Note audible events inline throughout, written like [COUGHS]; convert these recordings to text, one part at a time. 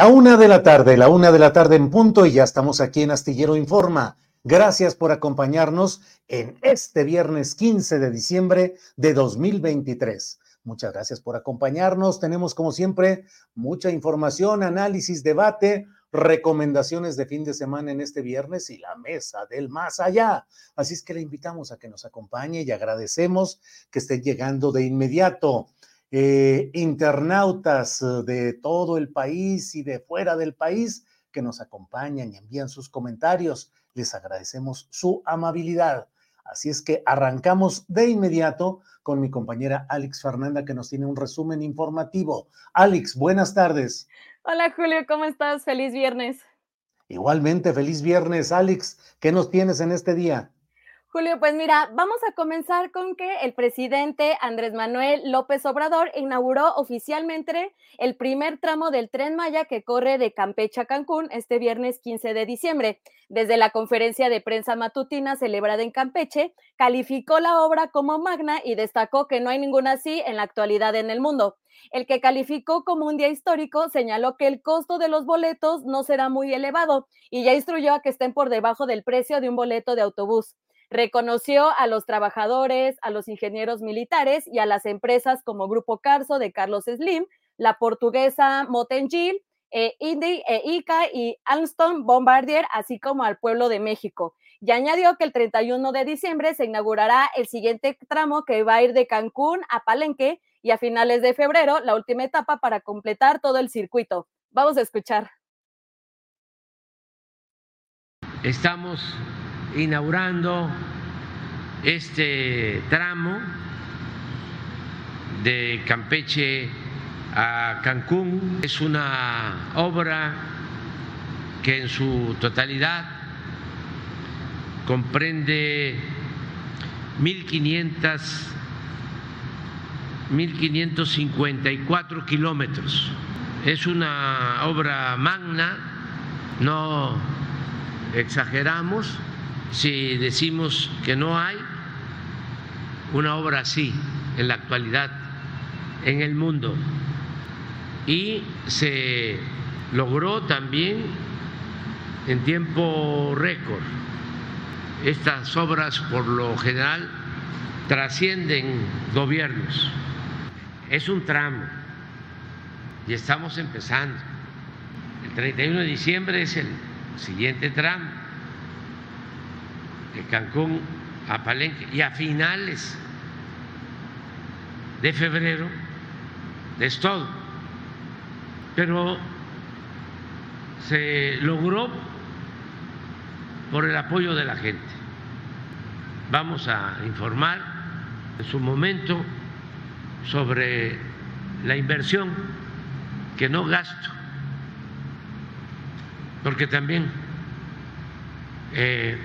La una de la tarde, la una de la tarde en punto y ya estamos aquí en Astillero Informa. Gracias por acompañarnos en este viernes 15 de diciembre de 2023. Muchas gracias por acompañarnos. Tenemos como siempre mucha información, análisis, debate, recomendaciones de fin de semana en este viernes y la mesa del más allá. Así es que le invitamos a que nos acompañe y agradecemos que estén llegando de inmediato eh, internautas eh, de todo el país y de fuera del país que nos acompañan y envían sus comentarios. Les agradecemos su amabilidad. Así es que arrancamos de inmediato con mi compañera Alex Fernanda que nos tiene un resumen informativo. Alex, buenas tardes. Hola Julio, ¿cómo estás? Feliz viernes. Igualmente, feliz viernes. Alex, ¿qué nos tienes en este día? Julio, pues mira, vamos a comenzar con que el presidente Andrés Manuel López Obrador inauguró oficialmente el primer tramo del tren Maya que corre de Campeche a Cancún este viernes 15 de diciembre. Desde la conferencia de prensa matutina celebrada en Campeche, calificó la obra como magna y destacó que no hay ninguna así en la actualidad en el mundo. El que calificó como un día histórico señaló que el costo de los boletos no será muy elevado y ya instruyó a que estén por debajo del precio de un boleto de autobús reconoció a los trabajadores, a los ingenieros militares y a las empresas como Grupo Carso de Carlos Slim, la portuguesa Motengil, eh, Indy, eh, ICA y Alstom Bombardier, así como al pueblo de México. Y añadió que el 31 de diciembre se inaugurará el siguiente tramo que va a ir de Cancún a Palenque y a finales de febrero la última etapa para completar todo el circuito. Vamos a escuchar. Estamos inaugurando este tramo de Campeche a Cancún. Es una obra que en su totalidad comprende 1.500 1.554 kilómetros. Es una obra magna, no exageramos, si decimos que no hay una obra así en la actualidad en el mundo. Y se logró también en tiempo récord. Estas obras por lo general trascienden gobiernos. Es un tramo y estamos empezando. El 31 de diciembre es el siguiente tramo de Cancún a Palenque y a finales de febrero es todo. Pero se logró por el apoyo de la gente. Vamos a informar en su momento sobre la inversión que no gasto, porque también eh,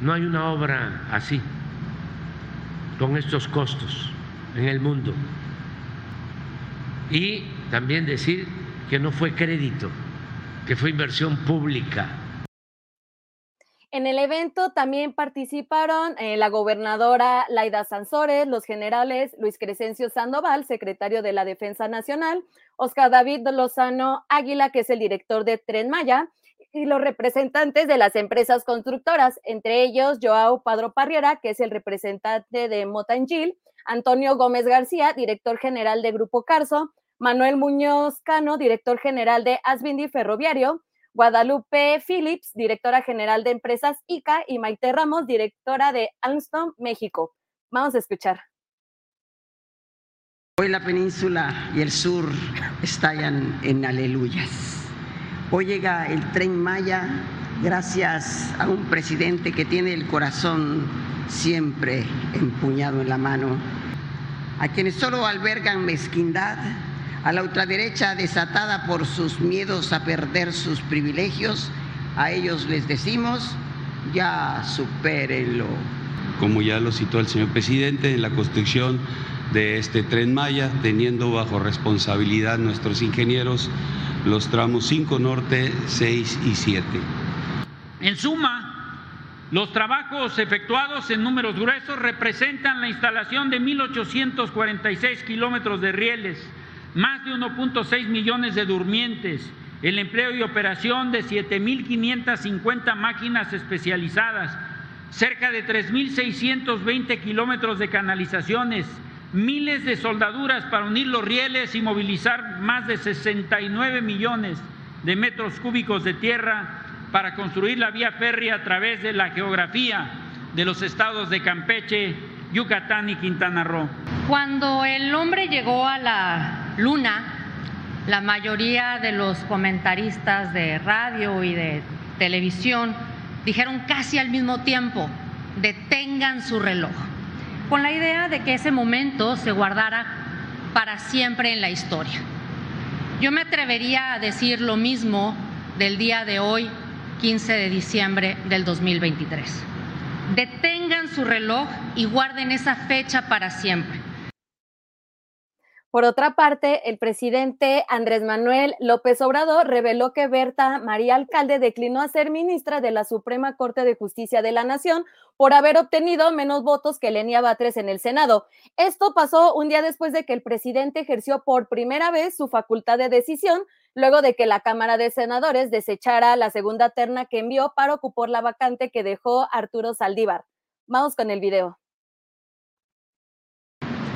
no hay una obra así, con estos costos en el mundo. Y también decir que no fue crédito, que fue inversión pública. En el evento también participaron eh, la gobernadora Laida Sansores, los generales Luis Crescencio Sandoval, secretario de la Defensa Nacional, Oscar David Lozano Águila, que es el director de Tren Maya, y los representantes de las empresas constructoras, entre ellos Joao Padro Parriera, que es el representante de Motangil, Antonio Gómez García, director general de Grupo Carso, Manuel Muñoz Cano, director general de Asbindi Ferroviario, Guadalupe Phillips, directora general de Empresas ICA, y Maite Ramos, directora de Alstom México. Vamos a escuchar. Hoy la península y el sur estallan en aleluyas. Hoy llega el tren Maya gracias a un presidente que tiene el corazón siempre empuñado en la mano, a quienes solo albergan mezquindad, a la ultraderecha desatada por sus miedos a perder sus privilegios, a ellos les decimos, ya supérenlo. Como ya lo citó el señor presidente, en la construcción de este tren Maya, teniendo bajo responsabilidad nuestros ingenieros los tramos 5 norte, 6 y 7. En suma, los trabajos efectuados en números gruesos representan la instalación de 1.846 kilómetros de rieles, más de 1.6 millones de durmientes, el empleo y operación de 7.550 máquinas especializadas, cerca de 3.620 kilómetros de canalizaciones, miles de soldaduras para unir los rieles y movilizar más de 69 millones de metros cúbicos de tierra para construir la vía férrea a través de la geografía de los estados de Campeche, Yucatán y Quintana Roo. Cuando el hombre llegó a la luna, la mayoría de los comentaristas de radio y de televisión dijeron casi al mismo tiempo, detengan su reloj con la idea de que ese momento se guardara para siempre en la historia. Yo me atrevería a decir lo mismo del día de hoy, 15 de diciembre del 2023. Detengan su reloj y guarden esa fecha para siempre. Por otra parte, el presidente Andrés Manuel López Obrador reveló que Berta María Alcalde declinó a ser ministra de la Suprema Corte de Justicia de la Nación por haber obtenido menos votos que Lenia Batres en el Senado. Esto pasó un día después de que el presidente ejerció por primera vez su facultad de decisión, luego de que la Cámara de Senadores desechara la segunda terna que envió para ocupar la vacante que dejó Arturo Saldívar. Vamos con el video.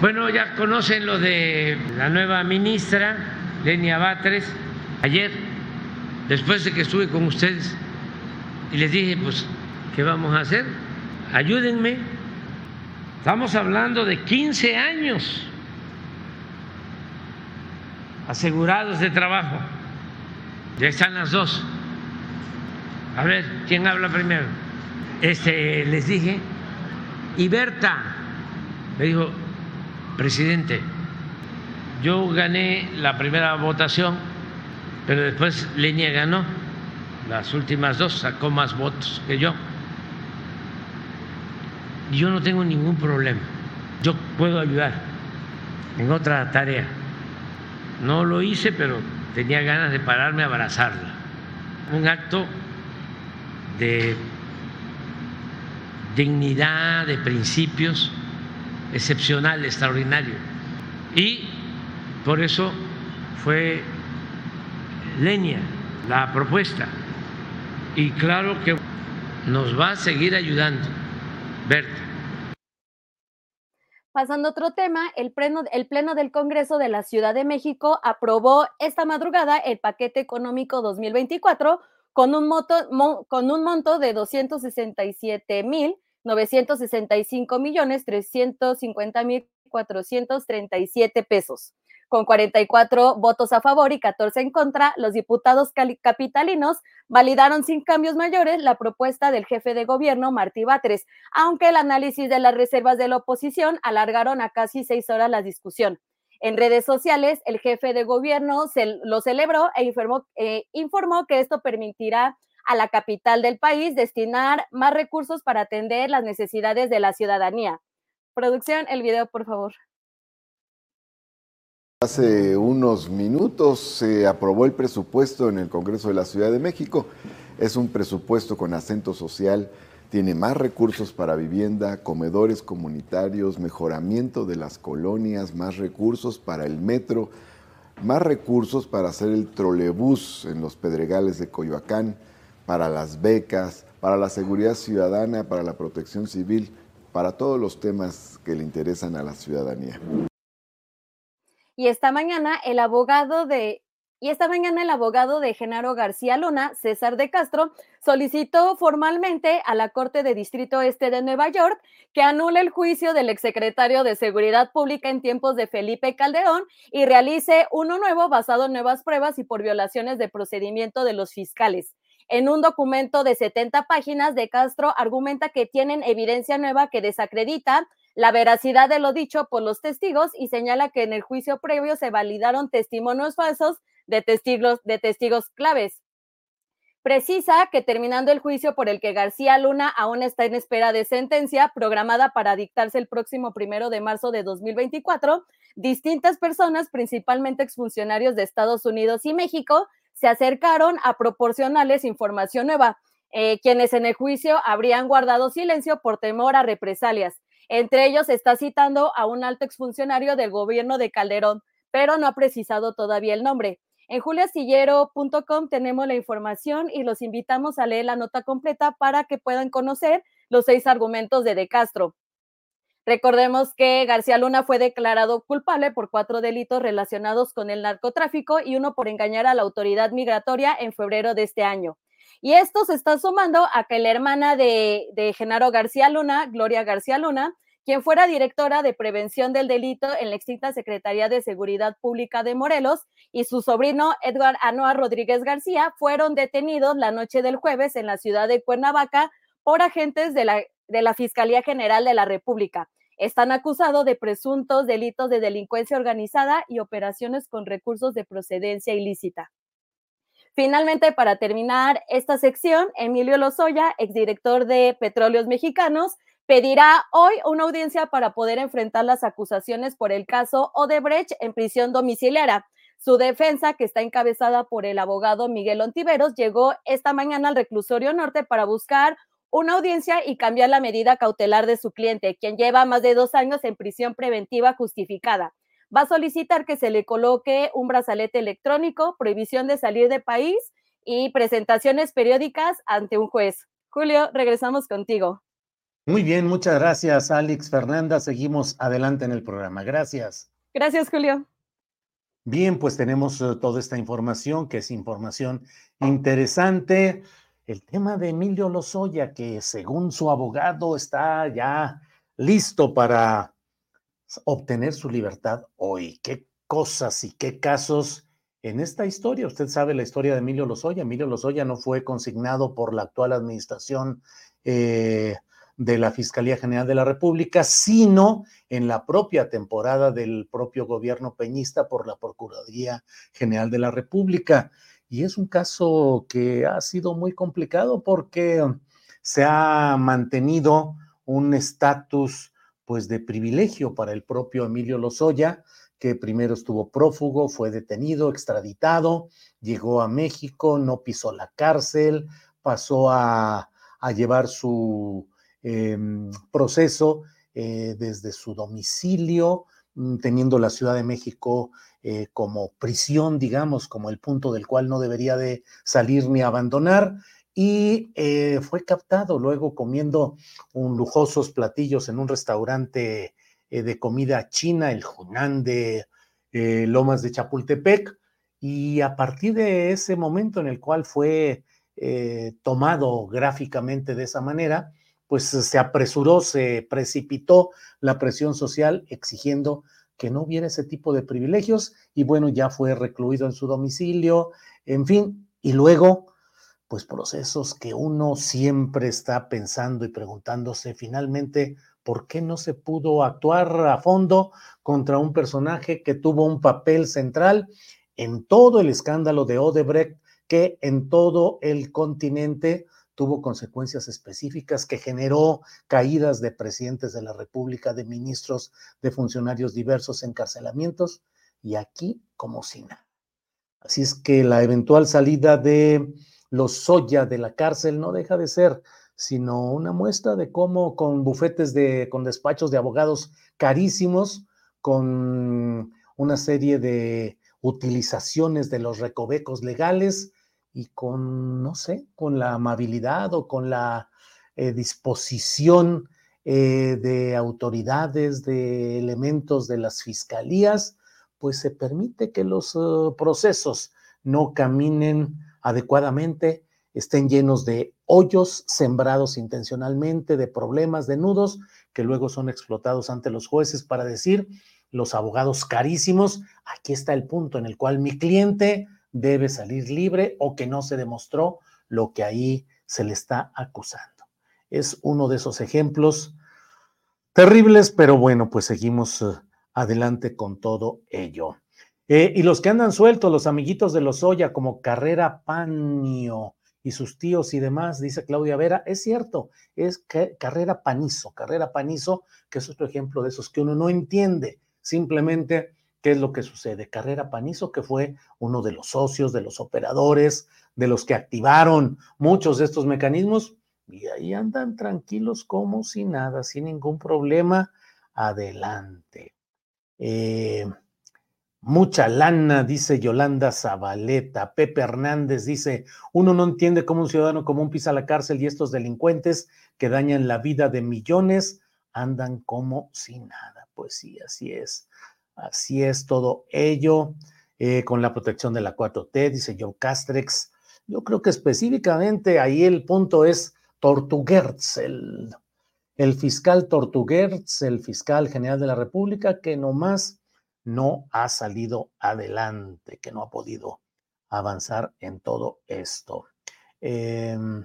Bueno, ya conocen lo de la nueva ministra, Lenia Batres. Ayer, después de que estuve con ustedes y les dije, pues, ¿qué vamos a hacer? Ayúdenme. Estamos hablando de 15 años asegurados de trabajo. Ya están las dos. A ver, ¿quién habla primero? Este, les dije, y Berta me dijo, presidente, yo gané la primera votación, pero después Leña ganó las últimas dos, sacó más votos que yo. Y yo no tengo ningún problema, yo puedo ayudar en otra tarea. No lo hice, pero tenía ganas de pararme a abrazarla. Un acto de dignidad, de principios excepcional, extraordinario. Y por eso fue leña la propuesta. Y claro que nos va a seguir ayudando. Pasando a otro tema, el pleno, el pleno, del Congreso de la Ciudad de México aprobó esta madrugada el paquete económico 2024 con un, moto, con un monto de 267 mil 965 millones 350 mil 437 pesos. Con 44 votos a favor y 14 en contra, los diputados capitalinos validaron sin cambios mayores la propuesta del jefe de gobierno, Martí Batres, aunque el análisis de las reservas de la oposición alargaron a casi seis horas la discusión. En redes sociales, el jefe de gobierno se, lo celebró e informó, eh, informó que esto permitirá a la capital del país destinar más recursos para atender las necesidades de la ciudadanía. Producción, el video, por favor. Hace unos minutos se aprobó el presupuesto en el Congreso de la Ciudad de México. Es un presupuesto con acento social, tiene más recursos para vivienda, comedores comunitarios, mejoramiento de las colonias, más recursos para el metro, más recursos para hacer el trolebús en los pedregales de Coyoacán, para las becas, para la seguridad ciudadana, para la protección civil, para todos los temas que le interesan a la ciudadanía. Y esta mañana el abogado de y esta mañana el abogado de Genaro García Luna, César de Castro, solicitó formalmente a la Corte de Distrito Este de Nueva York que anule el juicio del exsecretario de Seguridad Pública en tiempos de Felipe Calderón y realice uno nuevo basado en nuevas pruebas y por violaciones de procedimiento de los fiscales. En un documento de 70 páginas, De Castro argumenta que tienen evidencia nueva que desacredita la veracidad de lo dicho por los testigos y señala que en el juicio previo se validaron testimonios falsos de testigos, de testigos claves. Precisa que terminando el juicio por el que García Luna aún está en espera de sentencia programada para dictarse el próximo primero de marzo de 2024, distintas personas, principalmente exfuncionarios de Estados Unidos y México, se acercaron a proporcionarles información nueva, eh, quienes en el juicio habrían guardado silencio por temor a represalias. Entre ellos está citando a un alto exfuncionario del gobierno de Calderón, pero no ha precisado todavía el nombre. En juliastillero.com tenemos la información y los invitamos a leer la nota completa para que puedan conocer los seis argumentos de De Castro. Recordemos que García Luna fue declarado culpable por cuatro delitos relacionados con el narcotráfico y uno por engañar a la autoridad migratoria en febrero de este año. Y esto se está sumando a que la hermana de, Genaro García Luna, Gloria García Luna, quien fuera directora de prevención del delito en la extinta Secretaría de Seguridad Pública de Morelos, y su sobrino Edgar Anoa Rodríguez García fueron detenidos la noche del jueves en la ciudad de Cuernavaca por agentes de la Fiscalía General de la República. Están acusados de presuntos delitos de delincuencia organizada y operaciones con recursos de procedencia ilícita. Finalmente, para terminar esta sección, Emilio Lozoya, exdirector de Petróleos Mexicanos, pedirá hoy una audiencia para poder enfrentar las acusaciones por el caso Odebrecht en prisión domiciliaria. Su defensa, que está encabezada por el abogado Miguel Ontiveros, llegó esta mañana al reclusorio norte para buscar una audiencia y cambiar la medida cautelar de su cliente, quien lleva más de dos años en prisión preventiva justificada. Va a solicitar que se le coloque un brazalete electrónico, prohibición de salir de país y presentaciones periódicas ante un juez. Julio, regresamos contigo. Muy bien, muchas gracias, Alex Fernanda. Seguimos adelante en el programa. Gracias. Gracias, Julio. Bien, pues tenemos eh, toda esta información, que es información interesante el tema de Emilio Lozoya, que según su abogado está ya listo para obtener su libertad hoy. ¿Qué cosas y qué casos en esta historia? Usted sabe la historia de Emilio Lozoya. Emilio Lozoya no fue consignado por la actual administración eh, de la Fiscalía General de la República, sino en la propia temporada del propio gobierno peñista por la Procuraduría General de la República. Y es un caso que ha sido muy complicado porque se ha mantenido un estatus pues de privilegio para el propio Emilio Lozoya, que primero estuvo prófugo, fue detenido, extraditado, llegó a México, no pisó la cárcel, pasó a, llevar su em, proceso eh, desde su domicilio, mm, teniendo la Ciudad de México eh, como prisión, digamos, como el punto del cual no debería de salir ni abandonar. Y eh, fue captado luego comiendo un lujosos platillos en un restaurante eh, de comida china, el Hunan de Lomas de Chapultepec. Y a partir de ese momento en el cual fue tomado gráficamente de esa manera, pues se apresuró, se precipitó la presión social exigiendo que no hubiera ese tipo de privilegios y bueno, ya fue recluido en su domicilio, en fin, y luego, pues procesos que uno siempre está pensando y preguntándose finalmente, ¿por qué no se pudo actuar a fondo contra un personaje que tuvo un papel central en todo el escándalo de Odebrecht, que en todo el continente tuvo consecuencias específicas, que generó caídas de presidentes de la República, de ministros, de funcionarios diversos, encarcelamientos, y aquí como si. Así es que la eventual salida de los Soya de la cárcel no deja de ser sino una muestra de cómo con bufetes de, con despachos de abogados carísimos, con una serie de utilizaciones de los recovecos legales y con, no sé, con la amabilidad o con la eh, disposición eh, de autoridades, de elementos de las fiscalías, pues se permite que los uh, procesos no caminen adecuadamente, estén llenos de hoyos sembrados intencionalmente, de problemas, de nudos, que luego son explotados ante los jueces para decir, los abogados carísimos, aquí está el punto en el cual mi cliente debe salir libre o que no se demostró lo que ahí se le está acusando. Es uno de esos ejemplos terribles, pero bueno, pues seguimos eh, adelante con todo ello. Eh, y los que andan sueltos, los amiguitos de los Oya, como Carrera Panio y sus tíos y demás, dice Claudia Vera, es cierto, es Carrera Panizo, Carrera Panizo, que es otro ejemplo de esos que uno no entiende, simplemente ¿Qué es lo que sucede? Carrera Panizo, que fue uno de los socios, de los operadores, de los que activaron muchos de estos mecanismos, y ahí andan tranquilos como si nada, sin ningún problema. Adelante. Eh, mucha lana, dice Yolanda Zabaleta. Pepe Hernández dice, uno no entiende cómo un ciudadano común pisa la cárcel y estos delincuentes que dañan la vida de millones andan como si nada. Pues sí, así es. Así es todo ello, eh, con la protección de la 4T, dice Joe Castrex. Yo creo que específicamente ahí el punto es Tortuguerz, el, el fiscal Tortuguerz, el fiscal general de la República, que nomás no ha salido adelante, que no ha podido avanzar en todo esto. Em,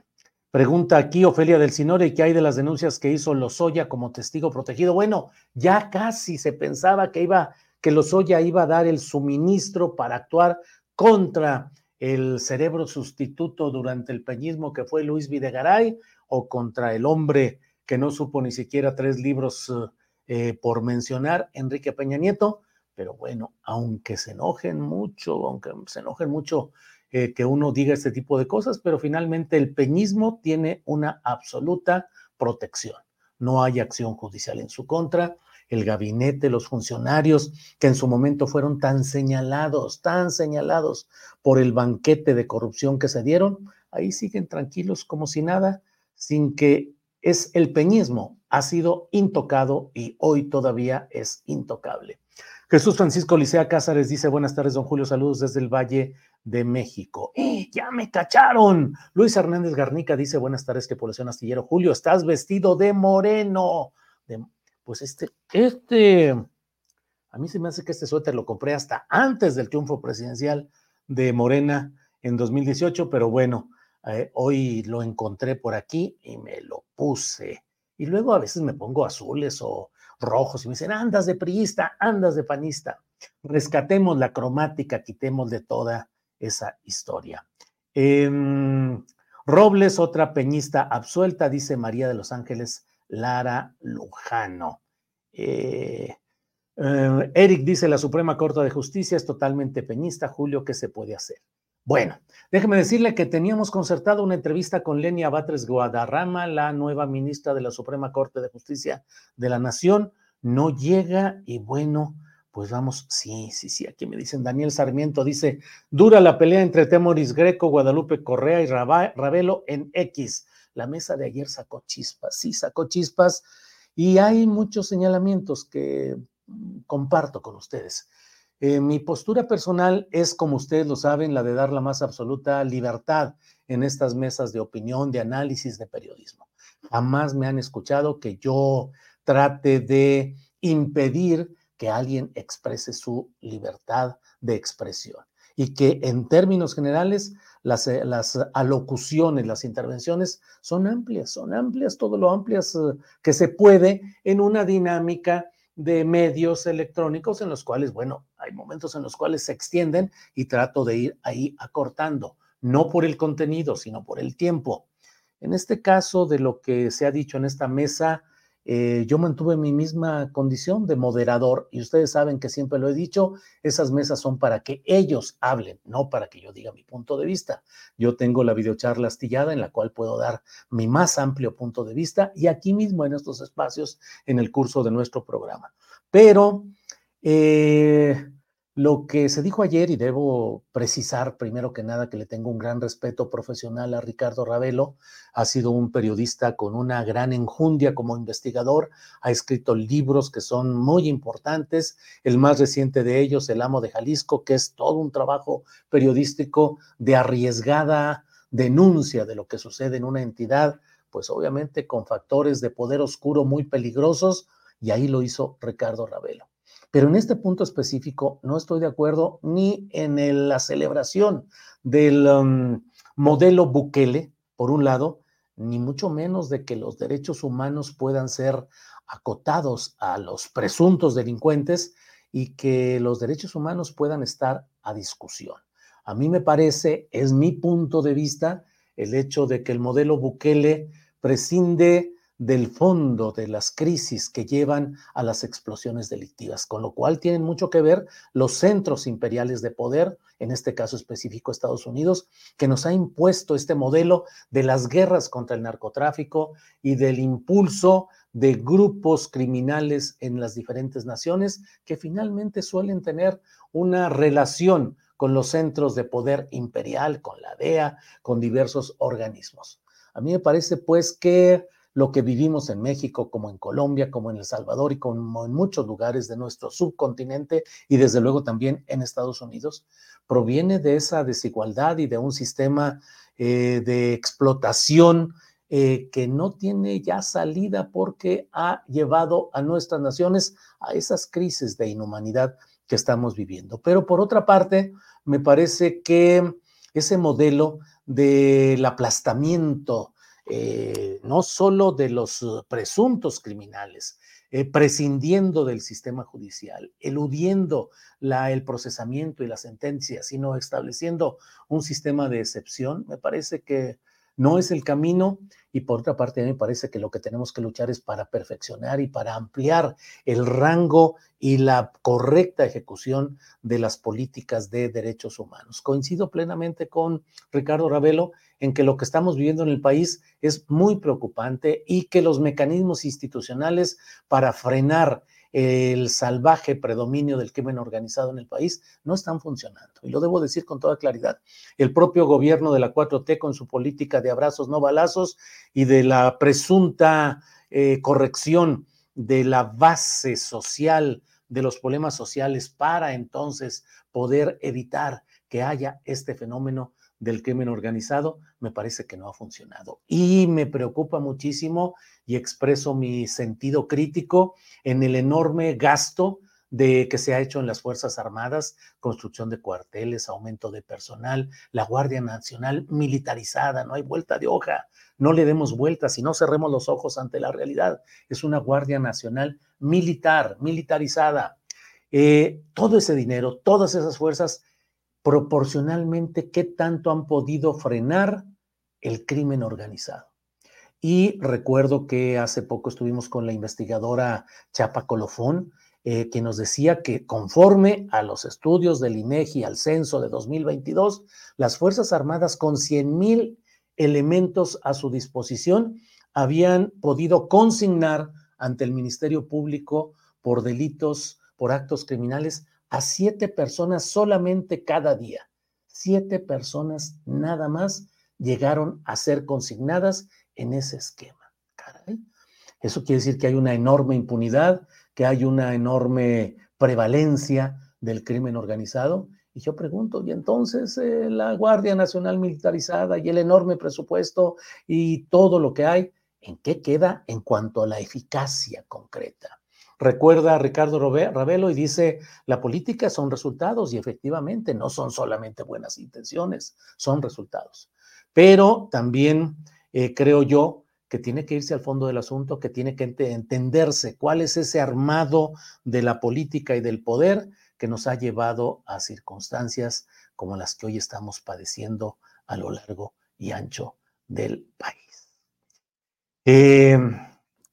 pregunta aquí Ofelia del Sinore, ¿qué hay de las denuncias que hizo Lozoya como testigo protegido? Bueno, ya casi se pensaba que iba, que Lozoya iba a dar el suministro para actuar contra el cerebro sustituto durante el peñismo que fue Luis Videgaray o contra el hombre que no supo ni siquiera tres libros eh, por mencionar, Enrique Peña Nieto. Pero bueno, aunque se enojen mucho, aunque se enojen mucho eh, que uno diga este tipo de cosas, pero finalmente el peñismo tiene una absoluta protección. No hay acción judicial en su contra. El gabinete, los funcionarios que en su momento fueron tan señalados, tan señalados por el banquete de corrupción que se dieron, ahí siguen tranquilos como si nada, sin que es el peñismo, ha sido intocado y hoy todavía es intocable. Jesús Francisco Licea Cázares dice, buenas tardes, don Julio, saludos desde el Valle de México. ¡Eh, ya me cacharon! Luis Hernández Garnica dice, buenas tardes, que población astillero. Julio, estás vestido de moreno. pues este, este, a mí se me hace que este suéter lo compré hasta antes del triunfo presidencial de Morena en 2018, pero bueno, eh, hoy lo encontré por aquí y me lo puse. Y luego a veces me pongo azules o rojos y me dicen, andas de priista, andas de panista. Rescatemos la cromática, quitemos de toda esa historia. Em, Robles, otra peñista absuelta, dice María de los Ángeles Lara Lujano. Eh, eh, Eric dice, la Suprema Corte de Justicia es totalmente peñista. Julio, ¿qué se puede hacer? Bueno, déjeme decirle que teníamos concertado una entrevista con Lenia Batres Guadarrama, la nueva ministra de la Suprema Corte de Justicia de la Nación. No llega y bueno, pues vamos, sí, sí, sí, aquí me dicen Daniel Sarmiento, dice, dura la pelea entre Temoris Greco, Guadalupe Correa y Ravelo en X. La mesa de ayer sacó chispas, sí, sacó chispas y hay muchos señalamientos que mm, comparto con ustedes. Eh, mi postura personal es, como ustedes lo saben, la de dar la más absoluta libertad en estas mesas de opinión, de análisis, de periodismo. Jamás me han escuchado que yo trate de impedir que alguien exprese su libertad de expresión y que en términos generales las, eh, las alocuciones, las intervenciones son amplias, son amplias, todo lo amplias eh, que se puede en una dinámica de medios electrónicos en los cuales, bueno, hay momentos en los cuales se extienden y trato de ir ahí acortando, no por el contenido, sino por el tiempo. En este caso de lo que se ha dicho en esta mesa, eh, yo mantuve mi misma condición de moderador y ustedes saben que siempre lo he dicho, esas mesas son para que ellos hablen, no para que yo diga mi punto de vista. Yo tengo la videocharla astillada en la cual puedo dar mi más amplio punto de vista y aquí mismo en estos espacios en el curso de nuestro programa. Pero eh, lo que se dijo ayer, y debo precisar primero que nada que le tengo un gran respeto profesional a Ricardo Ravelo, ha sido un periodista con una gran enjundia como investigador, ha escrito libros que son muy importantes, el más reciente de ellos, El amo de Jalisco, que es todo un trabajo periodístico de arriesgada denuncia de lo que sucede en una entidad, pues obviamente con factores de poder oscuro muy peligrosos, y ahí lo hizo Ricardo Ravelo. Pero en este punto específico no estoy de acuerdo ni en la celebración del um, modelo Bukele, por un lado, ni mucho menos de que los derechos humanos puedan ser acotados a los presuntos delincuentes y que los derechos humanos puedan estar a discusión. A mí me parece, es mi punto de vista, el hecho de que el modelo Bukele prescinde del fondo de las crisis que llevan a las explosiones delictivas, con lo cual tienen mucho que ver los centros imperiales de poder, en este caso específico Estados Unidos, que nos ha impuesto este modelo de las guerras contra el narcotráfico y del impulso de grupos criminales en las diferentes naciones que finalmente suelen tener una relación con los centros de poder imperial, con la DEA, con diversos organismos. A mí me parece pues que lo que vivimos en México, como en Colombia, como en El Salvador y como en muchos lugares de nuestro subcontinente y desde luego también en Estados Unidos, proviene de esa desigualdad y de un sistema eh, de explotación eh, que no tiene ya salida porque ha llevado a nuestras naciones a esas crisis de inhumanidad que estamos viviendo. Pero por otra parte, me parece que ese modelo del aplastamiento, eh, no solo de los uh, presuntos criminales, eh, prescindiendo del sistema judicial, eludiendo el procesamiento y la sentencia, sino estableciendo un sistema de excepción, me parece que no es el camino y por otra parte, a mí me parece que lo que tenemos que luchar es para perfeccionar y para ampliar el rango y la correcta ejecución de las políticas de derechos humanos. Coincido plenamente con Ricardo Ravelo en que lo que estamos viviendo en el país es muy preocupante y que los mecanismos institucionales para frenar el salvaje predominio del crimen organizado en el país no están funcionando. Y lo debo decir con toda claridad. El propio gobierno de la 4T con su política de abrazos no balazos y de la presunta eh, corrección de la base social de los problemas sociales para entonces poder evitar que haya este fenómeno del crimen organizado, me parece que no ha funcionado. Y me preocupa muchísimo y expreso mi sentido crítico en el enorme gasto de que se ha hecho en las Fuerzas Armadas, construcción de cuarteles, aumento de personal, la Guardia Nacional militarizada, no hay vuelta de hoja, no le demos vueltas y no cerremos los ojos ante la realidad. Es una Guardia Nacional militar, militarizada. Eh, todo ese dinero, todas esas fuerzas proporcionalmente qué tanto han podido frenar el crimen organizado. Y recuerdo que hace poco estuvimos con la investigadora Chapa Colofón, eh, que nos decía que conforme a los estudios del INEGI al censo de 2022, las Fuerzas Armadas con 100 mil elementos a su disposición habían podido consignar ante el Ministerio Público por delitos, por actos criminales, a siete personas solamente cada día. Siete personas nada más llegaron a ser consignadas en ese esquema. Eso quiere decir que hay una enorme impunidad, que hay una enorme prevalencia del crimen organizado. Y yo pregunto, ¿y entonces eh, la Guardia Nacional Militarizada y el enorme presupuesto y todo lo que hay, en qué queda en cuanto a la eficacia concreta? recuerda a Ricardo Ravelo y dice, la política son resultados y efectivamente no son solamente buenas intenciones, son resultados. Pero también eh, creo yo que tiene que irse al fondo del asunto, que tiene que entenderse cuál es ese armado de la política y del poder que nos ha llevado a circunstancias como las que hoy estamos padeciendo a lo largo y ancho del país. Eh,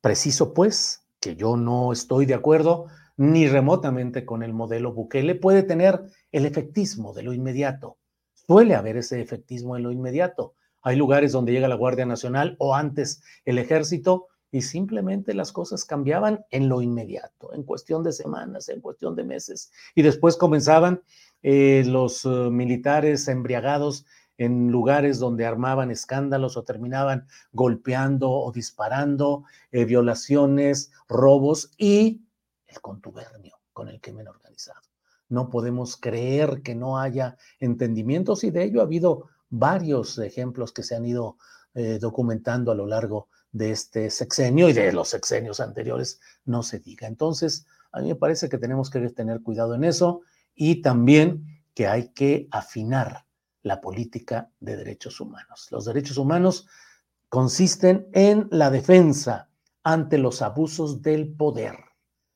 preciso pues que yo no estoy de acuerdo ni remotamente con el modelo Bukele, puede tener el efectismo de lo inmediato. Suele haber ese efectismo en lo inmediato. Hay lugares donde llega la Guardia Nacional o antes el ejército y simplemente las cosas cambiaban en lo inmediato, en cuestión de semanas, en cuestión de meses. Y después comenzaban eh, los eh, militares embriagados en lugares donde armaban escándalos o terminaban golpeando o disparando, eh, violaciones, robos y el contubernio con el crimen organizado. No podemos creer que no haya entendimientos y de ello ha habido varios ejemplos que se han ido eh, documentando a lo largo de este sexenio y de los sexenios anteriores, no se diga. Entonces, a mí me parece que tenemos que tener cuidado en eso y también que hay que afinar la política de derechos humanos. Los derechos humanos consisten en la defensa ante los abusos del poder.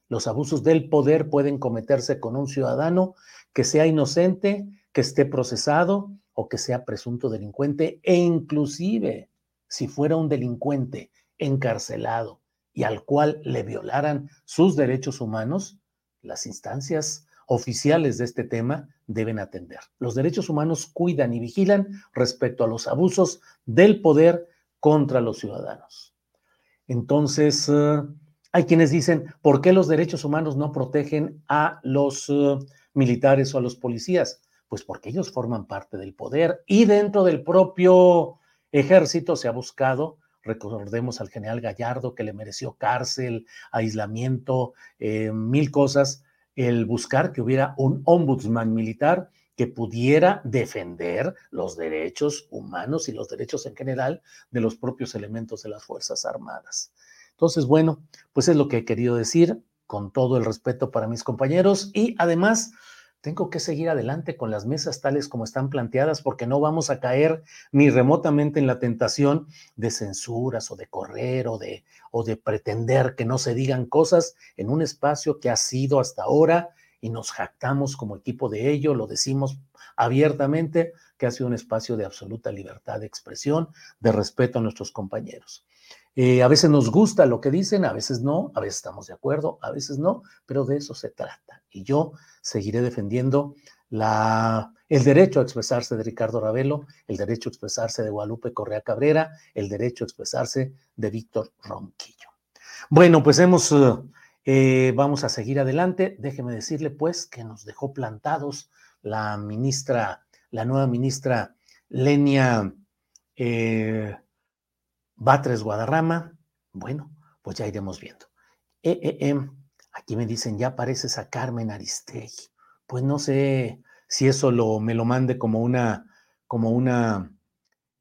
Los abusos del poder pueden cometerse con un ciudadano que sea inocente, que esté procesado o que sea presunto delincuente e inclusive si fuera un delincuente encarcelado y al cual le violaran sus derechos humanos, las instancias oficiales de este tema deben atender. Los derechos humanos cuidan y vigilan respecto a los abusos del poder contra los ciudadanos. Entonces, eh, hay quienes dicen, ¿por qué los derechos humanos no protegen a los eh, militares o a los policías? Pues porque ellos forman parte del poder y dentro del propio ejército se ha buscado, recordemos al general Gallardo que le mereció cárcel, aislamiento, eh, mil cosas, el buscar que hubiera un ombudsman militar que pudiera defender los derechos humanos y los derechos en general de los propios elementos de las Fuerzas Armadas. Entonces, bueno, pues es lo que he querido decir con todo el respeto para mis compañeros y además tengo que seguir adelante con las mesas tales como están planteadas porque no vamos a caer ni remotamente en la tentación de censuras o de correr o de, o de pretender que no se digan cosas en un espacio que ha sido hasta ahora y nos jactamos como equipo de ello, lo decimos abiertamente, que ha sido un espacio de absoluta libertad de expresión, de respeto a nuestros compañeros. Eh, a veces nos gusta lo que dicen, a veces no, a veces estamos de acuerdo, a veces no, pero de eso se trata. Y yo seguiré defendiendo el derecho a expresarse de Ricardo Ravelo, el derecho a expresarse de Guadalupe Correa Cabrera, el derecho a expresarse de Víctor Ronquillo. Bueno, pues hemos, eh, vamos a seguir adelante. Déjeme decirle pues que nos dejó plantados la ministra, la nueva ministra Lenia eh, Batres Guadarrama. Bueno, pues ya iremos viendo. Eh, eh, em, aquí me dicen, ya pareces a Carmen Aristegui. Pues no sé si eso lo, me lo mande como una, como una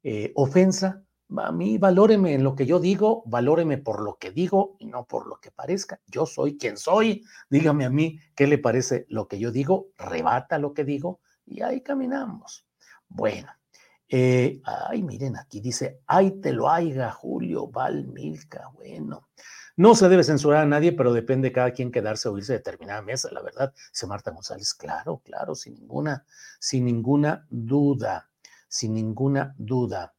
eh, ofensa. A mí valóreme en lo que yo digo, valóreme por lo que digo y no por lo que parezca. Yo soy quien soy. Dígame a mí qué le parece lo que yo digo, rebata lo que digo y ahí caminamos. Bueno, eh, ay, miren, aquí dice, ay, te lo haiga, Julio Val Milka. Bueno, no se debe censurar a nadie, pero depende de cada quien quedarse o irse a determinada mesa, la verdad. Dice Marta González, claro, claro, sin ninguna, sin ninguna duda, sin ninguna duda.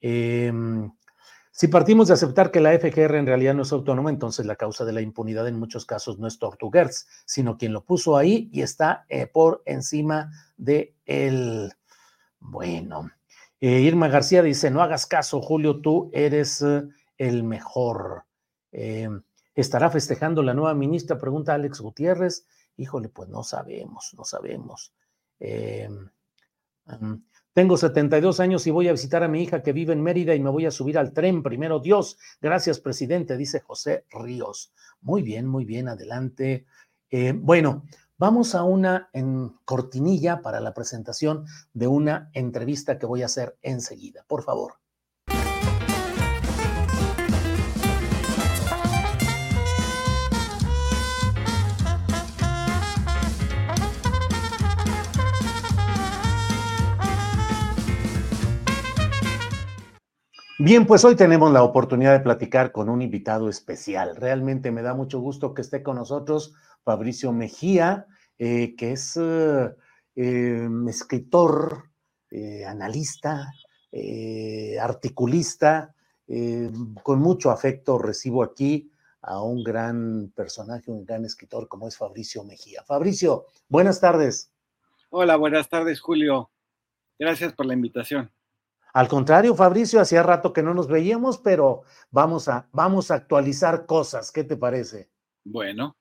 Em, si partimos de aceptar que la FGR en realidad no es autónoma, entonces la causa de la impunidad en muchos casos no es Tortuguers, sino quien lo puso ahí y está eh, por encima de él. Bueno, eh, Irma García dice, no hagas caso, Julio, tú eres eh, el mejor. Eh, ¿Estará festejando la nueva ministra? Pregunta Alex Gutiérrez. Híjole, pues no sabemos, no sabemos. Mm, tengo 72 años y voy a visitar a mi hija que vive en Mérida y me voy a subir al tren. Primero Dios. Gracias, presidente, dice José Ríos. Muy bien, muy bien, adelante. bueno, Vamos a una en cortinilla para la presentación de una entrevista que voy a hacer enseguida. Por favor. Bien, pues hoy tenemos la oportunidad de platicar con un invitado especial. Realmente me da mucho gusto que esté con nosotros Fabricio Mejía, eh, que es eh, em, escritor, eh, analista, articulista. con mucho afecto recibo aquí a un gran personaje, un gran escritor como es Fabricio Mejía. Fabricio, buenas tardes. Hola, buenas tardes, Julio. Gracias por la invitación. Al contrario, Fabricio, hacía rato que no nos veíamos, pero vamos a, vamos a actualizar cosas. ¿Qué te parece? Bueno.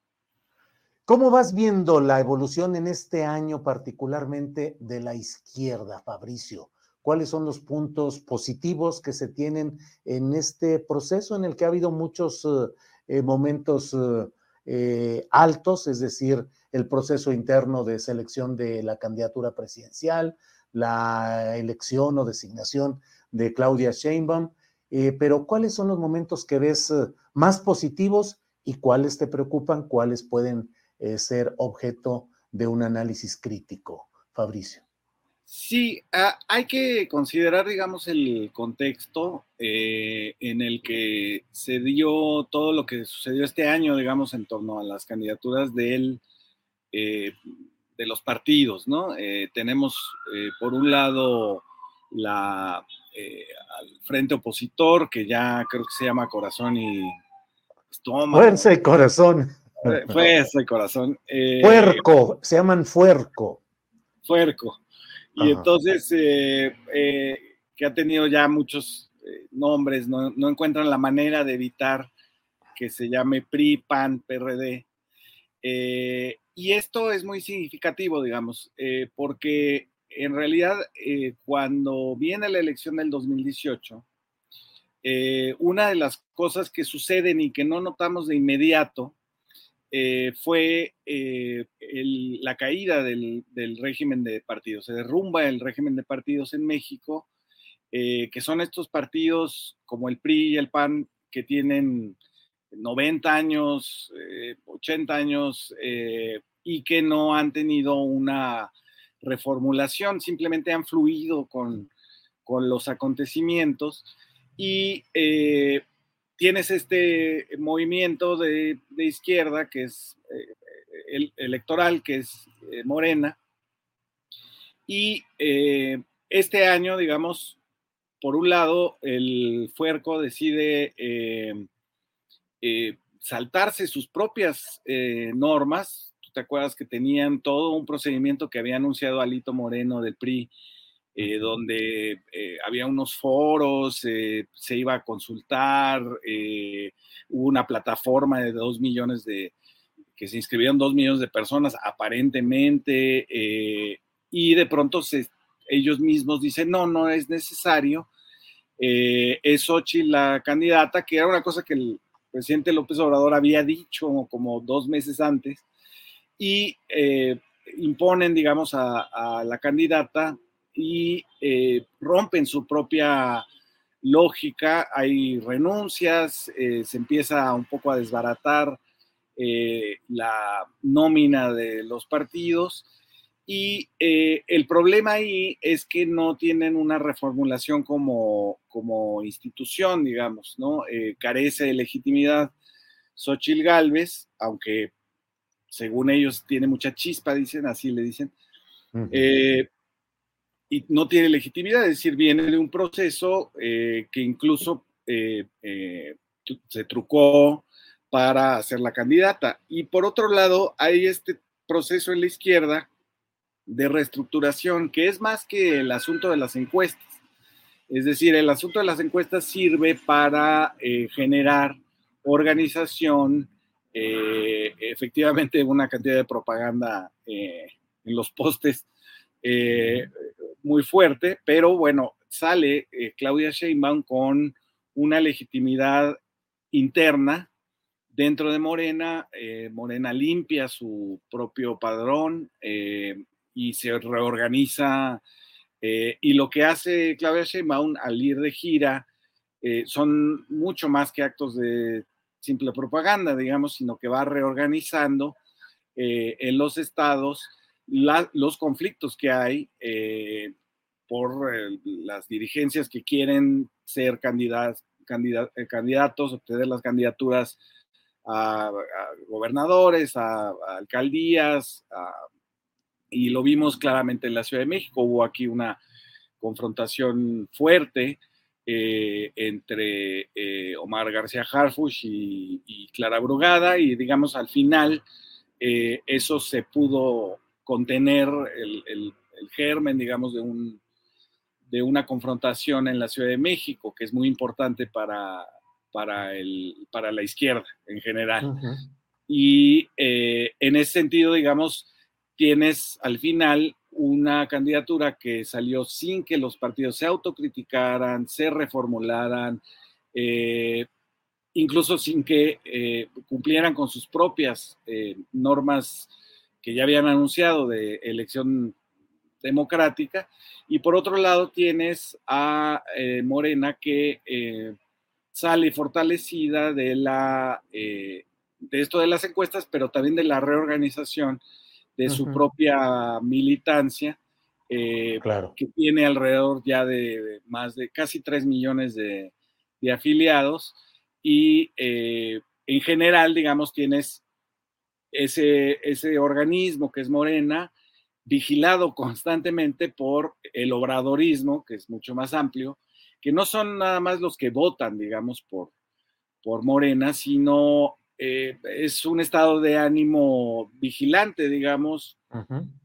¿Cómo vas viendo la evolución en este año particularmente de la izquierda, Fabricio? ¿Cuáles son los puntos positivos que se tienen en este proceso en el que ha habido muchos eh, momentos eh, altos, es decir, el proceso interno de selección de la candidatura presidencial, la elección o designación de Claudia Sheinbaum, eh, pero ¿cuáles son los momentos que ves eh, más positivos y cuáles te preocupan, cuáles pueden eh, ser objeto de un análisis crítico, Fabricio? Sí, ah, hay que considerar, digamos, el contexto en el que se dio todo lo que sucedió este año, digamos, en torno a las candidaturas del de los partidos, ¿no? Eh, tenemos, eh, por un lado, la, eh, al frente opositor, que ya creo que se llama Corazón y Estómago. Fuerza y Corazón. Fuerza [LAUGHS] y Corazón. fuerco, se llaman Fuerco. Fuerco. Y entonces, que ha tenido ya muchos nombres, no, no encuentran la manera de evitar que se llame PRI, PAN, PRD. Eh, y esto es muy significativo, digamos, eh, porque en realidad eh, cuando viene la elección del 2018, eh, una de las cosas que suceden y que no notamos de inmediato fue la caída del, régimen de partidos. Se derrumba el régimen de partidos en México, que son estos partidos como el PRI y el PAN que tienen 90 años, 80 eh, años eh, y que no han tenido una reformulación, simplemente han fluido con, los acontecimientos y eh, tienes este movimiento de, izquierda que es el, electoral, que es Morena, y este año, digamos, por un lado, el Fuerco decide eh, saltarse sus propias eh, normas. ¿Tú te acuerdas que tenían todo un procedimiento que había anunciado Alito Moreno del PRI, eh, donde había unos foros, se iba a consultar, hubo una plataforma de dos millones de, que se inscribieron dos millones de personas aparentemente, y de pronto ellos mismos dicen, no, no es necesario. es Xochitl la candidata, que era una cosa que el, presidente López Obrador había dicho como dos meses antes, y eh, imponen, digamos, a, la candidata y eh, rompen su propia lógica, hay renuncias, eh, se empieza un poco a desbaratar la nómina de los partidos y eh, el problema ahí es que no tienen una reformulación como, como institución, digamos, ¿no? Eh, carece de legitimidad. Xochil Gálvez, aunque según ellos tiene mucha chispa, dicen, así le dicen, eh, y no tiene legitimidad, es decir, viene de un proceso que incluso se trucó para ser la candidata. Y por otro lado, hay este proceso en la izquierda de reestructuración, que es más que el asunto de las encuestas. Es decir, el asunto de las encuestas sirve para eh, generar organización, eh, efectivamente una cantidad de propaganda eh, en los postes muy fuerte, pero bueno, sale Claudia Sheinbaum con una legitimidad interna dentro de Morena, Morena limpia su propio padrón, y se reorganiza. Eh, y lo que hace Claudia Sheinbaum al ir de gira eh, son mucho más que actos de simple propaganda, digamos, sino que va reorganizando eh, en los estados los conflictos que hay por las dirigencias que quieren ser candidatos, candidatos, obtener las candidaturas a, gobernadores, a, alcaldías, y lo vimos claramente en la Ciudad de México. Hubo aquí una confrontación fuerte eh, entre eh, Omar García Harfush y, Clara Brugada, y digamos al final eh, eso se pudo contener el, germen, digamos, de, un, de una confrontación en la Ciudad de México, que es muy importante para, para, el, para la izquierda en general. Y eh, en ese sentido, digamos, tienes al final una candidatura que salió sin que los partidos se autocriticaran, se reformularan, eh, incluso sin que eh, cumplieran con sus propias normas que ya habían anunciado de elección democrática. Y por otro lado tienes a Morena que sale fortalecida de, la, eh, de esto de las encuestas, pero también de la reorganización de su propia militancia, eh, que tiene alrededor ya de, más de casi 3 millones de, afiliados. Y eh, en general, digamos, tienes ese, ese organismo que es Morena, vigilado constantemente por el obradorismo, que es mucho más amplio, que no son nada más los que votan, digamos, por, por Morena, sino eh, es un estado de ánimo vigilante, digamos,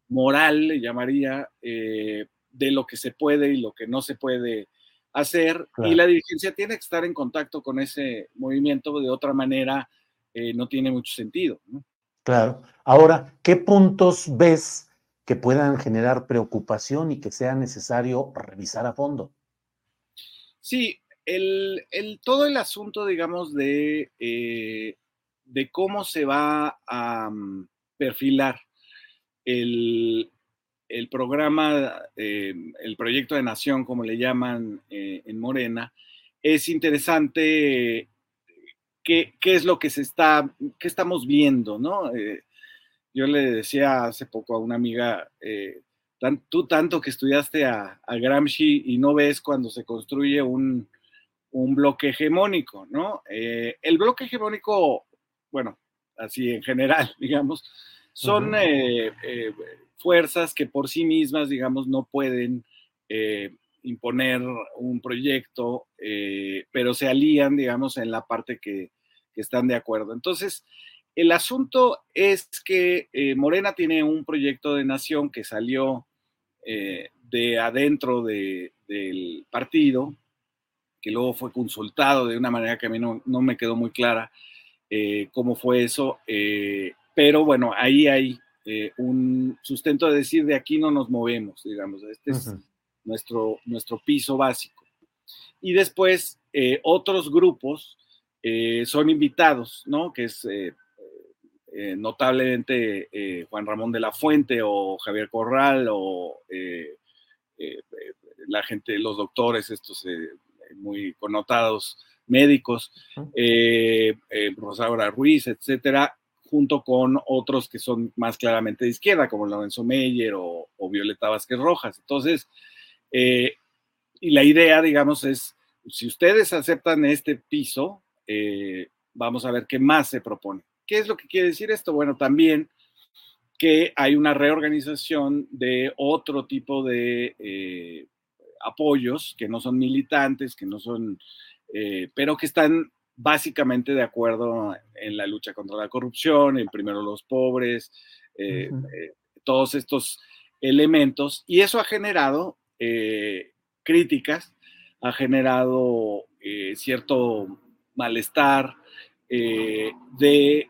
moral, le llamaría, eh, de lo que se puede y lo que no se puede hacer. Y la dirigencia tiene que estar en contacto con ese movimiento, de otra manera eh, no tiene mucho sentido. Claro. Ahora, ¿qué puntos ves que puedan generar preocupación y que sea necesario revisar a fondo? Sí, el, todo el asunto, digamos, de, eh, de cómo se va a mm, perfilar el, programa, eh, el proyecto de nación, como le llaman eh, en Morena, es interesante qué, es lo que se está, qué estamos viendo, ¿no? yo le decía hace poco a una amiga, tú tanto que estudiaste a, Gramsci y no ves cuando se construye un, bloque hegemónico, ¿no? Eh, el bloque hegemónico, bueno, así en general, [LAUGHS] digamos, son eh, eh, fuerzas que por sí mismas, digamos, no pueden imponer un proyecto, pero se alían, digamos, en la parte que están de acuerdo. Entonces, el asunto es que Morena tiene un proyecto de nación que salió eh, de adentro del partido, que luego fue consultado de una manera que a mí no, me quedó muy clara eh, cómo fue eso, eh, pero bueno, ahí hay un sustento de decir de aquí no nos movemos, digamos, este es nuestro, nuestro piso básico. Y después otros grupos son invitados, ¿no? Que es eh, notablemente eh, Juan Ramón de la Fuente o Javier Corral o eh, la gente, los doctores, estos muy connotados médicos, Rosaura Ruiz, etcétera, junto con otros que son más claramente de izquierda, como Lorenzo Meyer o, Violeta Vázquez Rojas. Entonces, y la idea, digamos, es, si ustedes aceptan este piso, vamos a ver qué más se propone. ¿Qué es lo que quiere decir esto? Bueno, también que hay una reorganización de otro tipo de eh, apoyos que no son militantes, que no son, eh, pero que están básicamente de acuerdo en la lucha contra la corrupción, el primero los pobres, eh, todos estos elementos. Y eso ha generado críticas, ha generado cierto malestar de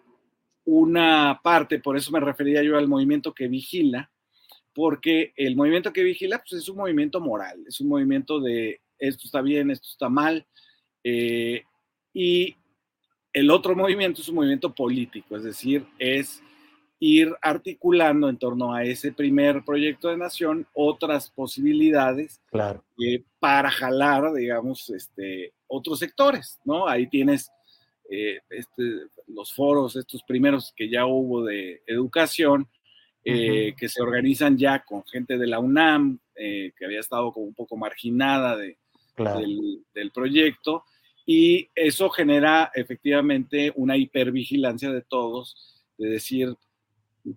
una parte, por eso me refería yo al movimiento que vigila, porque el movimiento que vigila pues, es un movimiento moral, es un movimiento de esto está bien, esto está mal, eh, y el otro movimiento es un movimiento político, es decir, es ir articulando en torno a ese primer proyecto de nación otras posibilidades claro. Eh, para jalar, digamos, este, otros sectores, ¿no? Ahí tienes eh, este, los foros, estos primeros que ya hubo de educación, eh, que se organizan ya con gente de la UNAM, que había estado como un poco marginada de, del, proyecto, y eso genera efectivamente una hipervigilancia de todos, de decir,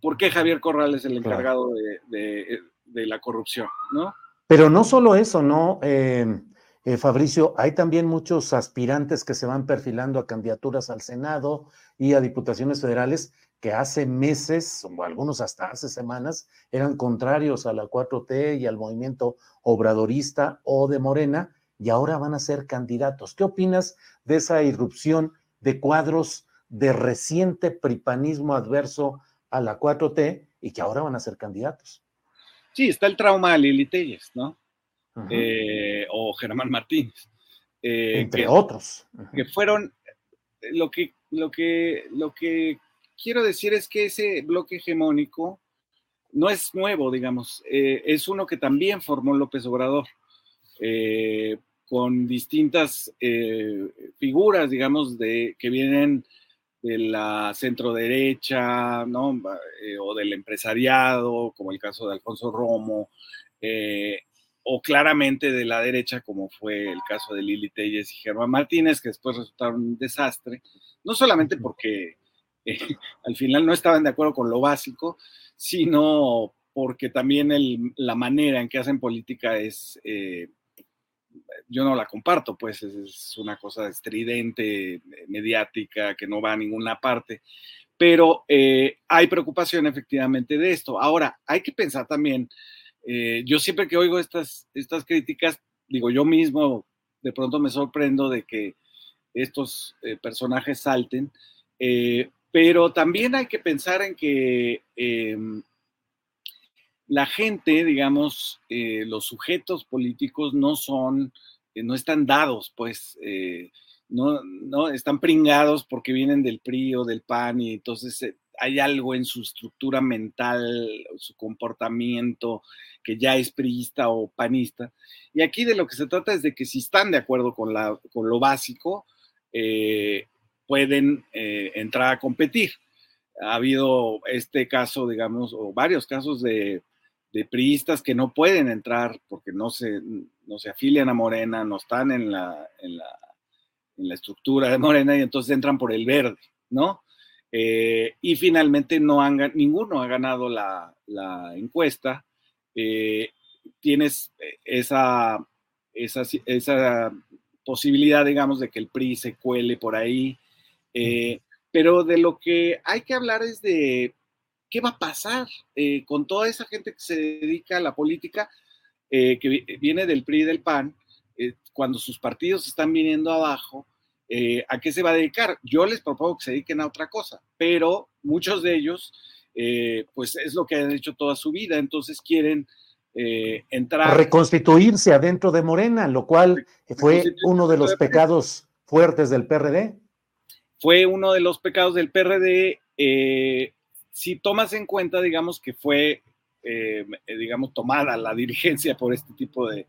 ¿por qué Javier Corral es el encargado de, la corrupción? ¿no? Pero no solo eso, ¿no? Eh, eh, Fabricio, hay también muchos aspirantes que se van perfilando a candidaturas al Senado y a diputaciones federales que hace meses, o algunos hasta hace semanas, eran contrarios a la 4T y al movimiento obradorista o de Morena, y ahora van a ser candidatos. ¿Qué opinas de esa irrupción de cuadros de reciente pripanismo adverso a la 4T y que ahora van a ser candidatos? Sí, está el trauma de Lili Telles, ¿no? Eh, o Germán Martínez. Eh, Entre otros. Que fueron, lo que, lo, que, lo que quiero decir es que ese bloque hegemónico no es nuevo, digamos, eh, es uno que también formó López Obrador, con distintas figuras, digamos, de, que vienen de la centro derecha, ¿no? o del empresariado, como el caso de Alfonso Romo, o claramente de la derecha, como fue el caso de Lili Telles y Germán Martínez, que después resultaron un desastre, no solamente porque eh, [LAUGHS] al final no estaban de acuerdo con lo básico, sino porque también la manera en que hacen política es, eh, yo no la comparto, pues es, una cosa estridente, mediática, que no va a ninguna parte, pero eh, hay preocupación efectivamente de esto. Ahora, hay que pensar también eh, yo siempre que oigo estas, estas críticas, digo, yo mismo de pronto me sorprendo de que estos eh, personajes salten, pero también hay que pensar en que em, la gente, digamos, los sujetos políticos no son, no están dados, pues, no, no están pringados porque vienen del PRI o del PAN y entonces hay algo en su estructura mental, su comportamiento, que ya es priista o panista. Y aquí de lo que se trata es de que si están de acuerdo con, la, con lo básico, eh, pueden eh, entrar a competir. Ha habido este caso, digamos, o varios casos de, de priistas que no pueden entrar porque no se, no se afilian a Morena, no están en la, en la, en la estructura de Morena y entonces entran por el verde, ¿no? Eh, y finalmente no han, ninguno ha ganado la, encuesta. Eh, tienes eh, esa, esa, esa, posibilidad, digamos, de que el PRI se cuele por ahí. pero de lo que hay que hablar es de qué va a pasar con toda esa gente que se dedica a la política, que viene del PRI y del PAN, cuando sus partidos están viniendo abajo eh, ¿a qué se va a dedicar? Yo les propongo que se dediquen a otra cosa, pero muchos de ellos, eh, pues es lo que han hecho toda su vida, entonces quieren eh, entrar. Reconstituirse adentro de Morena, lo cual fue uno de los pecados fuertes del PRD. Fue uno de los pecados del PRD. Si tomas en cuenta, digamos, que fue, digamos, tomada la [LAUGHS] dirigencia por este tipo de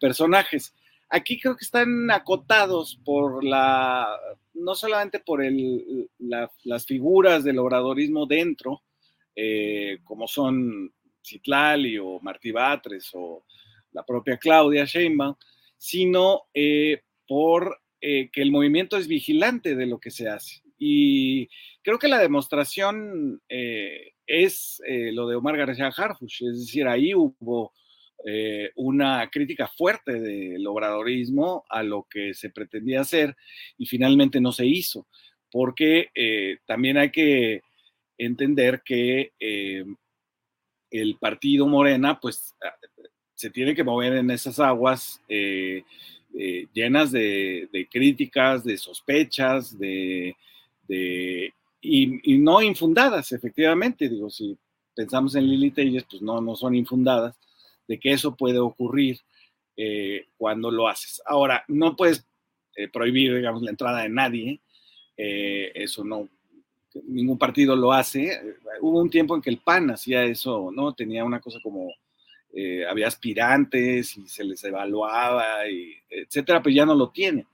personajes. Aquí creo que están acotados por la, no solamente por el, las figuras del obradorismo dentro, eh, como son Citlali o Martí Batres o la propia Claudia Sheinbaum, sino eh, por eh, que el movimiento es vigilante de lo que se hace. Y creo que la demostración es lo de Omar García Harfuch, es decir, ahí hubo eh, una crítica fuerte del obradorismo a lo que se pretendía hacer y finalmente no se hizo, porque eh, también hay que entender que eh, el partido Morena, pues ah, se tiene que mover en esas aguas llenas de, críticas, de sospechas, de, y, no infundadas, efectivamente. Digo, si pensamos en Lili Telles, pues no, no son infundadas de que eso puede ocurrir eh, cuando lo haces. Ahora, no puedes eh, prohibir, digamos, la entrada de nadie, eh, eso no, ningún partido lo hace. Hubo un tiempo en que el PAN hacía eso, ¿no? Tenía una cosa como, había aspirantes y se les evaluaba, y, etcétera, pero ya no lo tiene.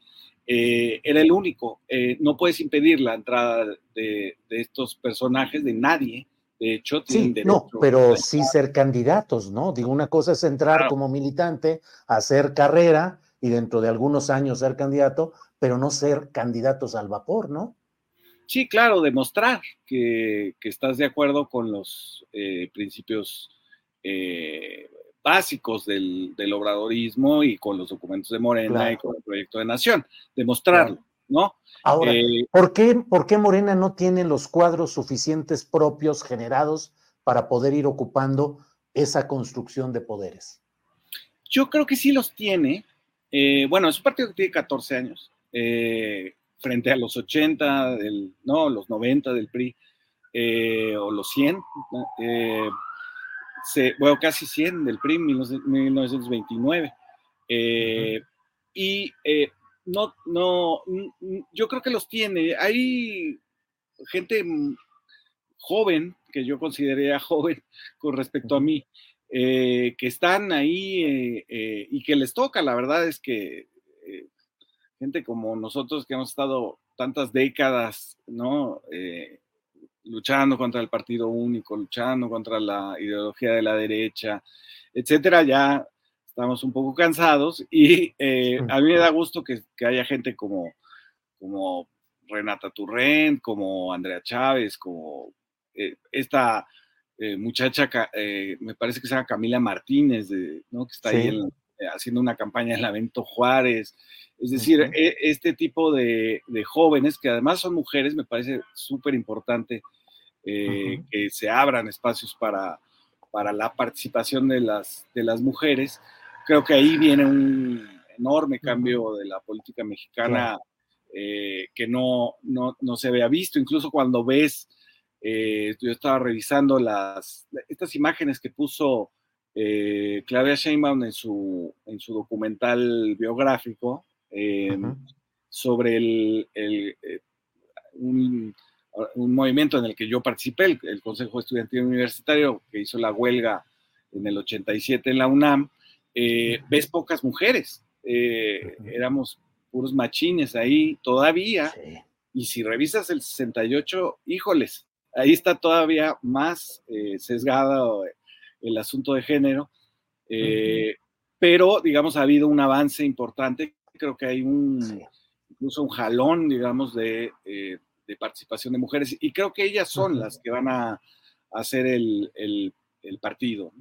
Era el único. no puedes impedir la entrada de, de, estos personajes, de nadie, De hecho, sí, no, pero sí ser candidatos, ¿no? Digo, una cosa es entrar como militante, hacer carrera y dentro de algunos años ser candidato, pero no ser candidatos al vapor, ¿no? Sí, claro, demostrar que, estás de acuerdo con los eh, principios eh, básicos del, obradorismo y con los documentos de Morena y con el proyecto de nación, demostrarlo, ¿no? Ahora, eh, ¿por, qué, ¿por qué Morena no tiene los cuadros suficientes propios generados para poder ir ocupando esa construcción de poderes? Yo creo que sí los tiene. bueno, es un partido que tiene 14 años. Eh, frente a los 80, del, no, los 90 del PRI, eh, o los 100, eh, bueno, casi 100 del PRI, 1929. Eh, y no, no, yo creo que los tiene. Hay gente joven, que yo consideraría joven con respecto a mí, que están ahí y que les toca, la verdad es que gente como nosotros que hemos estado tantas décadas, ¿no? Eh, luchando contra el partido único, luchando contra la ideología de la derecha, etcétera, ya estamos un poco cansados y eh, a mí me da gusto que, haya gente como, como Renata Turrent, como Andrea Chávez, como eh, esta muchacha, me parece que se llama Camila Martínez, ¿no? que está ahí haciendo una campaña en la Vento Juárez, es decir, e, este tipo de, jóvenes, que además son mujeres, me parece súper importante eh, que se abran espacios para, para la participación de las, de las mujeres. Creo que ahí viene un enorme cambio de la política mexicana eh, que no, no, no, se había visto, incluso cuando ves, eh, yo estaba revisando las, estas imágenes que puso Claudia Sheinbaum en su, en su documental biográfico, sobre el, eh, un, movimiento en el que yo participé, el, Consejo Estudiantil Universitario, que hizo la huelga en el 87 en la UNAM, eh, ves pocas mujeres. Eh, éramos puros machines ahí todavía. Y si revisas el 68, híjoles, ahí está todavía más sesgado el asunto de género. Pero, digamos, ha habido un avance importante creo que hay un, incluso un jalón, digamos, de, eh, de, participación de mujeres y creo que ellas son las que van a, hacer el, el, partido.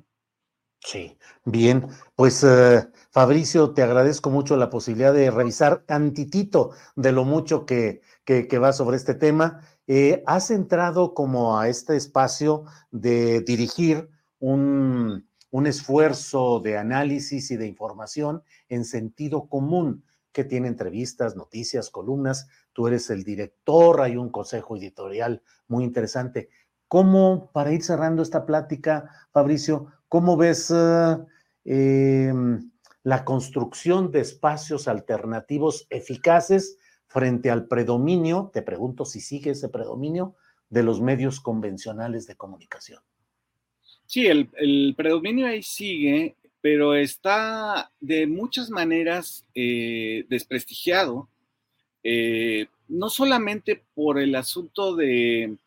Sí, bien, pues eh, Fabricio, te agradezco mucho la posibilidad de revisar tantitito de lo mucho que, que, va sobre este tema. Eh, has entrado como a este espacio de dirigir un, un esfuerzo de análisis y de información en sentido común que tiene entrevistas, noticias, columnas. Tú eres el director, hay un consejo editorial muy interesante. ¿Cómo, para ir cerrando esta plática, Fabricio, cómo ves eh, em, la construcción de espacios alternativos eficaces frente al predominio, te pregunto si sigue ese predominio, de los medios convencionales de comunicación? Sí, el, predominio ahí sigue pero está de muchas maneras eh, desprestigiado, eh, no solamente por el asunto de,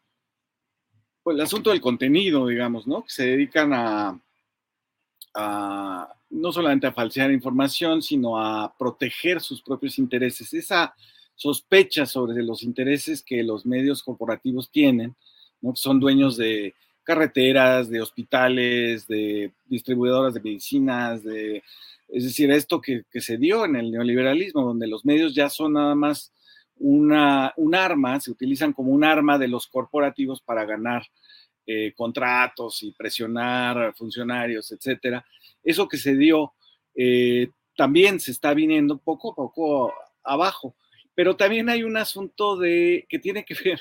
por el asunto del contenido, digamos, ¿no? Que se dedican a, no solamente a falsear información, sino a proteger sus propios intereses. Esa sospecha sobre los intereses que los medios corporativos tienen, ¿no? Que son dueños de carreteras, de hospitales, de distribuidoras de medicinas, de, es decir, esto que, se dio en el neoliberalismo, donde los medios ya son nada más una, un arma, se utilizan como un arma de los corporativos para ganar eh, contratos y presionar funcionarios, etcétera. Eso que se dio eh, también se está viniendo poco a poco abajo, pero también hay un asunto de que tiene que ver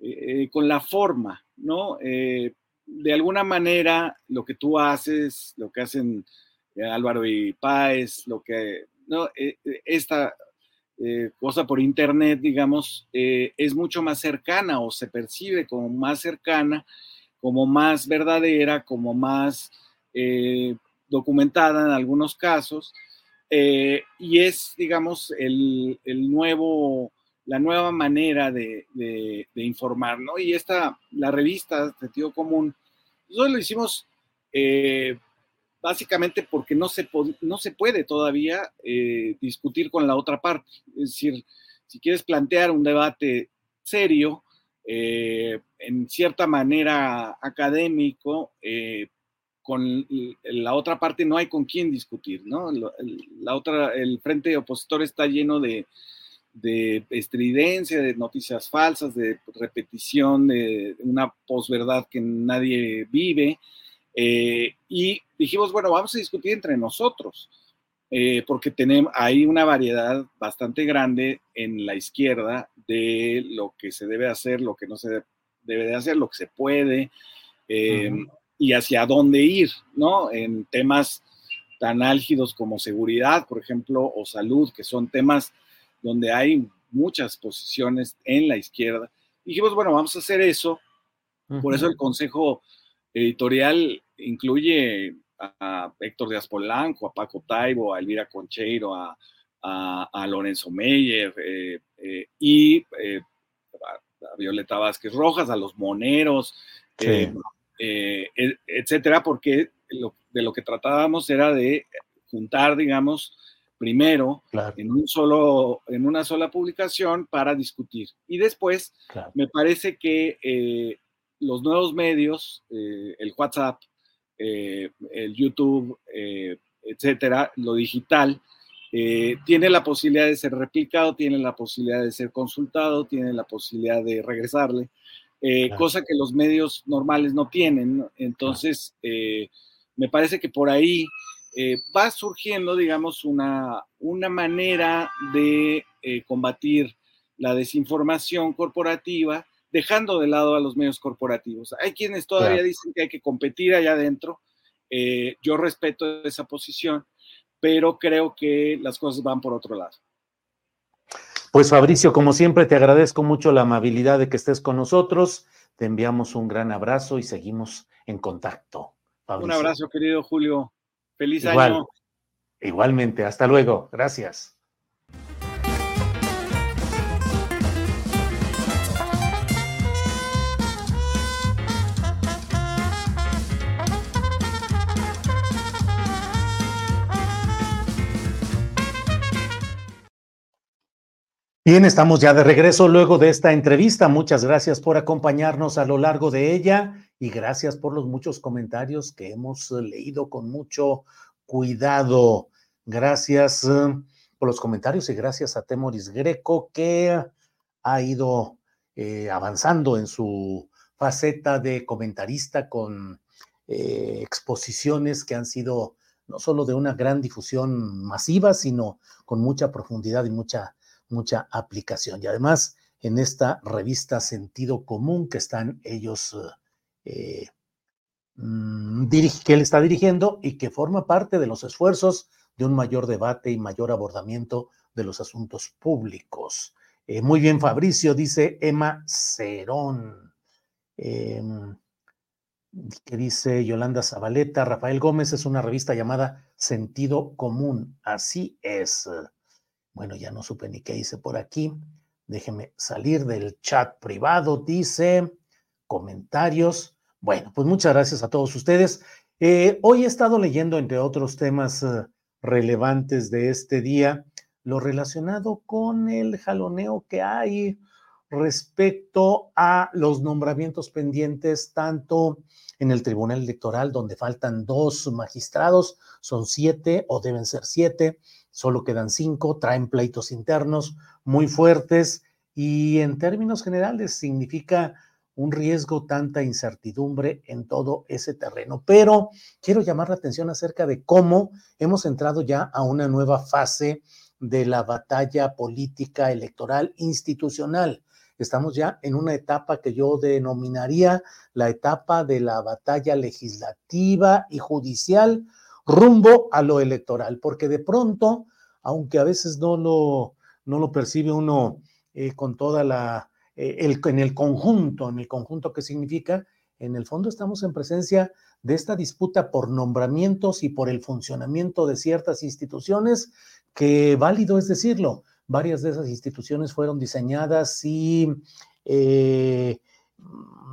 eh, con la forma, ¿no? De alguna manera, lo que tú haces, lo que hacen Álvaro y Páez, lo que, ¿no? esta cosa por internet, digamos, es mucho más cercana o se percibe como más cercana, como más verdadera, como más documentada en algunos casos, y es, digamos, el, el nuevo la nueva manera de, informar, ¿no? Y esta, la revista Sentido Común, nosotros lo hicimos eh, básicamente porque no se, no se puede todavía eh, discutir con la otra parte. Es decir, si quieres plantear un debate serio, eh, en cierta manera académico, con la otra parte no hay con quién discutir, ¿no? La otra, el frente opositor está lleno de, de estridencia, de noticias falsas, de repetición, de una posverdad que nadie vive. Eh, y dijimos, bueno, vamos a discutir entre nosotros, eh, porque tenemos, hay una variedad bastante grande en la izquierda de lo que se debe hacer, lo que no se debe de hacer, lo que se puede, eh, y hacia dónde ir, ¿no? En temas tan álgidos como seguridad, por ejemplo, o salud, que son temas donde hay muchas posiciones en la izquierda. dijimos, bueno, vamos a hacer eso. Por eso el consejo editorial incluye a Héctor Díaz Polanco, a Paco Taibo, a Elvira Concheiro, a, Lorenzo Meyer eh, eh, y eh, a Violeta Vázquez Rojas, a los moneros, e, etcétera, porque de lo que tratábamos era de juntar, digamos, primero en, un solo, en una sola publicación para discutir. Y después, me parece que los nuevos medios, el WhatsApp, eh, el YouTube, etcétera, lo digital, tiene la posibilidad de ser replicado, tiene la posibilidad de ser consultado, tiene la posibilidad de regresarle, cosa que los medios normales no tienen. Entonces, me parece que por ahí eh, va surgiendo, digamos, una, una manera de eh, combatir la desinformación corporativa, dejando de lado a los medios corporativos. Hay quienes todavía dicen que hay que competir allá adentro. Eh, yo respeto esa posición, pero creo que las cosas van por otro lado. Pues Fabricio, como siempre, te agradezco mucho la amabilidad de que estés con nosotros. Te enviamos un gran abrazo y seguimos en contacto. Un abrazo, querido Julio. Feliz año. Igualmente, hasta luego. Gracias. Bien, estamos ya de regreso luego de esta entrevista. Muchas gracias por acompañarnos a lo largo de ella y gracias por los muchos comentarios que hemos eh, leído con mucho cuidado. Gracias eh, por los comentarios y gracias a Temoris Greco que ha ido eh, avanzando en su faceta de comentarista con exposiciones que han sido no solo de una gran difusión masiva, sino con mucha profundidad y mucha mucha aplicación. Y además, en esta revista Sentido Común que están ellos, eh, mm, que él está dirigiendo y que forma parte de los esfuerzos de un mayor debate y mayor abordamiento de los asuntos públicos. Eh, muy bien, Fabricio, dice Emma Cerón. Em, que dice Yolanda Zabaleta, Rafael Gómez es una revista llamada Sentido Común. Así es. Bueno, ya no supe ni qué hice por aquí. Déjeme salir del chat privado, dice comentarios. Bueno, pues muchas gracias a todos ustedes. Eh, hoy he estado leyendo, entre otros temas eh, relevantes de este día, lo relacionado con el jaloneo que hay respecto a los nombramientos pendientes, tanto en el Tribunal Electoral, donde faltan dos magistrados, son siete o deben ser siete, solo quedan cinco, traen pleitos internos muy fuertes y en términos generales significa un riesgo, tanta incertidumbre en todo ese terreno. Pero quiero llamar la atención acerca de cómo hemos entrado ya a una nueva fase de la batalla política electoral institucional. Estamos ya en una etapa que yo denominaría la etapa de la batalla legislativa y judicial rumbo a lo electoral, porque de pronto, aunque a veces no lo, no lo percibe uno eh, con toda la, eh, el, en el conjunto, en el conjunto que significa, en el fondo estamos en presencia de esta disputa por nombramientos y por el funcionamiento de ciertas instituciones, que válido es decirlo, varias de esas instituciones fueron diseñadas y eh,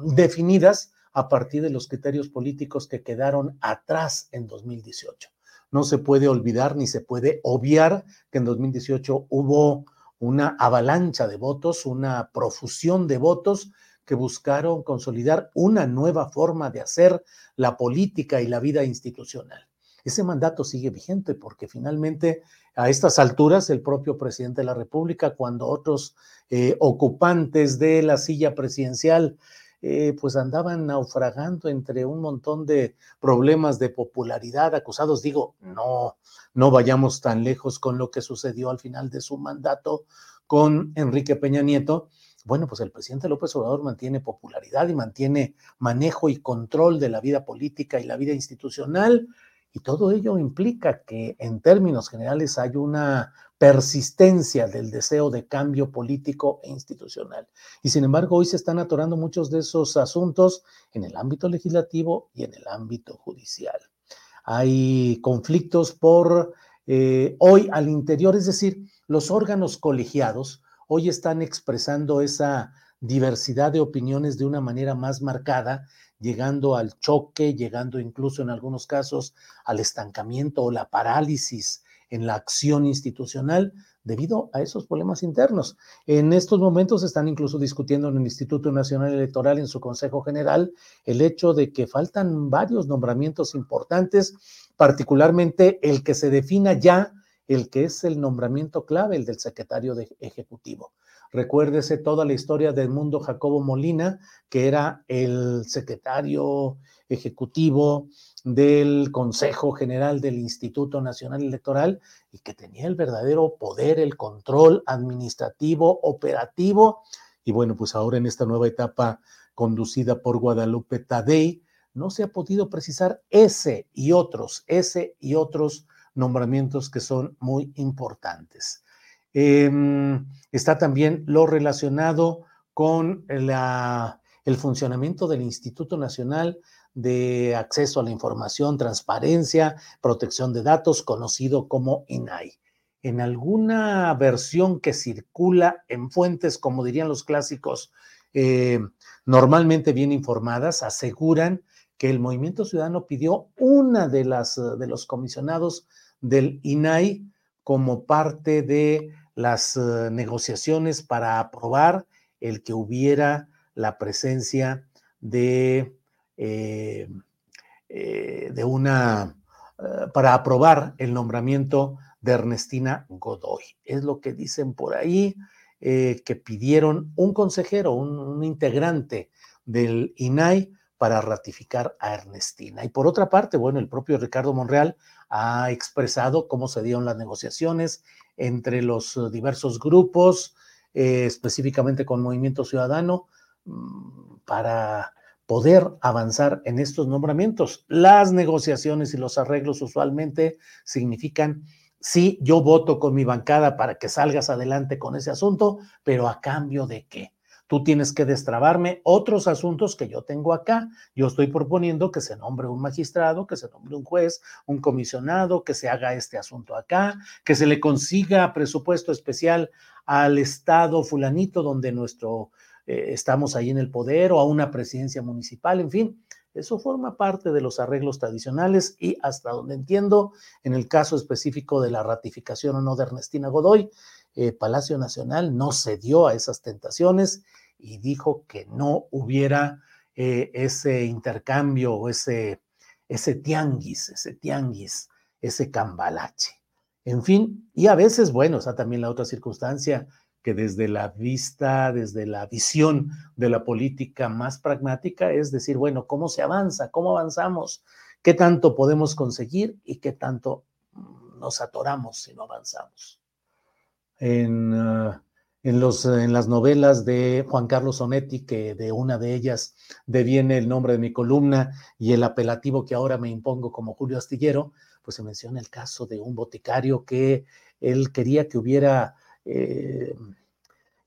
definidas a partir de los criterios políticos que quedaron atrás en 2018. No se puede olvidar ni se puede obviar que en 2018 hubo una avalancha de votos, una profusión de votos que buscaron consolidar una nueva forma de hacer la política y la vida institucional. Ese mandato sigue vigente porque finalmente a estas alturas el propio presidente de la República, cuando otros eh, ocupantes de la silla presidencial eh, pues andaban naufragando entre un montón de problemas de popularidad acusados. Digo, no, no vayamos tan lejos con lo que sucedió al final de su mandato con Enrique Peña Nieto. Bueno, pues el presidente López Obrador mantiene popularidad y mantiene manejo y control de la vida política y la vida institucional. Y todo ello implica que en términos generales hay una persistencia del deseo de cambio político e institucional. Y sin embargo, hoy se están atorando muchos de esos asuntos en el ámbito legislativo y en el ámbito judicial. Hay conflictos por eh, hoy al interior, es decir, los órganos colegiados hoy están expresando esa diversidad de opiniones de una manera más marcada, llegando al choque, llegando incluso en algunos casos al estancamiento o la parálisis en la acción institucional debido a esos problemas internos. En estos momentos están incluso discutiendo en el Instituto Nacional Electoral, en su Consejo General, el hecho de que faltan varios nombramientos importantes, particularmente el que se defina ya, el que es el nombramiento clave, el del secretario de Ejecutivo. Recuérdese toda la historia del mundo Jacobo Molina, que era el secretario ejecutivo del Consejo General del Instituto Nacional Electoral y que tenía el verdadero poder, el control administrativo, operativo. Y bueno, pues ahora en esta nueva etapa conducida por Guadalupe Tadei, no se ha podido precisar ese y otros, ese y otros nombramientos que son muy importantes. Em, está también lo relacionado con el funcionamiento del Instituto Nacional de acceso a la información, transparencia, protección de datos, conocido como INAI. En alguna versión que circula en fuentes, como dirían los clásicos, eh, normalmente bien informadas, aseguran que el Movimiento Ciudadano pidió una de las de los comisionados del INAI como parte de las eh, negociaciones para aprobar el que hubiera la presencia de eh, eh, de una, para aprobar el nombramiento de Ernestina Godoy. Es lo que dicen por ahí, que pidieron un consejero, un, integrante del INAI para ratificar a Ernestina. Y por otra parte, bueno, el propio Ricardo Monreal ha expresado cómo se dieron las negociaciones entre los diversos grupos, específicamente con Movimiento Ciudadano, mm, para poder avanzar en estos nombramientos. Las negociaciones y los arreglos usualmente significan, sí, yo voto con mi bancada para que salgas adelante con ese asunto, pero a cambio de qué? Tú tienes que destrabarme otros asuntos que yo tengo acá. Yo estoy proponiendo que se nombre un magistrado, que se nombre un juez, un comisionado, que se haga este asunto acá, que se le consiga presupuesto especial al Estado fulanito donde nuestro eh, estamos ahí en el poder o a una presidencia municipal, en fin. Eso forma parte de los arreglos tradicionales y hasta donde entiendo, en el caso específico de la ratificación o no de Ernestina Godoy, eh, Palacio Nacional no cedió a esas tentaciones y dijo que no hubiera eh, ese intercambio o ese, ese tianguis, ese tianguis, ese cambalache. En fin, y a veces, bueno, está también la otra circunstancia que desde la vista, desde la visión de la política más pragmática, es decir, bueno, ¿cómo se avanza? ¿Cómo avanzamos? ¿Qué tanto podemos conseguir y qué tanto nos atoramos si no avanzamos? En, ah, en, los, en las novelas de Juan Carlos Sonetti, que de una de ellas deviene el nombre de mi columna y el apelativo que ahora me impongo como Julio Astillero, pues se menciona el caso de un boticario que él quería que hubiera eh,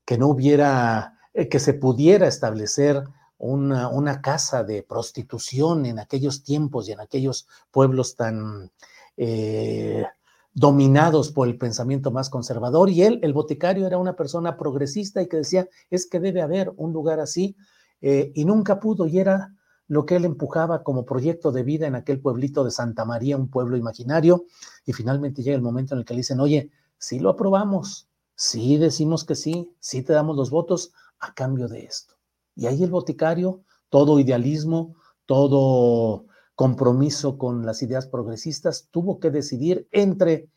que no hubiera, eh, que se pudiera establecer una, una, casa de prostitución en aquellos tiempos y en aquellos pueblos tan, eh, dominados por el pensamiento más conservador y él, el boticario, era una persona progresista y que decía, es que debe haber un lugar así eh, y nunca pudo y era lo que él empujaba como proyecto de vida en aquel pueblito de Santa María, un pueblo imaginario, y finalmente llega el momento en el que le dicen, oye, sí lo aprobamos, sí decimos que sí, sí te damos los votos a cambio de esto. Y ahí el boticario, todo idealismo, todo compromiso con las ideas progresistas, tuvo que decidir entre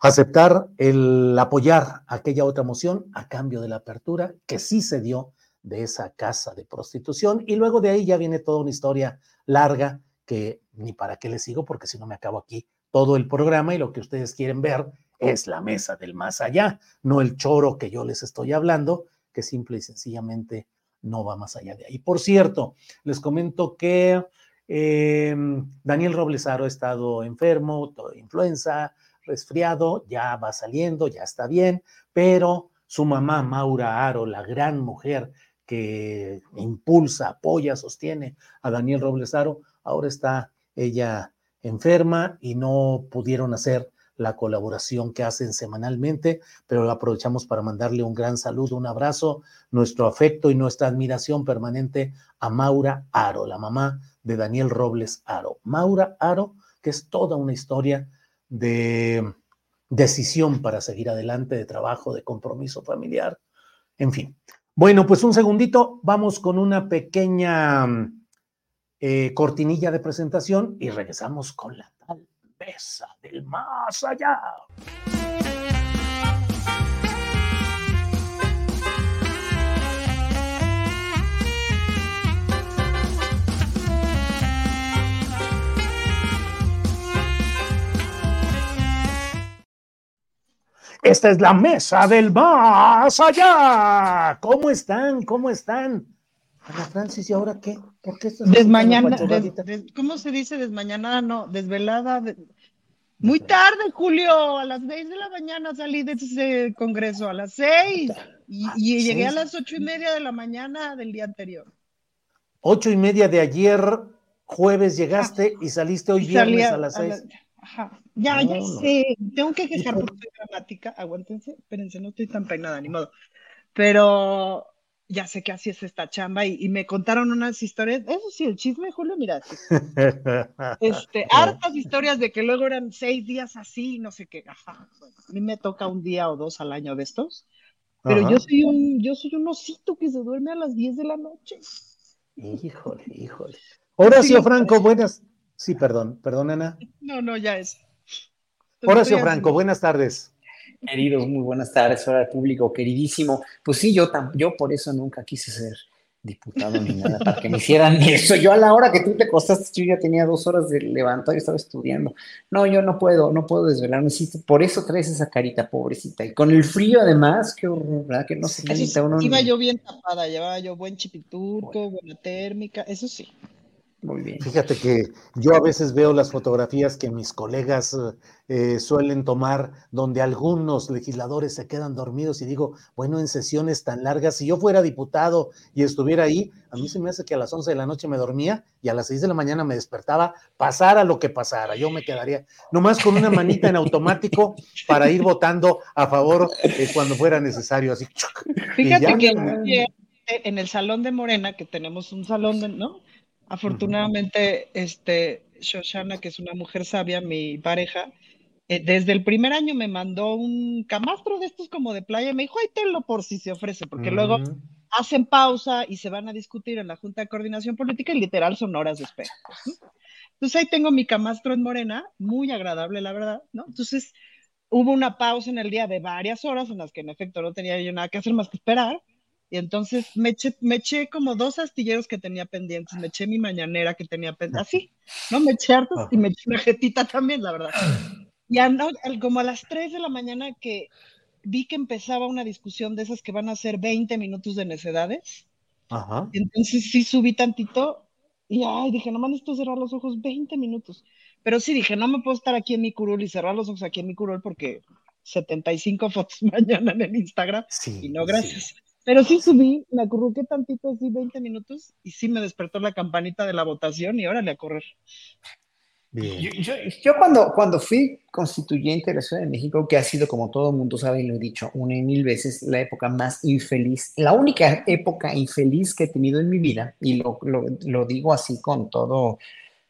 aceptar el apoyar aquella otra moción a cambio de la apertura, que sí se dio de esa casa de prostitución, y luego de ahí ya viene toda una historia larga que ni para qué le sigo, porque si no me acabo aquí todo el programa y lo que ustedes quieren ver es la mesa del más allá, no el choro que yo les estoy hablando, que simple y sencillamente no va más allá de ahí. Por cierto, les comento que eh, Daniel Roblesaro ha estado enfermo, todo influenza, resfriado, ya va saliendo, ya está bien, pero su mamá, Maura Aro, la gran mujer que impulsa, apoya, sostiene a Daniel Roblesaro, ahora está ella enferma y no pudieron hacer la colaboración que hacen semanalmente, pero aprovechamos para mandarle un gran saludo, un abrazo, nuestro afecto y nuestra admiración permanente a Maura Aro, la mamá de Daniel Robles Aro. Maura Aro, que es toda una historia de decisión para seguir adelante, de trabajo, de compromiso familiar, en fin. Bueno, pues un segundito, vamos con una pequeña eh, cortinilla de presentación y regresamos con la tal mesa del más allá. Esta es la mesa del más allá. ¿Cómo están? ¿Cómo están? Ana Francis, ¿y ahora qué? ¿Por qué estás Desmañana, ¿Cómo se dice desmañanada? No, desvelada. Muy tarde, Julio, a las seis de la mañana salí de ese congreso, a las seis. Y, ah, llegué a las ocho y media de la mañana del día anterior. Ocho y media de ayer, jueves llegaste y saliste hoy viernes a las seis. Ajá. Ya, ya sé. Tengo que quejar por tu gramática. Aguántense, espérense, no estoy tan peinada, ni modo. Pero ya sé que así es esta chamba y, me contaron unas historias, eso sí, el chisme, Julio, mira, [LAUGHS] este, hartas historias de que luego eran seis días así, no sé qué, ajá, a mí me toca un día o dos al año de estos, pero yo soy un, yo soy un osito que se duerme a las diez de la noche. Híjole, híjole. Horacio Franco, buenas, sí, perdón, perdón, Ana. No, no, ya es. Horacio Franco, buenas tardes. Queridos, muy buenas tardes, hora del público, queridísimo. Pues sí, yo, yo por eso nunca quise ser diputado ni nada, para que me hicieran [LAUGHS] eso. Yo a la hora que tú te costaste, yo ya tenía dos horas de levantar y estaba estudiando. No, yo no puedo, no puedo desvelarme. por eso traes esa carita, pobrecita. Y con el frío además, qué horror, ¿verdad? Que no se calienta uno. Iba yo bien tapada, llevaba yo buen chipiturco, buena térmica, eso sí. Muy bien. Fíjate que yo a veces veo las fotografías que mis colegas eh, suelen tomar donde algunos legisladores se quedan dormidos y digo, bueno, en sesiones tan largas, si yo fuera diputado y estuviera ahí, a mí se me hace que a las 11 de la noche me dormía y a las 6 de la mañana me despertaba, pasara lo que pasara, yo me quedaría nomás con una manita en automático para ir votando a favor eh, cuando fuera necesario, así. Fíjate que en el salón de Morena, que tenemos un salón, de, ¿no? Afortunadamente, este, Shoshana, que es una mujer sabia, mi pareja, eh, desde el primer año me mandó un camastro de estos como de playa me dijo, ay, tenlo por si se ofrece, porque luego hacen pausa y se van a discutir en la Junta de Coordinación Política y literal son horas de espera. Entonces ahí tengo mi camastro en Morena, muy agradable, la verdad, ¿no? Entonces hubo una pausa en el día de varias horas en las que en efecto no tenía yo nada que hacer más que esperar. Y entonces me eché, me eché como dos astilleros que tenía pendientes, me eché mi mañanera que tenía pendiente, así, ¿no? Me eché hartos y me eché una jetita también, la verdad. Y ando, como a las 3 de la mañana que vi que empezaba una discusión de esas que van a ser 20 minutos de necedades. Ajá. Entonces sí subí tantito y ay, dije, no necesito cerrar los ojos 20 minutos. Pero sí dije, no me puedo estar aquí en mi curul y cerrar los ojos aquí en mi curul porque 75 fotos [LAUGHS] mañana en el Instagram. Sí, y no, gracias. Pero sí subí, me acurruqué tantito así 20 minutos y sí me despertó la campanita de la votación y órale a correr. Yo, cuando, cuando fui constituyente de la Ciudad de México, que ha sido, como todo el mundo sabe y lo he dicho una y mil veces, la época más infeliz, la única época infeliz que he tenido en mi vida, y lo, lo, lo digo así con todo,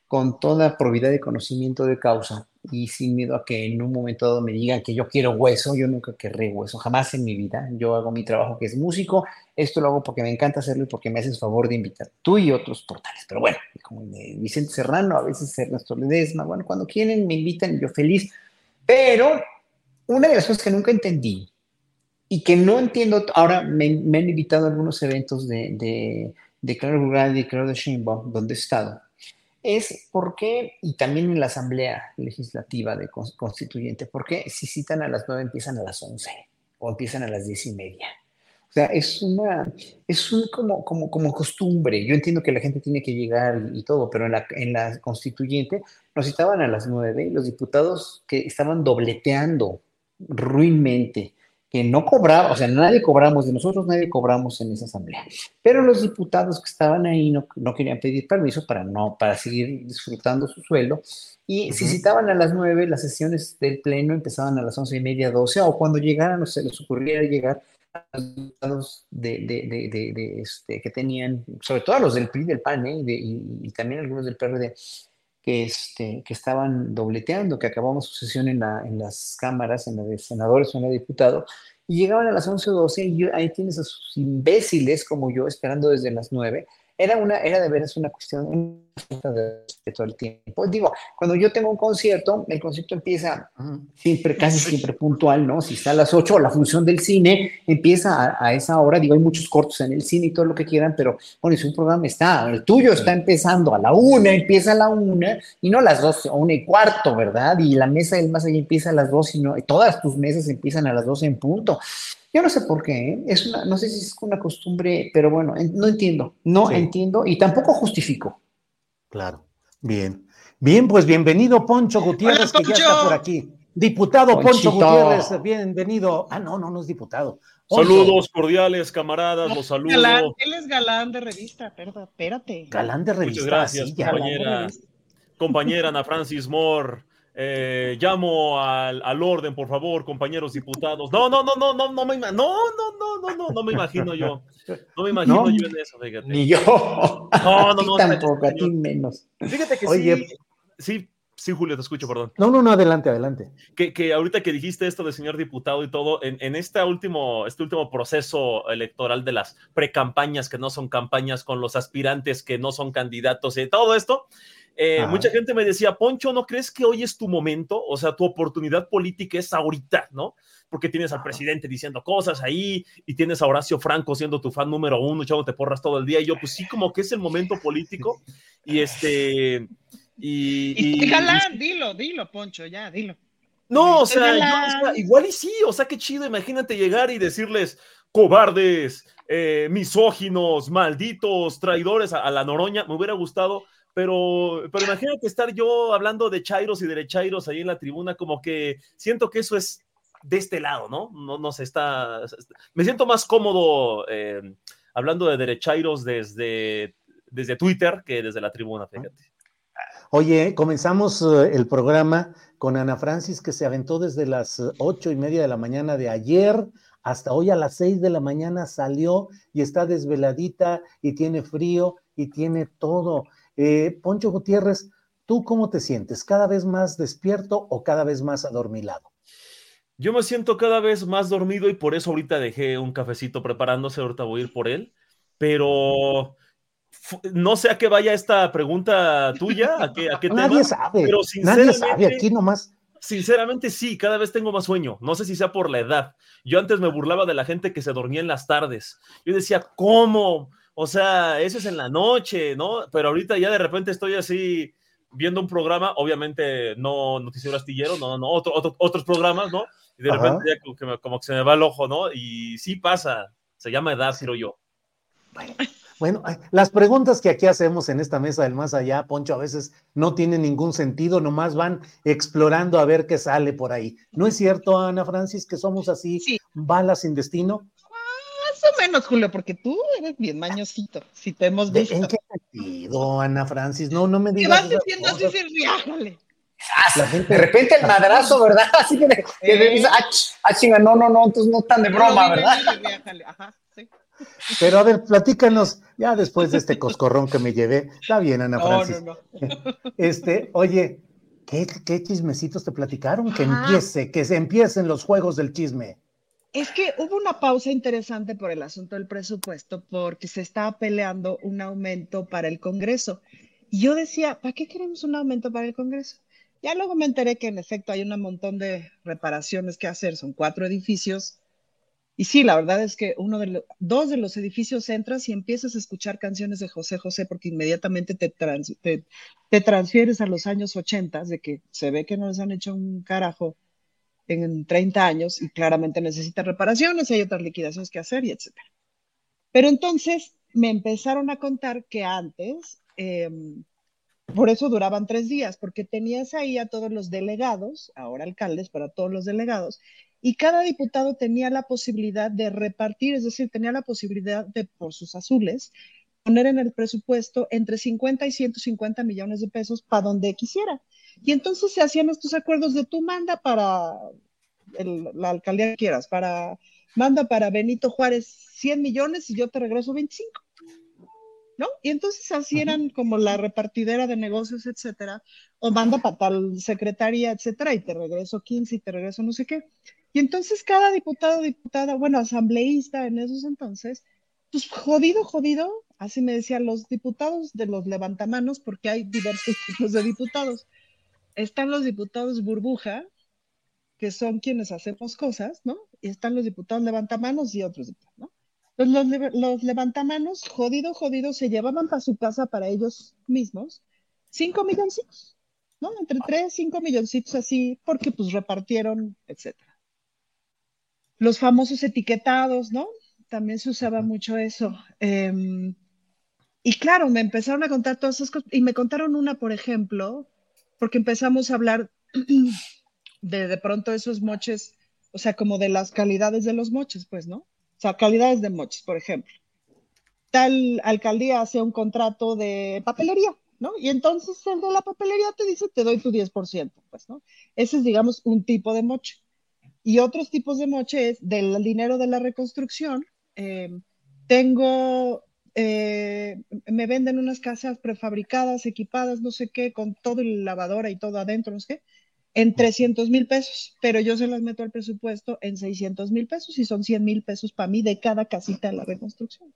con toda probidad de conocimiento de causa y sin miedo a que en un momento dado me digan que yo quiero hueso, yo nunca querré hueso, jamás en mi vida. Yo hago mi trabajo que es músico, esto lo hago porque me encanta hacerlo y porque me haces favor de invitar tú y otros portales. Pero bueno, como Vicente Serrano, a veces Ernesto Ledesma, bueno, cuando quieren me invitan, yo feliz. Pero una de las cosas que nunca entendí y que no entiendo, ahora me, han invitado a algunos eventos de, de, de Claro Rural y Claro de Sheinbaum, donde he estado es por qué, y también en la Asamblea Legislativa de Constituyente, por qué si citan a las nueve empiezan a las once o empiezan a las diez y media. O sea, es una, es un, como, como, como costumbre. Yo entiendo que la gente tiene que llegar y, todo, pero en la, en la constituyente nos citaban a las nueve y los diputados que estaban dobleteando ruinmente que no cobraba, o sea, nadie cobramos, de nosotros nadie cobramos en esa asamblea, pero los diputados que estaban ahí no, no querían pedir permiso para, no, para seguir disfrutando su sueldo, y si citaban a las nueve, las sesiones del pleno empezaban a las once y media, doce, o cuando llegaran, o se les ocurriera llegar a los diputados de, de, de, de este, que tenían, sobre todo a los del PRI, del PAN, ¿eh? y, y, también algunos del PRD, que, este, que estaban dobleteando, que acabamos su sesión en, la, en las cámaras, en la de senadores o en la de diputados, y llegaban a las 11 o 12 y ahí tienes a sus imbéciles como yo esperando desde las 9 era, una, era de veras una cuestión de respeto al tiempo. Digo, cuando yo tengo un concierto, el concierto empieza siempre, casi siempre puntual, ¿no? Si está a las 8, la función del cine empieza a, esa hora. Digo, hay muchos cortos en el cine y todo lo que quieran, pero bueno, si un programa está, el tuyo está empezando a la una, empieza a la una y no a las dos, a una y cuarto, ¿verdad? Y la mesa del más allá empieza a las dos y no, todas tus mesas empiezan a las dos en punto. Yo no sé por qué, ¿eh? es una, no sé si es una costumbre, pero bueno, no entiendo, no entiendo y tampoco justifico. Claro, bien. Bien, pues bienvenido Poncho Gutiérrez, que ya está por aquí. Diputado Poncho Gutiérrez, bienvenido. Ah, no, no, no es diputado. Saludos cordiales, camaradas, los saludo. él es galán de revista, perdón, espérate. Galán de revista. Muchas gracias, compañera. Compañera Ana Francis Moore. Eh, llamo al, al, orden, por favor, compañeros diputados. No, no, no, no, no, no me no, no, no, no, no, no me imagino yo. No me imagino yo en eso, fíjate. Ni yo. No, no, no. Tampoco, a ti menos. Fíjate que Oye, sí, sí, sí, Julio, te escucho, perdón. No, no, no, adelante, adelante. Que, que ahorita que dijiste esto de señor diputado y todo, en, en este, último, este último proceso electoral de las precampañas que no son campañas con los aspirantes que no son candidatos y todo esto, eh, mucha gente me decía, Poncho, ¿no crees que hoy es tu momento? O sea, tu oportunidad política es ahorita, ¿no? Porque tienes al presidente diciendo cosas ahí y tienes a Horacio Franco siendo tu fan número uno, echándote porras todo el día. Y yo, pues sí, como que es el momento político. Y este. Y, y, galán, dilo, dilo, Poncho, ya, dilo. No, o sea, igual y sí, o sea, qué chido, imagínate llegar y decirles cobardes, eh, misóginos, malditos, traidores a, a la Noroña. Me hubiera gustado pero, pero imagínate estar yo hablando de Chairos y derechairos ahí en la tribuna, como que siento que eso es de este lado, ¿no? No, no se está. Me siento más cómodo eh, hablando de derechairos desde, desde Twitter que desde la tribuna, fíjate. Oye, comenzamos eh, el programa con Ana Francis, que se aventó desde las ocho y media de la mañana de ayer hasta hoy a las seis de la mañana salió y está desveladita y tiene frío y tiene todo. Eh, Poncho Gutiérrez, ¿tú cómo te sientes? ¿Cada vez más despierto o cada vez más adormilado? Yo me siento cada vez más dormido y por eso ahorita dejé un cafecito preparándose, ahorita voy a ir por él, pero no sé a qué vaya esta pregunta tuya, a qué, a qué [LAUGHS] Nadie sabe, pero nadie sabe, aquí nomás. Sinceramente sí, cada vez tengo más sueño, no sé si sea por la edad. Yo antes me burlaba de la gente que se dormía en las tardes. Yo decía, ¿cómo? O sea, eso es en la noche, ¿no? Pero ahorita ya de repente estoy así viendo un programa, obviamente no Noticiero Astillero, no, no, otro, otros programas, ¿no? Y de repente ya como que, como que, se me va el ojo, ¿no? Y sí pasa, se llama edad, creo yo. Bueno, las preguntas que aquí hacemos en esta mesa del más allá, Poncho, a veces no tienen ningún sentido, nomás van explorando a ver qué sale por ahí. ¿No es cierto, Ana Francis, que somos así, balas sin destino? O menos, Julio, porque tú eres bien mañosito, si te hemos visto. ¿En qué pido, Ana Francis. No, no me Te digas. vas esas diciendo así, cosas. sí, riájale. Ah, De repente el madrazo, ¿verdad? [LAUGHS] Así que, de- que Eh. dices, ah, ch- ah, chinga, no, no, no, entonces no tan de broma, ¿verdad? riájale, ajá, sí. Pero a ver, platícanos, ya después de este coscorrón que me llevé. Está bien, Ana No, Francis. no, [LAUGHS] Este, oye, ¿qué, qué chismecitos te platicaron? Que Ajá. empiece, que se empiecen los juegos del chisme. Es que hubo una pausa interesante por el asunto del presupuesto porque se estaba peleando un aumento para el Congreso. Y yo decía, ¿para qué queremos un aumento para el Congreso? Ya luego me enteré que en efecto hay un montón de reparaciones que hacer, son cuatro edificios. Y sí, la verdad es que uno de los, dos de los edificios entras y empiezas a escuchar canciones de José José porque inmediatamente te, trans- te, te transfieres a los años 80, de que se ve que no les han hecho un carajo en 30 años y claramente necesita reparaciones, hay otras liquidaciones que hacer y etcétera. Pero entonces me empezaron a contar que antes, eh, por eso duraban tres días, porque tenías ahí a todos los delegados, ahora alcaldes, para todos los delegados, y cada diputado tenía la posibilidad de repartir, es decir, tenía la posibilidad de, por sus azules, poner en el presupuesto entre 50 y 150 millones de pesos para donde quisiera. Y entonces se hacían estos acuerdos de tú manda para el- la alcaldía que quieras, para, manda para Benito Juárez 100 millones y yo te regreso 25. ¿No? Y entonces así eran como la repartidera de negocios, etcétera, o manda para tal secretaría, etcétera, y te regreso 15 y te regreso no sé qué. Y entonces cada diputado, diputada, bueno, asambleísta en esos entonces, pues jodido, jodido, así me decían los diputados de los levantamanos, porque hay diversos tipos de diputados. Están los diputados burbuja, que son quienes hacemos cosas, ¿no? Y están los diputados levantamanos y otros diputados, ¿no? Entonces, los, los levantamanos, jodido, jodido, se llevaban para su casa para ellos mismos cinco milloncitos, ¿no? Entre tres, cinco milloncitos así, porque pues repartieron, etcétera. Los famosos etiquetados, ¿no? También se usaba mucho eso. Em, y claro, me empezaron a contar todas esas cosas, y me contaron una, por ejemplo, porque empezamos a hablar [CLEARS THROAT] de de pronto esos moches, o sea, como de las calidades de los moches, pues, ¿no? O sea, calidades de moches, por ejemplo. Tal alcaldía hace un contrato de papelería, ¿no? Y entonces el de la papelería te dice, te doy tu 10%, pues, ¿no? Ese es, digamos, un tipo de moche. Y otros tipos de moche es del dinero de la reconstrucción. eh, tengo, eh, me venden unas casas prefabricadas, equipadas, no sé qué, con todo el lavadora y todo adentro, no sé qué, en 300 mil pesos, pero yo se las meto al presupuesto en 600 mil pesos y son 100 mil pesos para mí de cada casita de la reconstrucción.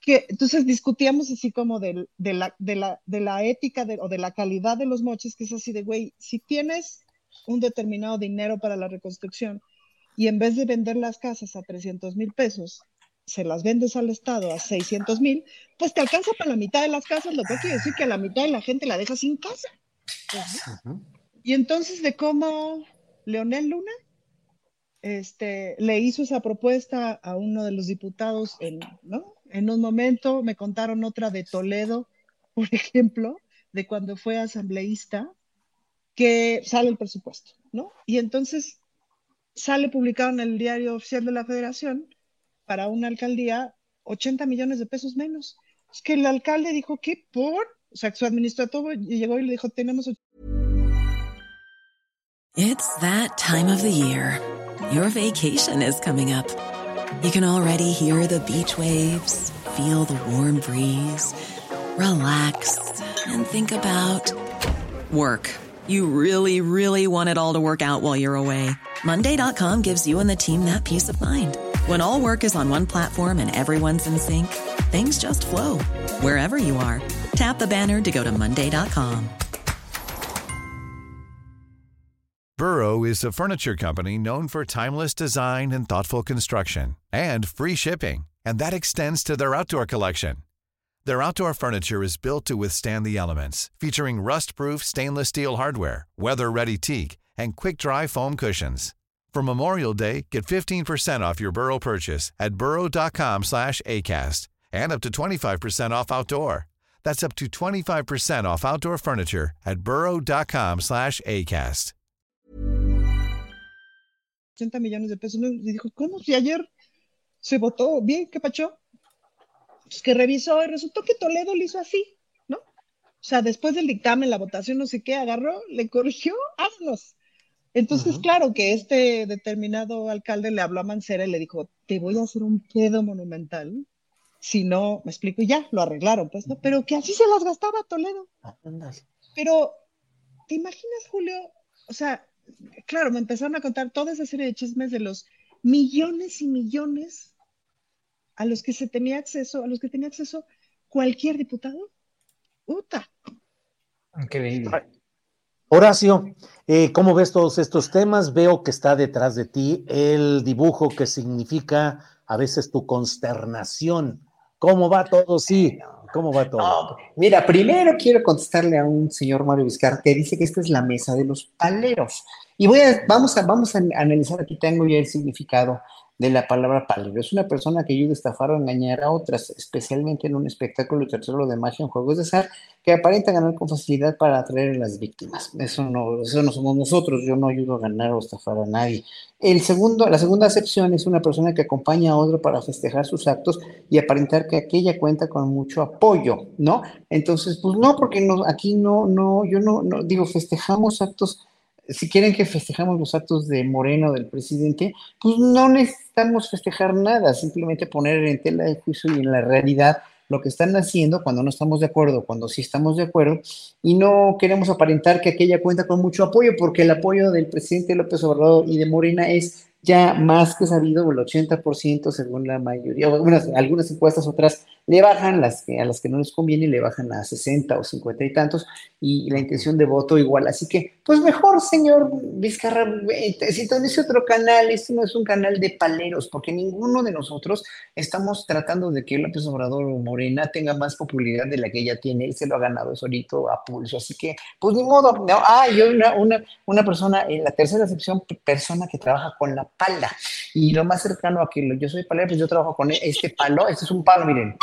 Que, entonces discutíamos así como de, la, de, la, de la ética o de la calidad de los moches, que es así de, güey, si tienes un determinado dinero para la reconstrucción y en vez de vender las casas a 300 mil pesos, se las vendes al Estado a 600 mil, pues te alcanza para la mitad de las casas, lo que quiere decir que a la mitad de la gente la deja sin casa. Y entonces de cómo Leonel Luna este, le hizo esa propuesta a uno de los diputados en, ¿no? en un momento, me contaron otra de Toledo, por [LAUGHS] ejemplo, de cuando fue asambleísta, que sale el presupuesto, ¿no? Y entonces sale publicado en el diario oficial de la Federación para una alcaldía 80 millones de pesos menos. Es que el alcalde dijo que por, o sea, su administrativo llegó y le dijo, tenemos It's that time of the year. Your vacation is coming up. You can already hear the beach waves, feel the warm breeze, relax, and think about work. You really, really want it all to work out while you're away. Monday.com gives you and the team that peace of mind. When all work is on one platform and everyone's in sync, things just flow wherever you are. Tap the banner to go to Monday.com. Burrow is a furniture company known for timeless design and thoughtful construction and free shipping, and that extends to their outdoor collection. Their outdoor furniture is built to withstand the elements, featuring rust-proof stainless steel hardware, weather-ready teak, and quick-dry foam cushions. For Memorial Day, get 15% off your Burrow purchase at burrow.com slash ACAST and up to 25% off outdoor. That's up to 25% off outdoor furniture at burrow.com slash ACAST. 80 millones de pesos. Y dijo, ¿cómo? Si ayer se votó bien, ¿qué pacho? pues que revisó y resultó que Toledo lo hizo así, ¿no? O sea, después del dictamen, la votación, no sé qué, agarró, le corrigió, vámonos. Entonces, claro que este determinado alcalde le habló a Mancera y le dijo, te voy a hacer un pedo monumental. Si no, me explico, y ya, lo arreglaron, pues, ¿no? Pero que así se las gastaba Toledo. Pero, ¿te imaginas, Julio? O sea, claro, me empezaron a contar toda esa serie de chismes de los millones y millones a los que se tenía acceso, a los que tenía acceso cualquier diputado. Uta. Increíble. Horacio, eh, ¿cómo ves todos estos temas? Veo que está detrás de ti el dibujo que significa a veces tu consternación. ¿Cómo va todo? Sí, ¿cómo va todo? Mira, primero quiero contestarle a un señor Mario Vizcar que dice que esta es la mesa de los paleros. Y voy a, vamos a, vamos a analizar, aquí tengo ya el significado de la palabra palero. Es una persona que ayuda a estafar o engañar a otras, especialmente en un espectáculo tercero de magia en juegos de azar, que aparenta ganar con facilidad para atraer a las víctimas. Eso no, eso no somos nosotros, yo no ayudo a ganar o estafar a nadie. El segundo, la segunda acepción es una persona que acompaña a otro para festejar sus actos y aparentar que aquella cuenta con mucho apoyo, ¿no? Entonces, pues no, porque no, aquí no, no, yo no, no digo, festejamos actos si quieren que festejamos los actos de Moreno, del presidente, pues no necesitamos festejar nada, simplemente poner en tela de juicio y en la realidad lo que están haciendo cuando no estamos de acuerdo, cuando sí estamos de acuerdo, y no queremos aparentar que aquella cuenta con mucho apoyo, porque el apoyo del presidente López Obrador y de Morena es ya más que sabido, el 80% según la mayoría, algunas, algunas encuestas, otras le bajan, las que, a las que no les conviene le bajan a 60 o 50 y tantos, y la intención de voto igual. Así que, pues mejor, señor Vizcarra, ese otro canal, este no es un canal de paleros, porque ninguno de nosotros estamos tratando de que López Obrador o Morena tenga más popularidad de la que ella tiene, él se lo ha ganado solito a pulso, así que, pues ni modo, no, ah, yo una, una, una persona, en la tercera excepción, persona que trabaja con la pala, y lo más cercano a que yo soy palero, pues yo trabajo con este palo, este es un palo, miren,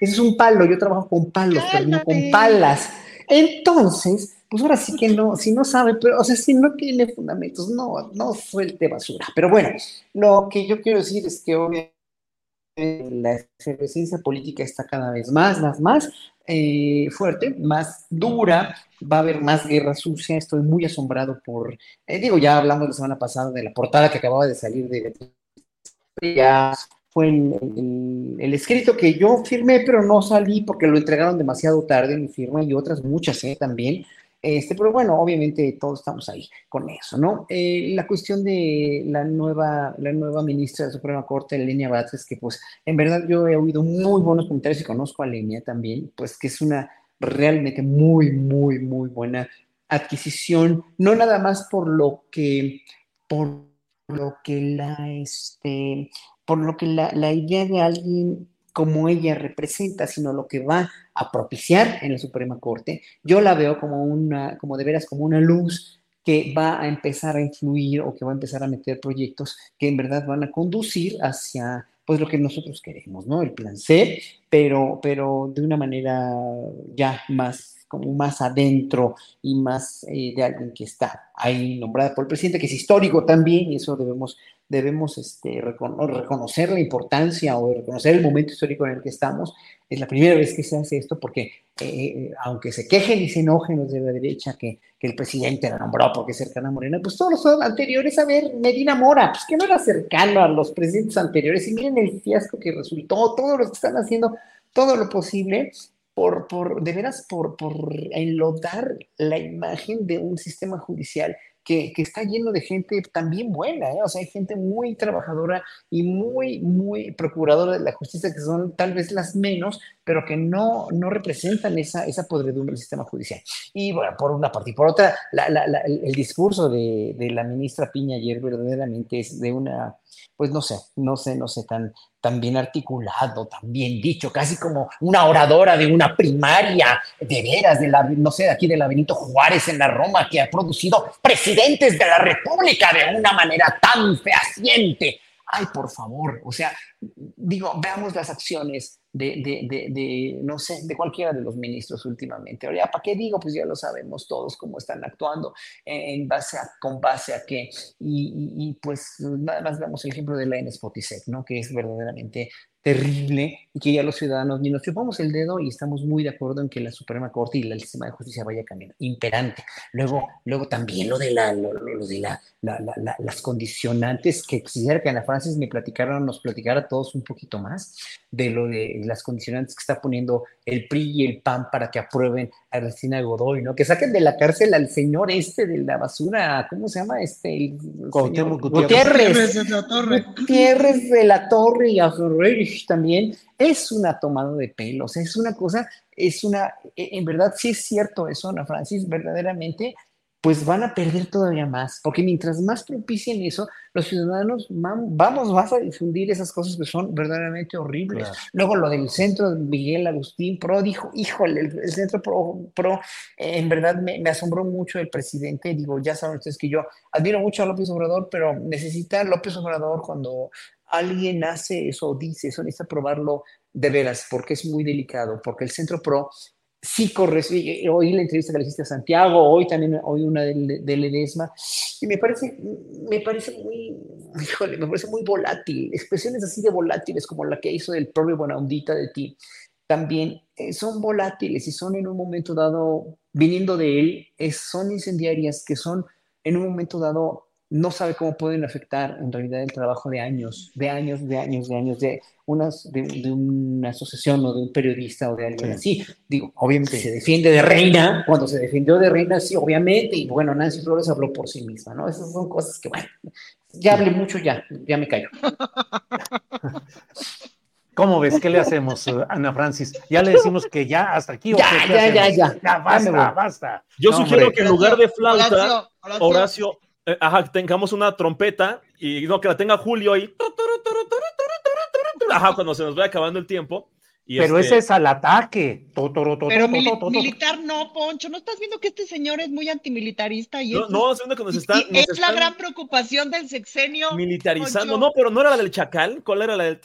ese es un palo, yo trabajo con palos, pero no con palas. Entonces, pues ahora sí que no, si no sabe, pero, o sea, si no tiene fundamentos, no, no suelte basura. Pero bueno, lo que yo quiero decir es que obviamente la efervescencia política está cada vez más, más, más eh, fuerte, más dura, va a haber más guerra sucia, estoy muy asombrado por, eh, digo, ya hablamos la semana pasada de la portada que acababa de salir de ya fue el, escrito que yo firmé, pero no salí porque lo entregaron demasiado tarde, mi firma y otras muchas ¿eh? también. Este, pero bueno, obviamente todos estamos ahí con eso, ¿no? Eh, la cuestión de la nueva, la nueva ministra de la Suprema Corte, Lenia Vázquez, que pues en verdad yo he oído muy buenos comentarios y conozco a Lenia también, pues que es una realmente muy, muy, muy buena adquisición, no nada más por lo que, por lo que la, este, por lo que la, la idea de alguien como ella representa, sino lo que va a propiciar en la Suprema Corte, yo la veo como una, como de veras, como una luz que va a empezar a influir o que va a empezar a meter proyectos que en verdad van a conducir hacia pues lo que nosotros queremos, ¿no? El plan C, pero, pero de una manera ya más como más adentro y más eh, de alguien que está ahí nombrada por el presidente, que es histórico también, y eso debemos, debemos este, reconocer la importancia o reconocer el momento histórico en el que estamos. Es la primera vez que se hace esto porque, eh, aunque se quejen y se enojen los de la derecha que, que el presidente la nombró porque es cercana a Morena, pues todos los anteriores, a ver, Medina Mora, pues que no era cercano a los presidentes anteriores, y miren el fiasco que resultó, todos los que están haciendo todo lo posible por, por, de veras, por, por enlodar la imagen de un sistema judicial que, que, está lleno de gente también buena, ¿eh? o sea, hay gente muy trabajadora y muy, muy procuradora de la justicia, que son tal vez las menos, pero que no, no representan esa, esa podredumbre del sistema judicial. Y bueno, por una parte y por otra, la, el, discurso de, de, la ministra Piña ayer verdaderamente es de una, pues no sé, no sé, no sé, tan, tan bien articulado, tan bien dicho, casi como una oradora de una primaria, de veras, de no sé, de aquí de la Benito Juárez en la Roma, que ha producido presidentes de la República de una manera tan fehaciente. Ay, por favor, o sea, digo, veamos las acciones de, de, de, no sé, de cualquiera de los ministros últimamente. Ahora, ¿para qué digo? Pues ya lo sabemos todos cómo están actuando, en base a, con base a qué. Y, y, pues nada más damos el ejemplo de la Spotisec, ¿no? Que es verdaderamente terrible y que ya los ciudadanos ni nos chupamos el dedo y estamos muy de acuerdo en que la Suprema Corte y el sistema de justicia vaya cambiando, imperante. Luego, luego también lo de, la, lo, de la, la, las condicionantes que quisiera que Ana Francis me platicara, nos platicara a todos un poquito más de lo de las condicionantes que está poniendo el PRI y el PAN para que aprueben a Cristina Godoy, ¿no? Que saquen de la cárcel al señor este de la basura, ¿cómo se llama? Este, el, Gutiérrez. Gutiérrez. de la Torre. Gutiérrez de la Torre y a Ferrer también. Es una tomada de pelos, es una cosa, es una, en verdad sí es cierto eso, Ana Francis, verdaderamente pues van a perder todavía más, porque mientras más propicien eso, los ciudadanos vamos más a difundir esas cosas que son verdaderamente horribles. Luego lo del centro de Miguel Agustín Pro dijo, híjole, el, centro Pro, pro en verdad me, asombró mucho el presidente, digo, ya saben ustedes que yo admiro mucho a López Obrador, pero necesita López Obrador cuando alguien hace eso o dice eso, necesita probarlo de veras, porque es muy delicado, porque el Centro Pro sí corre, oí la entrevista que le hiciste a Santiago, hoy también oí una del, del Edesma, y me parece, me parece muy, híjole, me parece muy volátil, expresiones así de volátiles como la que hizo del propio Buenaundita de ti, también eh, son volátiles y son en un momento dado, viniendo de él, son incendiarias que son en un momento dado no sabe cómo pueden afectar en realidad el trabajo de años, de años, de años, de años, de, unas, de, una asociación o de un periodista o de alguien así. Digo, obviamente se defiende de reina, cuando se defendió de reina, sí, obviamente, y bueno, Nancy Flores habló por sí misma, ¿no? Esas son cosas que, bueno, ya hablé mucho, ya, ya me callo. [LAUGHS] ¿Cómo ves? ¿Qué le hacemos, eh, Ana Francis? Ya le decimos que ya hasta aquí. Ya, ya, ya, ya, ya. basta, basta. Yo sugiero que en lugar de flauta, Horacio eh, ajá, tengamos una trompeta y no que la tenga Julio ahí. Ajá, cuando se nos vaya acabando el tiempo. Pero este ese es al ataque. Pero militar no, Poncho. ¿No estás viendo que este señor es muy antimilitarista? Y no, no, viendo que nos están. es la gran preocupación del sexenio. Militarizando. No, pero no era la del chacal. ¿Cuál era la del.?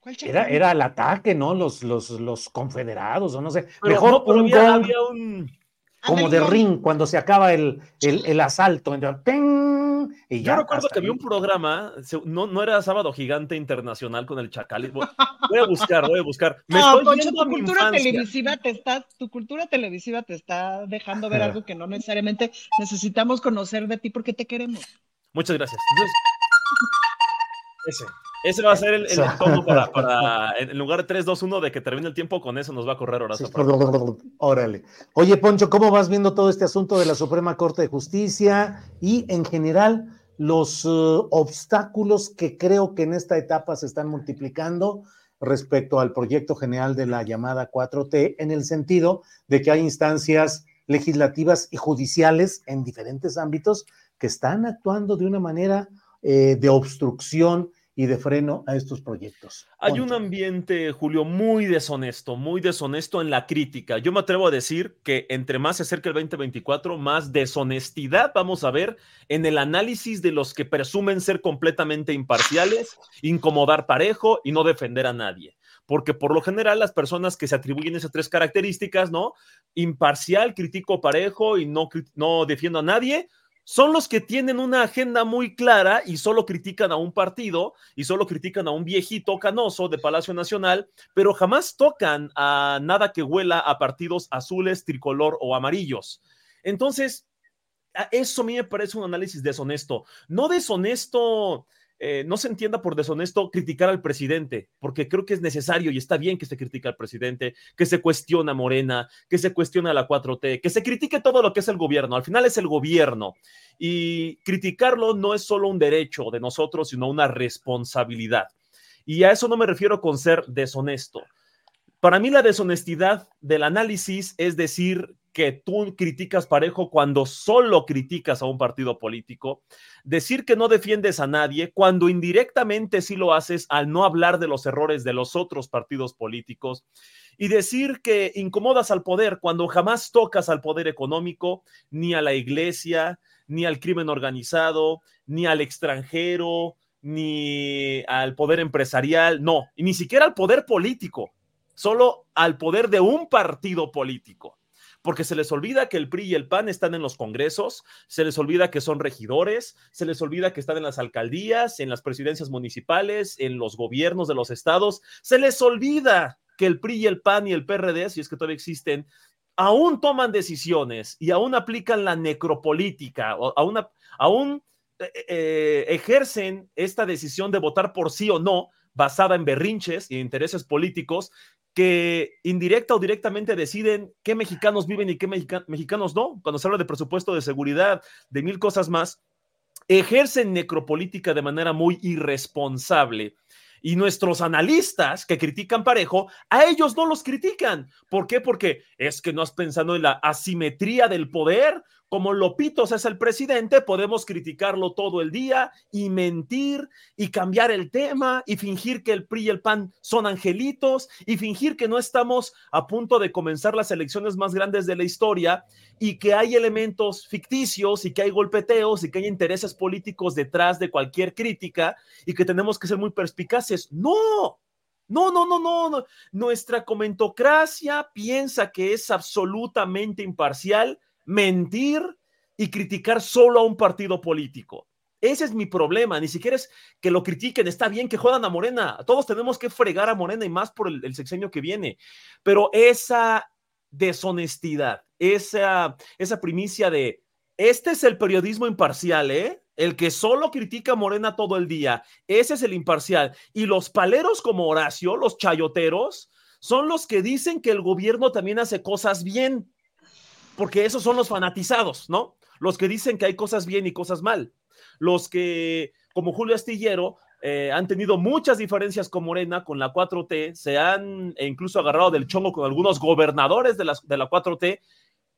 ¿Cuál era, era el ataque, ¿no? Los, los, los confederados, o no sé. Mejor un había un como de ring cuando se acaba el, el, asalto. Y ya Yo recuerdo que había un programa, no, no era Sábado Gigante Internacional con el Chacal. Voy, a buscar, voy a buscar. no, Poncho, tu cultura televisiva te está, tu cultura televisiva te está dejando ver algo que no necesariamente necesitamos conocer de ti porque te queremos. Muchas gracias. ese. Ese va a ser el, el para, para, en lugar de 3, 2, 1 de que termine el tiempo, con eso nos va a correr Horacio. órale. Oye, Poncho, ¿cómo vas viendo todo este asunto de la Suprema Corte de Justicia y en general los uh, obstáculos que creo que en esta etapa se están multiplicando respecto al proyecto general de la llamada 4T, en el sentido de que hay instancias legislativas y judiciales en diferentes ámbitos que están actuando de una manera eh, de obstrucción y de freno a estos proyectos. Hay un ambiente, Julio, muy deshonesto, muy deshonesto en la crítica. Yo me atrevo a decir que entre más se acerca el 2024, más deshonestidad vamos a ver en el análisis de los que presumen ser completamente imparciales, incomodar parejo y no defender a nadie porque por lo general las personas que se atribuyen esas tres características, ¿no? Imparcial, critico parejo y no, no defiendo a nadie, son los que tienen una agenda muy clara y solo critican a un partido y solo critican a un viejito canoso de Palacio Nacional, pero jamás tocan a nada que huela a partidos azules, tricolor o amarillos. Entonces, eso a mí me parece un análisis deshonesto. No deshonesto eh, no se entienda por deshonesto criticar al presidente, porque creo que es necesario y está bien que se critique al presidente, que se cuestiona Morena, que se cuestiona la 4T, que se critique todo lo que es el gobierno. Al final es el gobierno y criticarlo no es solo un derecho de nosotros, sino una responsabilidad. Y a eso no me refiero con ser deshonesto. Para mí la deshonestidad del análisis es decir que tú criticas parejo cuando solo criticas a un partido político, decir que no defiendes a nadie cuando indirectamente sí lo haces al no hablar de los errores de los otros partidos políticos. Y decir que incomodas al poder cuando jamás tocas al poder económico, ni a la iglesia, ni al crimen organizado, ni al extranjero, ni al poder empresarial, no, y ni siquiera al poder político, solo al poder de un partido político porque se les olvida que el PRI y el PAN están en los congresos, se les olvida que son regidores, se les olvida que están en las alcaldías, en las presidencias municipales, en los gobiernos de los estados, se les olvida que el PRI y el PAN y el PRD, si es que todavía existen, aún toman decisiones y aún aplican la necropolítica, aún, aún eh, eh, ejercen esta decisión de votar por sí o no basada en berrinches y intereses políticos que indirecta o directamente deciden qué mexicanos viven y qué mexicanos no. Cuando se habla de presupuesto de seguridad, de mil cosas más, ejercen necropolítica de manera muy irresponsable. Y nuestros analistas que critican parejo, a ellos no los critican. ¿Por qué? Porque es que no has pensado en la asimetría del poder como Lopitos es el presidente, podemos criticarlo todo el día y mentir y cambiar el tema y fingir que el PRI y el PAN son angelitos y fingir que no estamos a punto de comenzar las elecciones más grandes de la historia y que hay elementos ficticios y que hay golpeteos y que hay intereses políticos detrás de cualquier crítica y que tenemos que ser muy perspicaces. No, no, no, no, no. Nuestra comentocracia piensa que es absolutamente imparcial mentir y criticar solo a un partido político. Ese es mi problema, ni siquiera es que lo critiquen, está bien que jodan a Morena, todos tenemos que fregar a Morena y más por el, sexenio que viene, pero esa deshonestidad, esa, esa primicia de, este es el periodismo imparcial, ¿eh? El que solo critica a Morena todo el día, ese es el imparcial. Y los paleros como Horacio, los chayoteros, son los que dicen que el gobierno también hace cosas bien porque esos son los fanatizados, ¿no? Los que dicen que hay cosas bien y cosas mal. Los que, como Julio Astillero, eh, han tenido muchas diferencias con Morena, con la 4T, se han incluso agarrado del chongo con algunos gobernadores de la, de la 4T,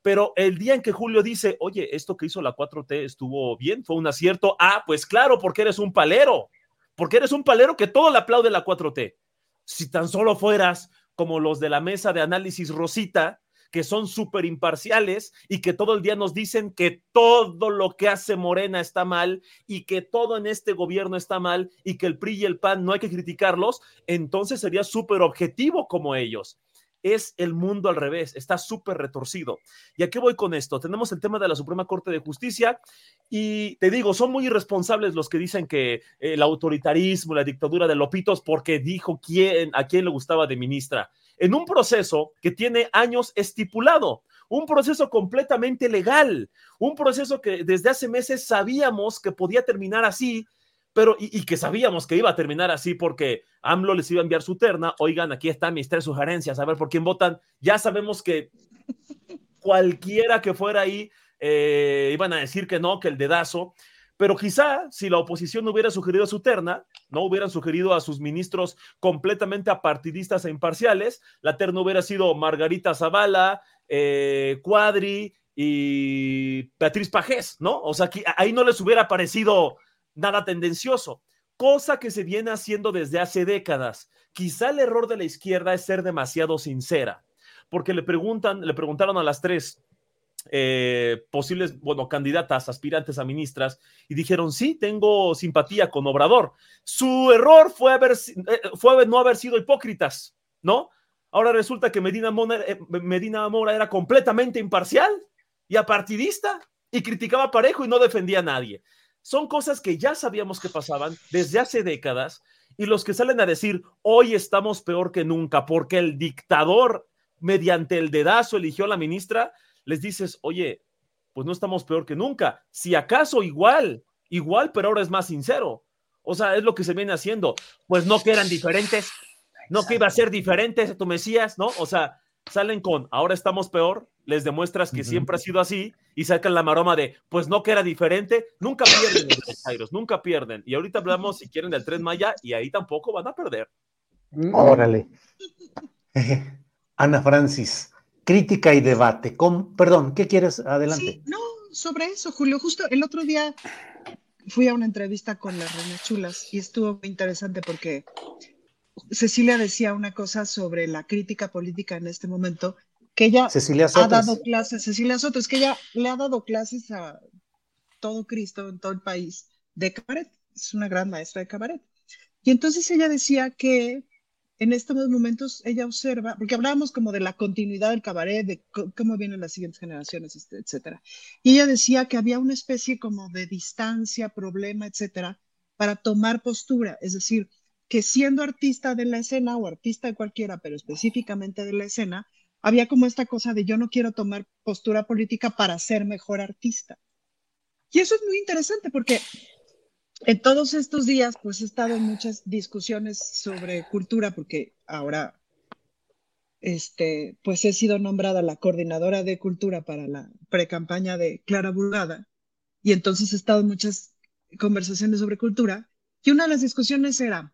pero el día en que Julio dice, oye, esto que hizo la 4T estuvo bien, fue un acierto, ah, pues claro, porque eres un palero, porque eres un palero que todo le aplaude la 4T. Si tan solo fueras como los de la mesa de análisis Rosita, que son súper imparciales y que todo el día nos dicen que todo lo que hace Morena está mal y que todo en este gobierno está mal y que el PRI y el PAN no hay que criticarlos, entonces sería súper objetivo como ellos es el mundo al revés, está súper retorcido. ¿Y a qué voy con esto? Tenemos el tema de la Suprema Corte de Justicia y te digo, son muy irresponsables los que dicen que el autoritarismo, la dictadura de Lopitos, porque dijo quién, a quién le gustaba de ministra en un proceso que tiene años estipulado, un proceso completamente legal, un proceso que desde hace meses sabíamos que podía terminar así, pero y, que sabíamos que iba a terminar así porque AMLO les iba a enviar su terna, oigan, aquí están mis tres sugerencias, a ver por quién votan, ya sabemos que cualquiera que fuera ahí eh, iban a decir que no, que el dedazo, pero quizá si la oposición no hubiera sugerido su terna, no hubieran sugerido a sus ministros completamente apartidistas e imparciales, la terna hubiera sido Margarita Zavala, eh, Cuadri y Beatriz Pajés, ¿no? O sea, que ahí no les hubiera parecido nada tendencioso, cosa que se viene haciendo desde hace décadas. Quizá el error de la izquierda es ser demasiado sincera, porque le preguntan, le preguntaron a las tres, eh, posibles, bueno, candidatas, aspirantes a ministras, y dijeron, sí, tengo simpatía con Obrador. Su error fue, haber, eh, fue no haber sido hipócritas, ¿no? Ahora resulta que Medina Mora, eh, Medina Mora era completamente imparcial y apartidista y criticaba parejo y no defendía a nadie. Son cosas que ya sabíamos que pasaban desde hace décadas y los que salen a decir, hoy estamos peor que nunca porque el dictador mediante el dedazo eligió a la ministra, les dices, oye, pues no estamos peor que nunca. Si acaso igual, igual, pero ahora es más sincero. O sea, es lo que se viene haciendo. Pues no que eran diferentes, no que iba a ser diferente tu Mesías, ¿no? O sea, salen con, ahora estamos peor, les demuestras que siempre ha sido así y sacan la maroma de, pues no que era diferente, nunca pierden los Jairos, nunca pierden. Y ahorita hablamos, si quieren, del tren Maya y ahí tampoco van a perder. Órale. [LAUGHS] Ana Francis crítica y debate. Con, perdón, ¿qué quieres? Adelante. no, sobre eso, Julio. Justo el otro día fui a una entrevista con las Reinas Chulas y estuvo muy interesante porque Cecilia decía una cosa sobre la crítica política en este momento, que ella ha dado clases, Cecilia Soto, es que ella le ha dado clases a todo Cristo en todo el país de cabaret, es una gran maestra de cabaret. Y entonces ella decía que en estos momentos ella observa, porque hablábamos como de la continuidad del cabaret, de cómo vienen las siguientes generaciones, este, etcétera. Y ella decía que había una especie como de distancia, problema, etcétera, para tomar postura. Es decir, que siendo artista de la escena o artista de cualquiera, pero específicamente de la escena, había como esta cosa de yo no quiero tomar postura política para ser mejor artista. Y eso es muy interesante porque en todos estos días, pues he estado en muchas discusiones sobre cultura, porque ahora, este, pues he sido nombrada la coordinadora de cultura para la pre-campaña de Clara Burgada, y entonces he estado en muchas conversaciones sobre cultura, y una de las discusiones era,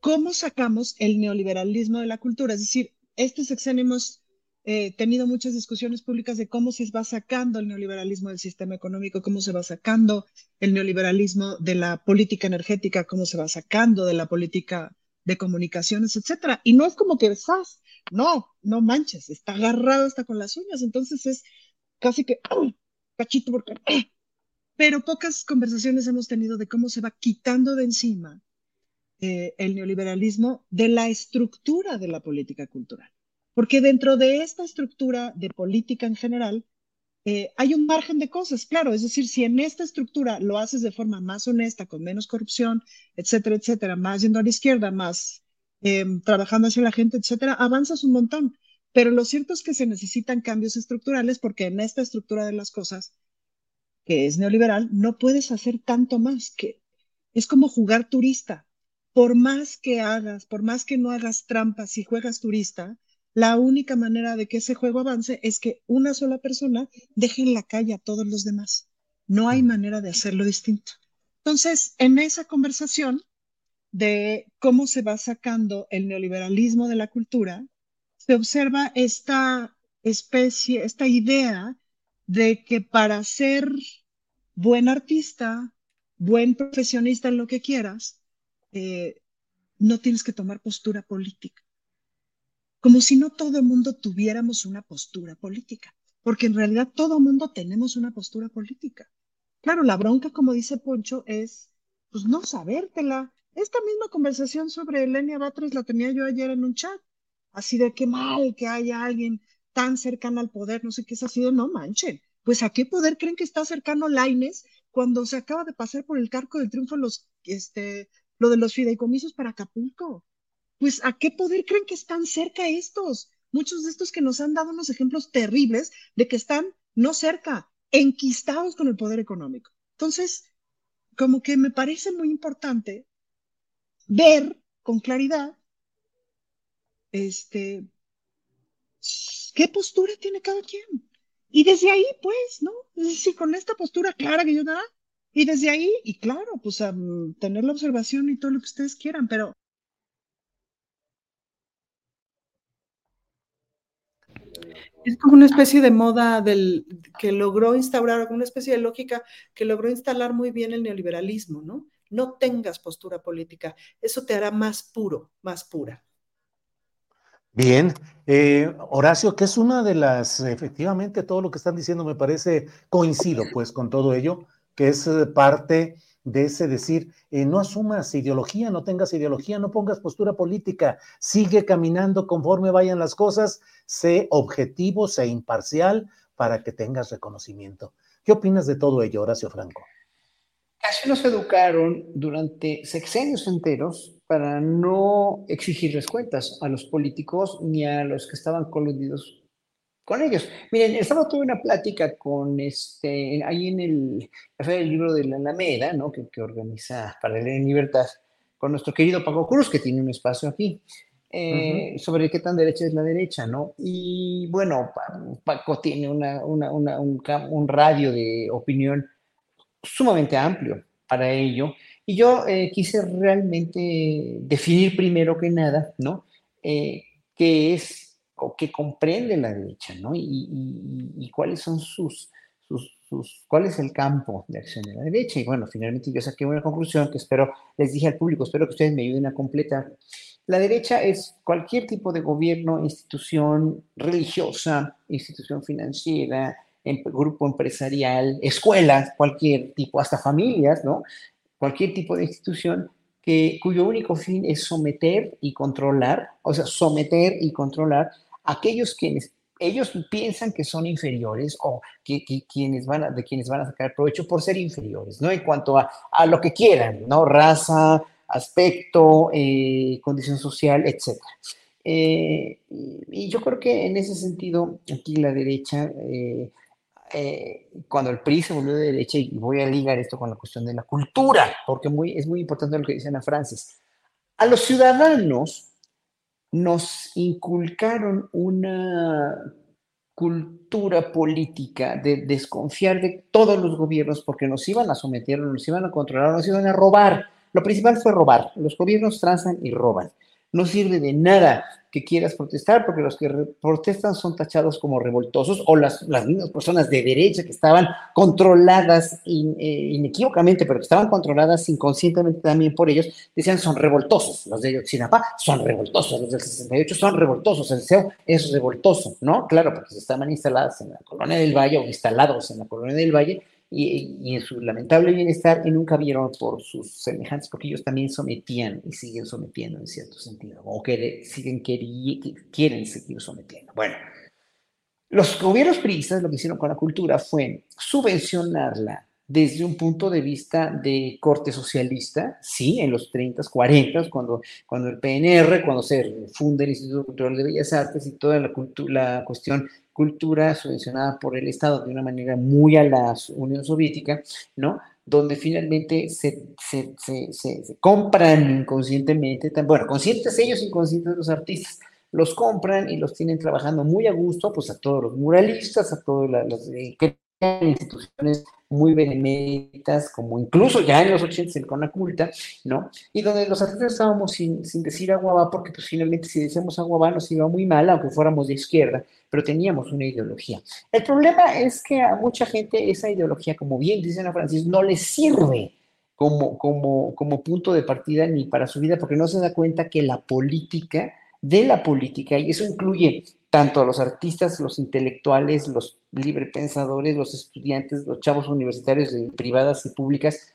¿cómo sacamos el neoliberalismo de la cultura? Es decir, este sexenio hemos eh, tenido muchas discusiones públicas de cómo se va sacando el neoliberalismo del sistema económico, cómo se va sacando el neoliberalismo de la política energética, cómo se va sacando de la política de comunicaciones, etcétera. Y no es como que estás, no, no manches, está agarrado hasta con las uñas, entonces es casi que cachito porque pero pocas conversaciones hemos tenido de cómo se va quitando de encima eh, el neoliberalismo de la estructura de la política cultural. Porque dentro de esta estructura de política en general, eh, hay un margen de cosas, claro, es decir, si en esta estructura lo haces de forma más honesta, con menos corrupción, etcétera, etcétera, más yendo a la izquierda, más em, trabajando hacia la gente, etcétera, avanzas un montón. Pero lo cierto es que se necesitan cambios estructurales porque en esta estructura de las cosas, que es neoliberal, no puedes hacer tanto más que es como jugar turista. Por más que hagas, por más que no hagas trampas, si juegas turista, la única manera de que ese juego avance es que una sola persona deje en la calle a todos los demás. No hay manera de hacerlo distinto. Entonces, en esa conversación de cómo se va sacando el neoliberalismo de la cultura, se observa esta especie, esta idea de que para ser buen artista, buen profesionista en lo que quieras, eh, no tienes que tomar postura política como si no todo el mundo tuviéramos una postura política, porque en realidad todo el mundo tenemos una postura política. Claro, la bronca, como dice Poncho, es pues no sabértela. Esta misma conversación sobre Elenia Batres la tenía yo ayer en un chat, así de qué mal que haya alguien tan cercano al poder, no sé qué es así de no manchen. Pues a qué poder creen que está cercano Laines cuando se acaba de pasar por el carco del triunfo los, este, lo de los fideicomisos para Acapulco pues ¿a qué poder creen que están cerca estos? Muchos de estos que nos han dado unos ejemplos terribles de que están no cerca, enquistados con el poder económico. Entonces, como que me parece muy importante ver con claridad este qué postura tiene cada quien. Y desde ahí, pues, ¿no? Sí, con esta postura clara que yo da, y desde ahí, y claro, pues a tener la observación y todo lo que ustedes quieran, pero Es como una especie de moda del, que logró instaurar, una especie de lógica que logró instalar muy bien el neoliberalismo, ¿no? No tengas postura política, eso te hará más puro, más pura. Bien, eh, Horacio, que es una de las, efectivamente, todo lo que están diciendo me parece, coincido pues con todo ello, que es eh, parte de ese decir, eh, no asumas ideología, no tengas ideología, no pongas postura política, sigue caminando conforme vayan las cosas, sé objetivo, sé imparcial para que tengas reconocimiento. ¿Qué opinas de todo ello, Horacio Franco? Así nos educaron durante sexenios enteros para no exigirles cuentas a los políticos ni a los que estaban coludidos con ellos. Miren, estaba tuve una plática con este, ahí en el Café del Libro de la Alameda, ¿no? Que, que organiza para leer en libertad, con nuestro querido Paco Cruz, que tiene un espacio aquí, eh, sobre qué tan derecha es la derecha, ¿no? Y bueno, Paco tiene una, una, una, un, un, radio de opinión sumamente amplio para ello. Y yo eh, quise realmente definir primero que nada, ¿no? Eh, qué es que comprende la derecha, ¿no? Y, cuáles son sus, sus, cuál es el campo de acción de la derecha. Y bueno, finalmente yo saqué una conclusión que espero, les dije al público, espero que ustedes me ayuden a completar. La derecha es cualquier tipo de gobierno, institución religiosa, institución financiera, em, grupo empresarial, escuelas, cualquier tipo, hasta familias, ¿no? cualquier tipo de institución que, cuyo único fin es someter y controlar, o sea, someter y controlar aquellos quienes ellos piensan que son inferiores o que, quienes van a, de quienes van a sacar provecho por ser inferiores, ¿no? En cuanto a, a lo que quieran, ¿no? Raza, aspecto, eh, condición social, etc. Eh, y yo creo que en ese sentido, aquí la derecha, eh, cuando el PRI se volvió de derecha, y voy a ligar esto con la cuestión de la cultura, porque muy, es muy importante lo que dice Ana Francis, a los ciudadanos nos inculcaron una cultura política de desconfiar de todos los gobiernos porque nos iban a someter, nos iban a controlar, nos iban a robar. Lo principal fue robar. Los gobiernos transan y roban. No sirve de nada que quieras protestar, porque los que protestan son tachados como revoltosos, o las, las mismas personas de derecha que estaban controladas eh, inequívocamente, pero que estaban controladas inconscientemente también por ellos, decían son revoltosos. Los de Yotzinapa son revoltosos, los del 68 son revoltosos, el CEO es revoltoso, ¿no? Claro, porque estaban instaladas en la colonia del Valle o instalados en la colonia del Valle y, en su lamentable bienestar y nunca vieron por sus semejantes, porque ellos también sometían y siguen sometiendo en cierto sentido, o que siguen quieren seguir sometiendo. Bueno, los gobiernos priistas lo que hicieron con la cultura fue subvencionarla desde un punto de vista de corte socialista, sí, en los 30, 40, cuando, cuando el PNR, cuando se funda el Instituto Cultural de Bellas Artes y toda la, la cuestión cultura subvencionada por el Estado de una manera muy a la Unión Soviética, ¿no? Donde finalmente se, se, se, compran inconscientemente, bueno, conscientes ellos, inconscientes los artistas, los compran y los tienen trabajando muy a gusto, pues a todos los muralistas, a todos los que instituciones muy beneméritas, como incluso ya en los 80 en Conaculta, ¿no? Y donde los artistas estábamos sin, sin decir agua va, porque pues finalmente si decíamos agua va nos iba muy mal, aunque fuéramos de izquierda, pero teníamos una ideología. El problema es que a mucha gente esa ideología, como bien dice Ana Francis, no les sirve como, como, como punto de partida ni para su vida, porque no se da cuenta que la política, de la política, y eso incluye tanto a los artistas, los intelectuales, los librepensadores, los estudiantes, los chavos universitarios privadas y públicas,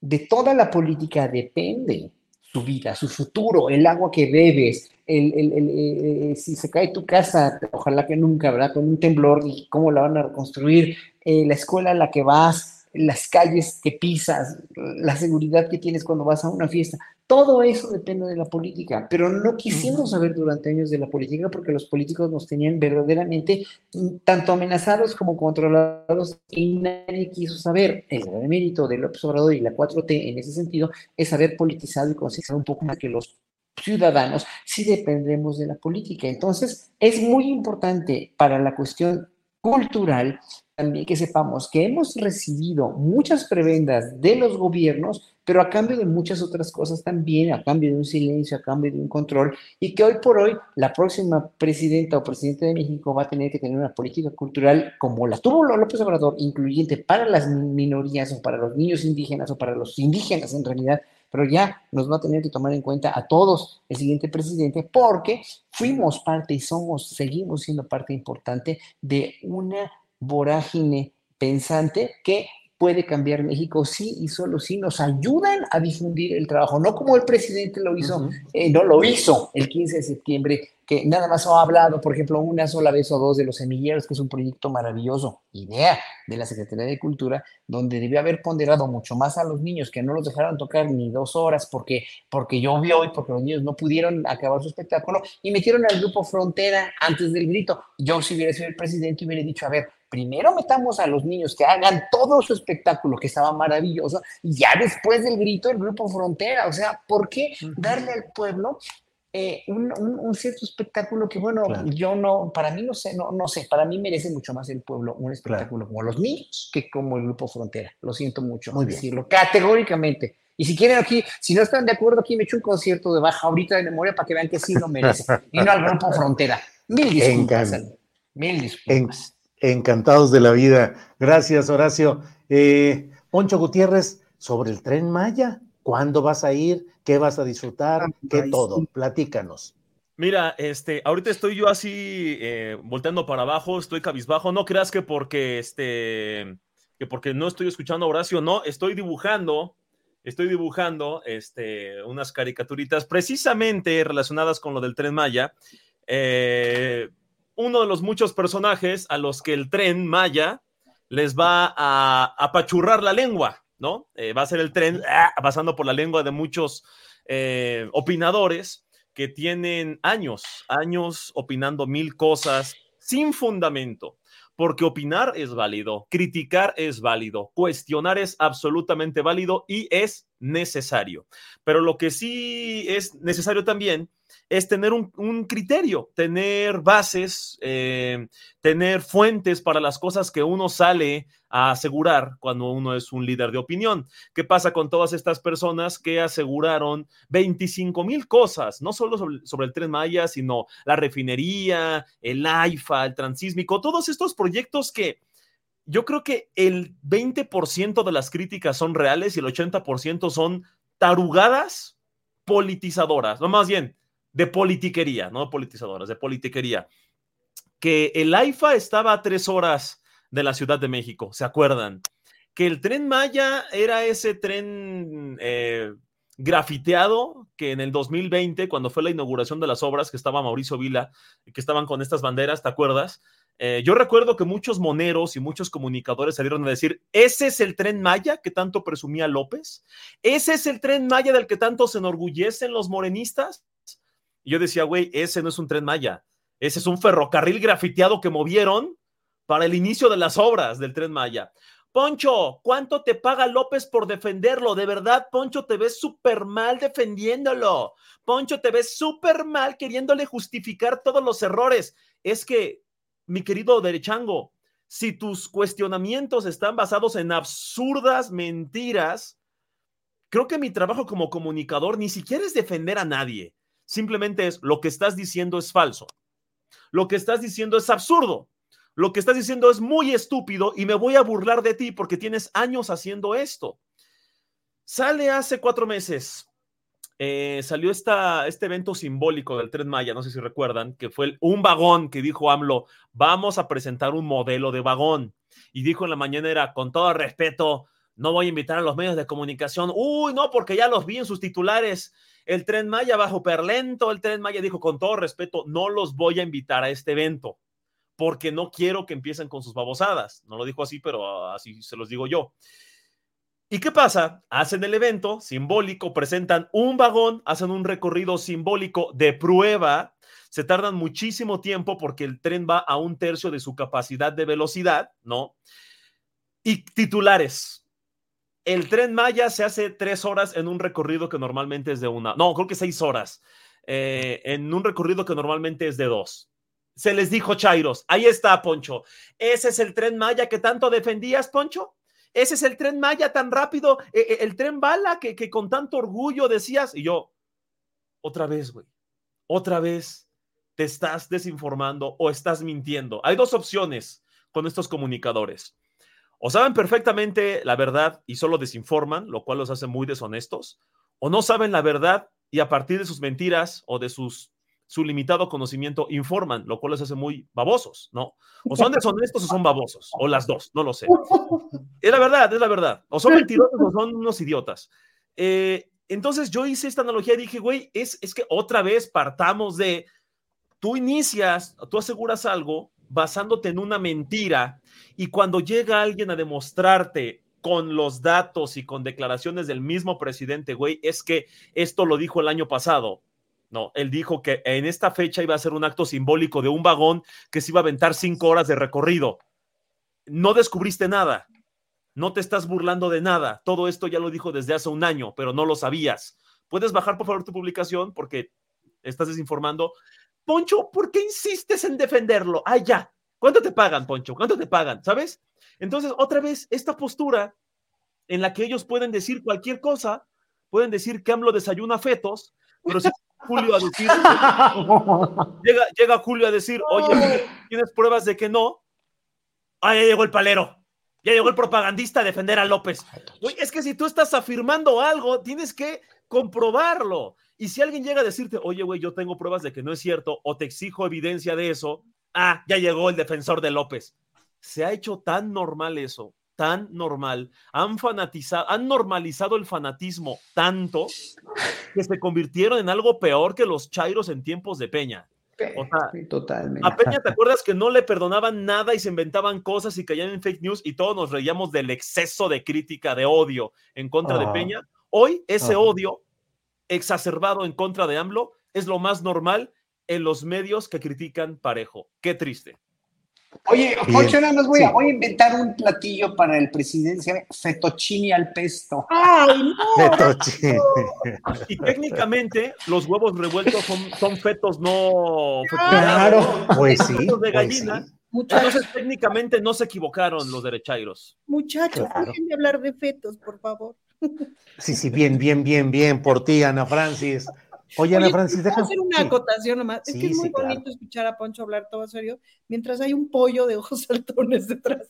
de toda la política depende su vida, su futuro, el agua que bebes, el, el, si se cae tu casa, ojalá que nunca, ¿verdad? Con un temblor, cómo la van a reconstruir, eh, la escuela a la que vas, las calles que pisas, la seguridad que tienes cuando vas a una fiesta. Todo eso depende de la política, pero no quisimos saber durante años de la política porque los políticos nos tenían verdaderamente mm, tanto amenazados como controlados y nadie quiso saber. El gran mérito de López Obrador y la 4T en ese sentido es haber politizado y concienciado un poco más que los ciudadanos si dependemos de la política. Entonces, es muy importante para la cuestión cultural también que sepamos que hemos recibido muchas prebendas de los gobiernos, pero a cambio de muchas otras cosas también, a cambio de un silencio, a cambio de un control, y que hoy por hoy la próxima presidenta o presidente de México va a tener que tener una política cultural como la tuvo López Obrador, incluyente para las minorías o para los niños indígenas o para los indígenas en realidad, pero ya nos va a tener que tomar en cuenta a todos el siguiente presidente porque fuimos parte y somos, seguimos siendo parte importante de una vorágine pensante que puede cambiar México sí y solo si nos ayudan a difundir el trabajo, no como el presidente lo hizo, eh, no lo hizo el 15 de septiembre, que nada más ha hablado, por ejemplo, una sola vez o dos de los semilleros, que es un proyecto maravilloso, idea de la Secretaría de Cultura, donde debió haber ponderado mucho más a los niños, que no los dejaron tocar ni dos horas porque, porque llovió y porque los niños no pudieron acabar su espectáculo, y metieron al grupo Frontera antes del grito. Yo si hubiera sido el presidente hubiera dicho, a ver, primero metamos a los niños que hagan todo su espectáculo, que estaba maravilloso, y ya después del grito el grupo Frontera. O sea, ¿por qué darle al pueblo eh, un, cierto espectáculo que, bueno, yo no, para mí no sé, no, no sé, para mí merece mucho más el pueblo un espectáculo como los niños que como el grupo Frontera. Lo siento mucho Muy decirlo categóricamente. Y si quieren aquí, si no están de acuerdo, aquí me echo un concierto de baja ahorita de memoria para que vean que sí lo merece. y no al grupo Frontera. Mil disculpas. Mil disculpas. Encantados de la vida. Gracias, Horacio. Eh, Poncho Gutiérrez, sobre el tren Maya, ¿cuándo vas a ir? ¿Qué vas a disfrutar? ¿Qué todo? Platícanos. Mira, este, ahorita estoy yo así eh, volteando para abajo, estoy cabizbajo. No creas que porque este, que porque no estoy escuchando a Horacio, no, estoy dibujando estoy dibujando este, unas caricaturitas precisamente relacionadas con lo del tren Maya. Eh, uno de los muchos personajes a los que el tren Maya les va a apachurrar la lengua, ¿no? Eh, va a ser el tren ah, pasando por la lengua de muchos eh, opinadores que tienen años, años opinando mil cosas sin fundamento porque opinar es válido, criticar es válido, cuestionar es absolutamente válido y es necesario. Pero lo que sí es necesario también es tener un, criterio, tener bases, eh, tener fuentes para las cosas que uno sale a asegurar cuando uno es un líder de opinión. ¿Qué pasa con todas estas personas que aseguraron 25 mil cosas, no solo sobre, el tren Maya, sino la refinería, el AIFA, el transísmico, todos estos proyectos que yo creo que el 20% de las críticas son reales y el 80% son tarugadas politizadoras, no más bien de politiquería, no politizadoras, de politiquería. Que el AIFA estaba a tres horas de la Ciudad de México, ¿se acuerdan? Que el tren Maya era ese tren eh, grafiteado que en el 2020, cuando fue la inauguración de las obras, que estaba Mauricio Vila, que estaban con estas banderas, ¿te acuerdas? Eh, yo recuerdo que muchos moneros y muchos comunicadores salieron a decir, ese es el tren Maya que tanto presumía López, ese es el tren Maya del que tanto se enorgullecen los morenistas. Y yo decía, güey, ese no es un tren Maya, ese es un ferrocarril grafiteado que movieron para el inicio de las obras del tren Maya. Poncho, ¿cuánto te paga López por defenderlo? De verdad, Poncho, te ves súper mal defendiéndolo. Poncho, te ves súper mal queriéndole justificar todos los errores. Es que, mi querido Derechango, si tus cuestionamientos están basados en absurdas mentiras, creo que mi trabajo como comunicador ni siquiera es defender a nadie. Simplemente es lo que estás diciendo es falso. Lo que estás diciendo es absurdo. Lo que estás diciendo es muy estúpido y me voy a burlar de ti porque tienes años haciendo esto. Sale hace cuatro meses. Eh, salió esta, este evento simbólico del Tren Maya, no sé si recuerdan, que fue un vagón que dijo AMLO, vamos a presentar un modelo de vagón. Y dijo en la mañanera, con todo respeto, no voy a invitar a los medios de comunicación. Uy, no, porque ya los vi en sus titulares. El tren Maya bajo perlento, el tren Maya dijo con todo respeto, no los voy a invitar a este evento porque no quiero que empiecen con sus babosadas. No lo dijo así, pero así se los digo yo. ¿Y qué pasa? Hacen el evento simbólico, presentan un vagón, hacen un recorrido simbólico de prueba, se tardan muchísimo tiempo porque el tren va a un tercio de su capacidad de velocidad, ¿no? Y titulares, el tren Maya se hace tres horas en un recorrido que normalmente es de una, no, creo que seis horas, eh, en un recorrido que normalmente es de dos. Se les dijo Chairos, ahí está, Poncho. Ese es el tren Maya que tanto defendías, Poncho. Ese es el tren Maya tan rápido, e, e, el tren bala que, que con tanto orgullo decías. Y yo, otra vez, güey, otra vez te estás desinformando o estás mintiendo. Hay dos opciones con estos comunicadores o saben perfectamente la verdad y solo desinforman, lo cual los hace muy deshonestos, o no saben la verdad y a partir de sus mentiras o de su limitado conocimiento informan, lo cual los hace muy babosos, ¿no? O son deshonestos o son babosos, o las dos, no lo sé. Es la verdad, es la verdad. O son mentirosos o son unos idiotas. Eh, entonces yo hice esta analogía y dije, güey, es, es que otra vez partamos de, tú inicias, tú aseguras algo basándote en una mentira y cuando llega alguien a demostrarte con los datos y con declaraciones del mismo presidente, güey, es que esto lo dijo el año pasado. No, él dijo que en esta fecha iba a ser un acto simbólico de un vagón que se iba a aventar cinco horas de recorrido. No descubriste nada. No te estás burlando de nada. Todo esto ya lo dijo desde hace un año, pero no lo sabías. Puedes bajar, por favor, tu publicación porque estás desinformando. Poncho, ¿por qué insistes en defenderlo? Ah, ya. ¿Cuánto te pagan, Poncho? ¿Cuánto te pagan? ¿Sabes? Entonces, otra vez, esta postura en la que ellos pueden decir cualquier cosa, pueden decir que AMLO desayuna fetos, pero si Julio a decir, [LAUGHS] llega, llega Julio a decir, oye, ¿tienes pruebas de que no? Ah, ya llegó el palero. Ya llegó el propagandista a defender a López. Oye, es que si tú estás afirmando algo, tienes que comprobarlo. Y si alguien llega a decirte, oye, güey, yo tengo pruebas de que no es cierto, o te exijo evidencia de eso, ah, ya llegó el defensor de López. Se ha hecho tan normal eso, tan normal, han fanatizado, han normalizado el fanatismo tanto que se convirtieron en algo peor que los chairos en tiempos de Peña. O sea, Totalmente. a Peña, ¿te acuerdas que no le perdonaban nada y se inventaban cosas y caían en fake news y todos nos reíamos del exceso de crítica, de odio en contra de Ajá. Peña? Hoy ese Ajá. odio exacerbado en contra de AMLO es lo más normal en los medios que critican parejo. Qué triste. Oye, nada más voy, a, Sí. voy a inventar un platillo para el llama fettuccini al pesto. ¡Ay, Fetochín. Y técnicamente los huevos revueltos son, son fetos no Claro, pues sí, fetos de pues gallina. sí. Entonces técnicamente no se equivocaron los derechairos. Muchachos, Claro. dejen de hablar de fetos, por favor. Sí, sí, bien, bien, bien, bien por ti, Ana Francis. Oye, Ana Oye, Francis, ¿puedo déjame. hacer una acotación nomás. es Sí, que es muy sí, claro. bonito escuchar a Poncho hablar todo serio mientras hay un pollo de ojos [LAUGHS] saltones detrás.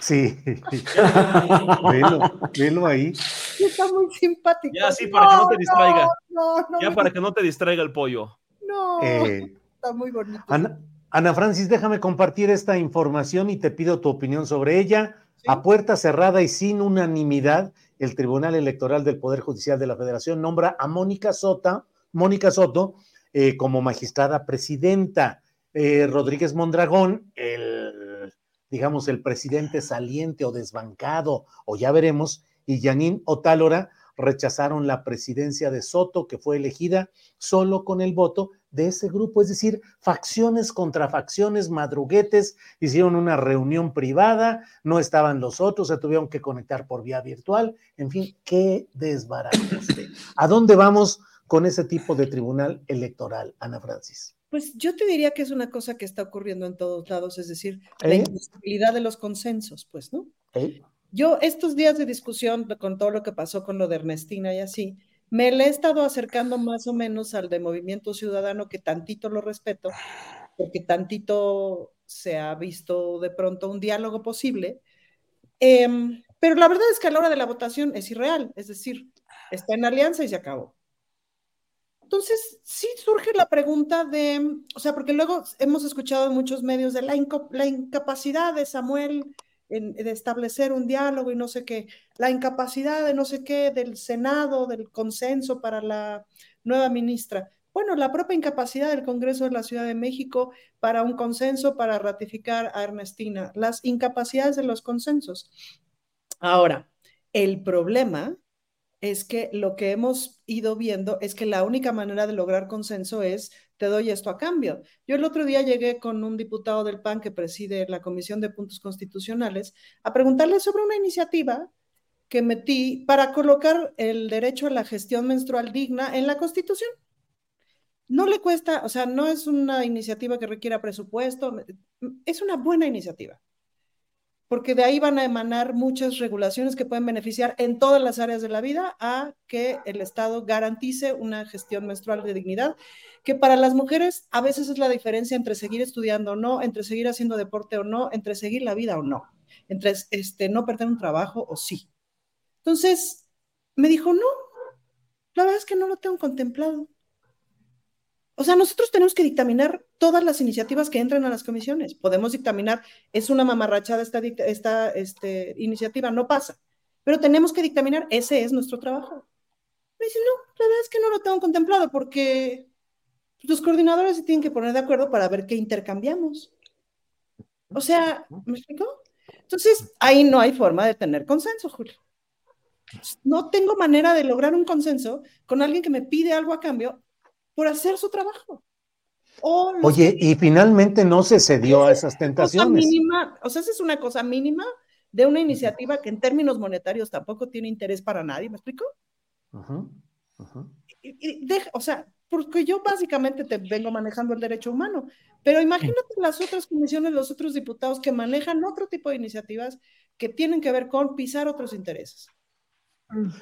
Sí. [LAUGHS] velo, velo ahí. Está muy simpático. Ya, sí, para que no te distraiga. No, no, Ya para que no te distraiga el pollo. no. Eh, Está muy bonito. Ana, Ana Francis, déjame compartir esta información y te pido tu opinión sobre ella. A puerta cerrada y sin unanimidad, el Tribunal Electoral del Poder Judicial de la Federación nombra a Mónica Sota, Mónica Soto eh, como magistrada presidenta. Eh, Rodríguez Mondragón, el, digamos, el presidente saliente o desbancado, o ya veremos, y Yanín Otálora rechazaron la presidencia de Soto, que fue elegida solo con el voto de ese grupo, es decir, facciones contra facciones, madruguetes, hicieron una reunión privada, no estaban los otros, se tuvieron que conectar por vía virtual, en fin, qué desbaraste. [COUGHS] ¿A dónde vamos con ese tipo de tribunal electoral, Ana Francis? Pues yo te diría que es una cosa que está ocurriendo en todos lados, es decir, la ¿Eh? imposibilidad de los consensos, pues, ¿no? ¿Eh? Yo estos días de discusión con todo lo que pasó con lo de Ernestina y así, me le he estado acercando más o menos al de Movimiento Ciudadano, que tantito lo respeto, porque tantito se ha visto de pronto un diálogo posible. Em, pero la verdad es que a la hora de la votación es irreal, es decir, está en alianza y se acabó. Entonces, sí surge la pregunta de, o sea, porque luego hemos escuchado en muchos medios de la, incapacidad de Samuel en- de establecer un diálogo y no sé qué, la incapacidad de no sé qué del Senado, del consenso para la nueva ministra. Bueno, la propia incapacidad del Congreso de la Ciudad de México para un consenso para ratificar a Ernestina, las incapacidades de los consensos. Ahora, el problema es que lo que hemos ido viendo es que la única manera de lograr consenso es te doy esto a cambio. Yo el otro día llegué con un diputado del PAN que preside la Comisión de Puntos Constitucionales a preguntarle sobre una iniciativa que metí para colocar el derecho a la gestión menstrual digna en la Constitución. No le cuesta, o sea, no es una iniciativa que requiera presupuesto, es una buena iniciativa porque de ahí van a emanar muchas regulaciones que pueden beneficiar en todas las áreas de la vida a que el Estado garantice una gestión menstrual de dignidad, que para las mujeres a veces es la diferencia entre seguir estudiando o no, entre seguir haciendo deporte o no, entre seguir la vida o no, entre este, no perder un trabajo o sí. Entonces, me dijo, no, la verdad es que no lo tengo contemplado. O sea, nosotros tenemos que dictaminar todas las iniciativas que entran a las comisiones. Podemos dictaminar, es una mamarrachada esta, esta este, iniciativa, no pasa. Pero tenemos que dictaminar, ese es nuestro trabajo. Me dice, no, la verdad es que no lo tengo contemplado porque los coordinadores se tienen que poner de acuerdo para ver qué intercambiamos. O sea, ¿me explico? Entonces, ahí no hay forma de tener consenso, Julio. No tengo manera de lograr un consenso con alguien que me pide algo a cambio por hacer su trabajo. O Oye, y finalmente no se cedió a esas tentaciones. mínima, o sea, esa es una cosa mínima de una iniciativa que en términos monetarios tampoco tiene interés para nadie, ¿me explico? Ujú. Y- y deja- o sea, porque yo básicamente te vengo manejando el derecho humano, pero imagínate las otras comisiones, los otros diputados que manejan otro tipo de iniciativas que tienen que ver con pisar otros intereses.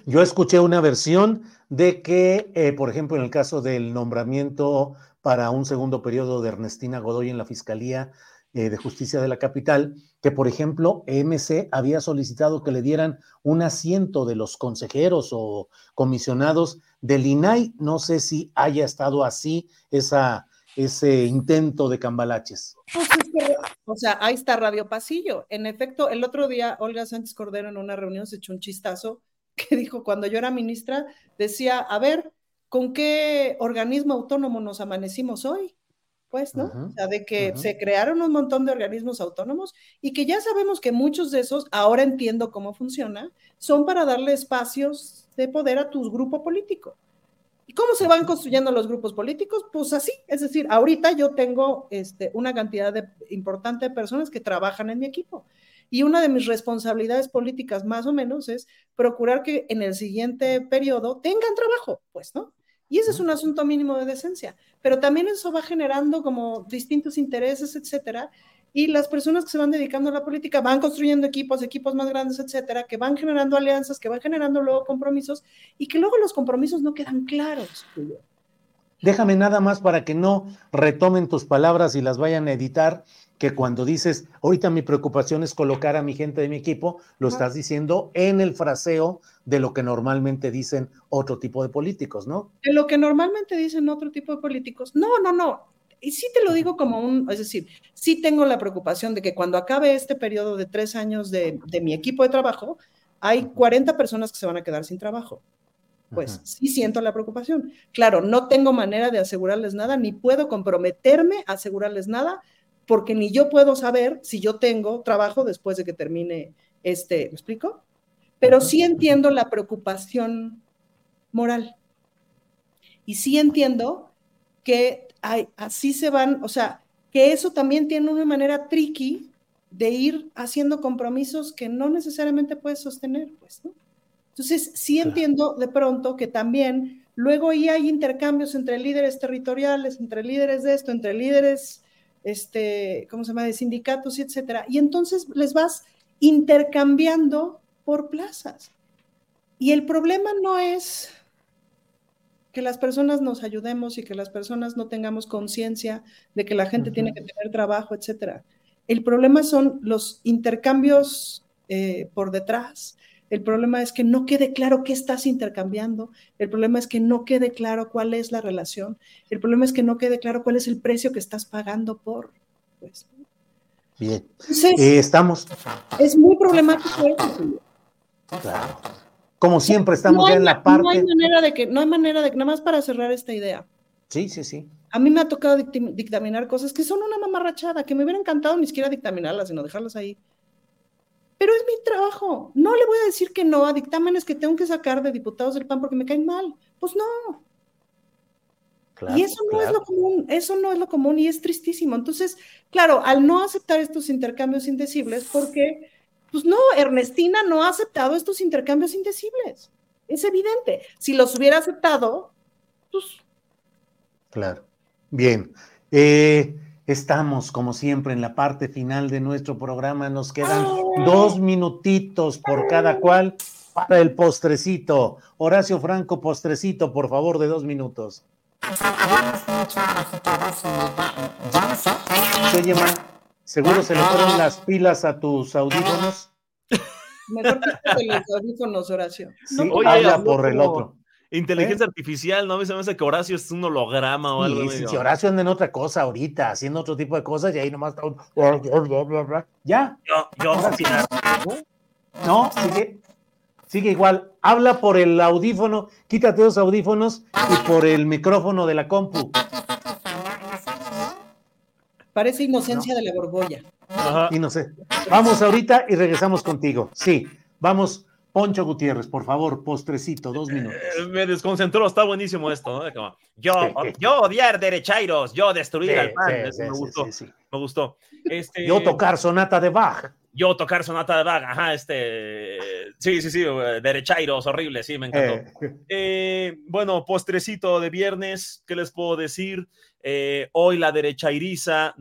Yo escuché una versión de que, eh, por ejemplo, en el caso del nombramiento para un segundo periodo de Ernestina Godoy en la Fiscalía eh, de Justicia de la Capital, que, por ejemplo, MC había solicitado que le dieran un asiento de los consejeros o comisionados del INAI. No sé si haya estado así esa, ese intento de cambalaches. Pues o sea, ahí está Radio Pasillo. En efecto, el otro día Olga Sánchez Cordero en una reunión se echó un chistazo que dijo, cuando yo era ministra, decía, a ver, ¿con qué organismo autónomo nos amanecimos hoy? Pues, ¿no? o sea, de que se crearon un montón de organismos autónomos y que ya sabemos que muchos de esos, ahora entiendo cómo funciona, son para darle espacios de poder a tu grupo político. ¿Y cómo se van construyendo los grupos políticos? Pues así, es decir, ahorita yo tengo este, una cantidad de, importante de personas que trabajan en mi equipo. Y una de mis responsabilidades políticas, más o menos, es procurar que en el siguiente periodo tengan trabajo, pues, ¿no? Y ese es un asunto mínimo de decencia. Pero también eso va generando como distintos intereses, etcétera. Y las personas que se van dedicando a la política van construyendo equipos, equipos más grandes, etcétera, que van generando alianzas, que van generando luego compromisos y que luego los compromisos no quedan claros, Déjame nada más para que no retomen tus palabras y las vayan a editar, que cuando dices, ahorita mi preocupación es colocar a mi gente de mi equipo, lo estás diciendo en el fraseo de lo que normalmente dicen otro tipo de políticos, ¿no? De lo que normalmente dicen otro tipo de políticos. No, no, no. Y sí te lo digo como un, es decir, sí tengo la preocupación de que cuando acabe este periodo de tres años de, de mi equipo de trabajo, hay 40 personas que se van a quedar sin trabajo. Pues sí siento la preocupación. Claro, no tengo manera de asegurarles nada, ni puedo comprometerme a asegurarles nada, porque ni yo puedo saber si yo tengo trabajo después de que termine este, ¿me explico? Pero sí entiendo la preocupación moral. Y sí entiendo que hay, así se van, o sea, que eso también tiene una manera tricky de ir haciendo compromisos que no necesariamente puedes sostener, pues, ¿no? Entonces, sí entiendo de pronto que también luego ahí hay intercambios entre líderes territoriales, entre líderes de esto, entre líderes, este, ¿cómo se llama?, de sindicatos etcétera. Y entonces les vas intercambiando por plazas. Y el problema no es que las personas nos ayudemos y que las personas no tengamos conciencia de que la gente tiene que tener trabajo, etcétera. El problema son los intercambios eh, por detrás, el problema es que no quede claro qué estás intercambiando. El problema es que no quede claro cuál es la relación. El problema es que no quede claro cuál es el precio que estás pagando por. Pues. Bien. Eh, estamos. Es muy problemático eso. Claro. Como siempre, estamos ya en la parte. No hay manera de que, no hay manera de que, nada más para cerrar esta idea. Sí, sí, sí. A mí me ha tocado dictaminar cosas que son una mamarrachada, que me hubiera encantado ni siquiera dictaminarlas, sino dejarlas ahí pero es mi trabajo. No le voy a decir que no a dictámenes que tengo que sacar de diputados del PAN porque me caen mal. Pues no. y eso no es lo común, eso no es lo común y es tristísimo. Entonces, claro, al no aceptar estos intercambios indecibles, porque, pues no, Ernestina no ha aceptado estos intercambios indecibles. Es evidente. Si los hubiera aceptado, pues. Claro. Bien. Eh, Estamos, como siempre, en la parte final de nuestro programa. Nos quedan dos minutitos por cada cual para el postrecito. Horacio Franco, postrecito, por favor, de dos minutos. Oye, man, ¿seguro se le fueron las pilas a tus audífonos? Mejor que los audífonos, Horacio. Sí, habla por el otro. Inteligencia ¿Eh? artificial, ¿no? A mí se me hace que Horacio es un holograma o algo. Sí, sí, Horacio anda en otra cosa ahorita, haciendo otro tipo de cosas y ahí nomás está un... Ya. Yo, yo, No, sigue, sigue igual. Habla por el audífono, quítate los audífonos y por el micrófono de la compu. Parece inocencia de la borbolla. Ajá. Y no sé. Vamos ahorita y regresamos contigo. Sí, vamos Poncho Gutiérrez, por favor, postrecito, dos minutos. Eh, me desconcentró, está buenísimo esto, ¿no? yo, yo odiar derechairos, yo destruir al pan. me, gustó, me gustó. Este, yo tocar sonata de Bach. Yo tocar sonata de Bach, ajá, este. Sí, sí, sí, eh, derechairos, horrible, sí, me encantó. Eh. bueno, postrecito de viernes, ¿qué les puedo decir? hoy la derechairiza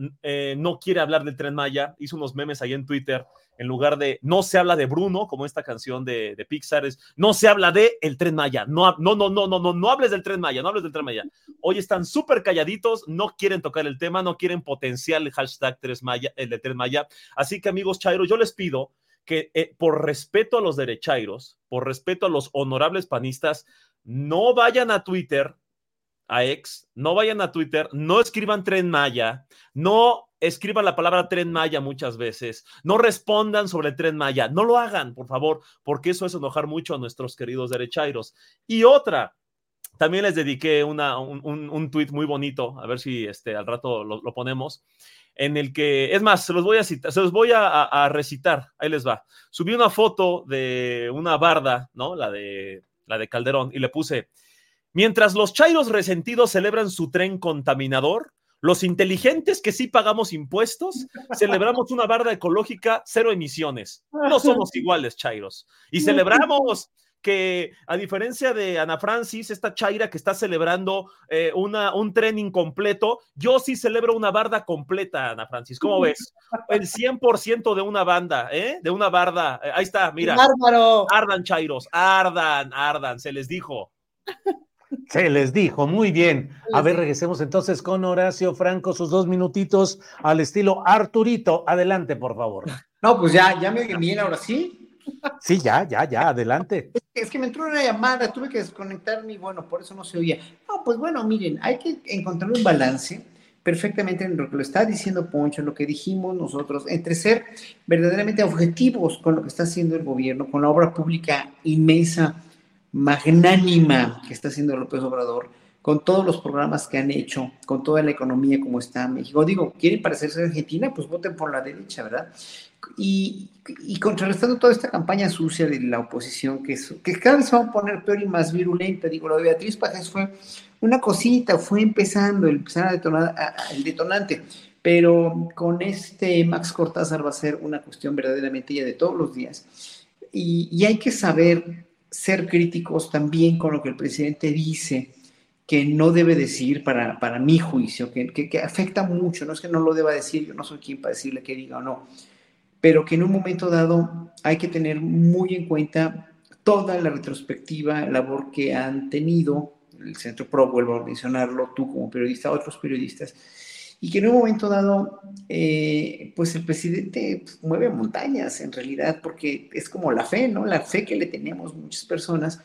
no quiere hablar del tren Maya, hizo unos memes ahí en Twitter en lugar de no se habla de Bruno, como esta canción de, Pixar, es no se habla de el tren Maya. No, no, no, no, no, no, no hables del tren Maya, no hables del tren Maya. Hoy están súper calladitos, no quieren tocar el tema, no quieren potenciar el hashtag 3 Maya, el de tren Maya. Así que, amigos Chairo, yo les pido que eh, por respeto a los derechairos, por respeto a los honorables panistas, no vayan a Twitter a ex, no vayan a Twitter, no escriban Tren Maya, no escriban la palabra Tren Maya muchas veces, no respondan sobre el Tren Maya, no lo hagan, por favor, porque eso es enojar mucho a nuestros queridos derechairos. Y otra, también les dediqué una, un, un, tweet muy bonito, a ver si este, al rato lo, ponemos, en el que, es más, se los voy a citar, se los voy a, recitar, ahí les va. Subí una foto de una barda, ¿no? La de, la de Calderón, y le puse, mientras los chairos resentidos celebran su tren contaminador, los inteligentes que sí pagamos impuestos, celebramos una barda ecológica cero emisiones. No somos iguales, chairos. Y celebramos que a diferencia de Ana Francis, esta Chaira que está celebrando eh, una, un tren incompleto, yo sí celebro una barda completa, Ana Francis. ¿Cómo ves? El 100% de una banda, ¿eh? De una barda. Eh, ahí está, mira. Ardan, Chairos, ardan, ardan, se les dijo. Se les dijo, muy bien. A ver, regresemos entonces con Horacio Franco, sus dos minutitos al estilo Arturito. Adelante, por favor. No, pues ya, ya me oyen bien ahora sí. Sí, ya, ya, ya, adelante. [LAUGHS] Es que, me entró una llamada, tuve que desconectarme y bueno, por eso no se oía. No, pues bueno, miren, hay que encontrar un balance perfectamente en lo que lo está diciendo Poncho, en lo que dijimos nosotros, entre ser verdaderamente objetivos con lo que está haciendo el gobierno, con la obra pública inmensa, magnánima que está haciendo López Obrador, con todos los programas que han hecho, con toda la economía como está México. Digo, ¿quieren parecerse a Argentina? Pues voten por la derecha, ¿verdad? Y, contrarrestando toda esta campaña sucia de la oposición, que, que cada vez se va a poner peor y más virulenta, digo, lo de Beatriz Pajes fue una cosita, fue empezando, empezar a detonar, el detonante, pero con este Max Cortázar va a ser una cuestión verdaderamente ya de todos los días. Y, y hay que saber ser críticos también con lo que el presidente dice, que no debe decir para, para mi juicio, que, que, que, afecta mucho, no es que no lo deba decir, yo no soy quien para decirle que diga o no, pero que en un momento dado hay que tener muy en cuenta toda la retrospectiva, labor que han tenido el Centro PRO, vuelvo a mencionarlo, tú como periodista, otros periodistas, y que en un momento dado, eh, pues el presidente pues, mueve montañas en realidad, porque es como la fe, ¿no? La fe que le tenemos muchas personas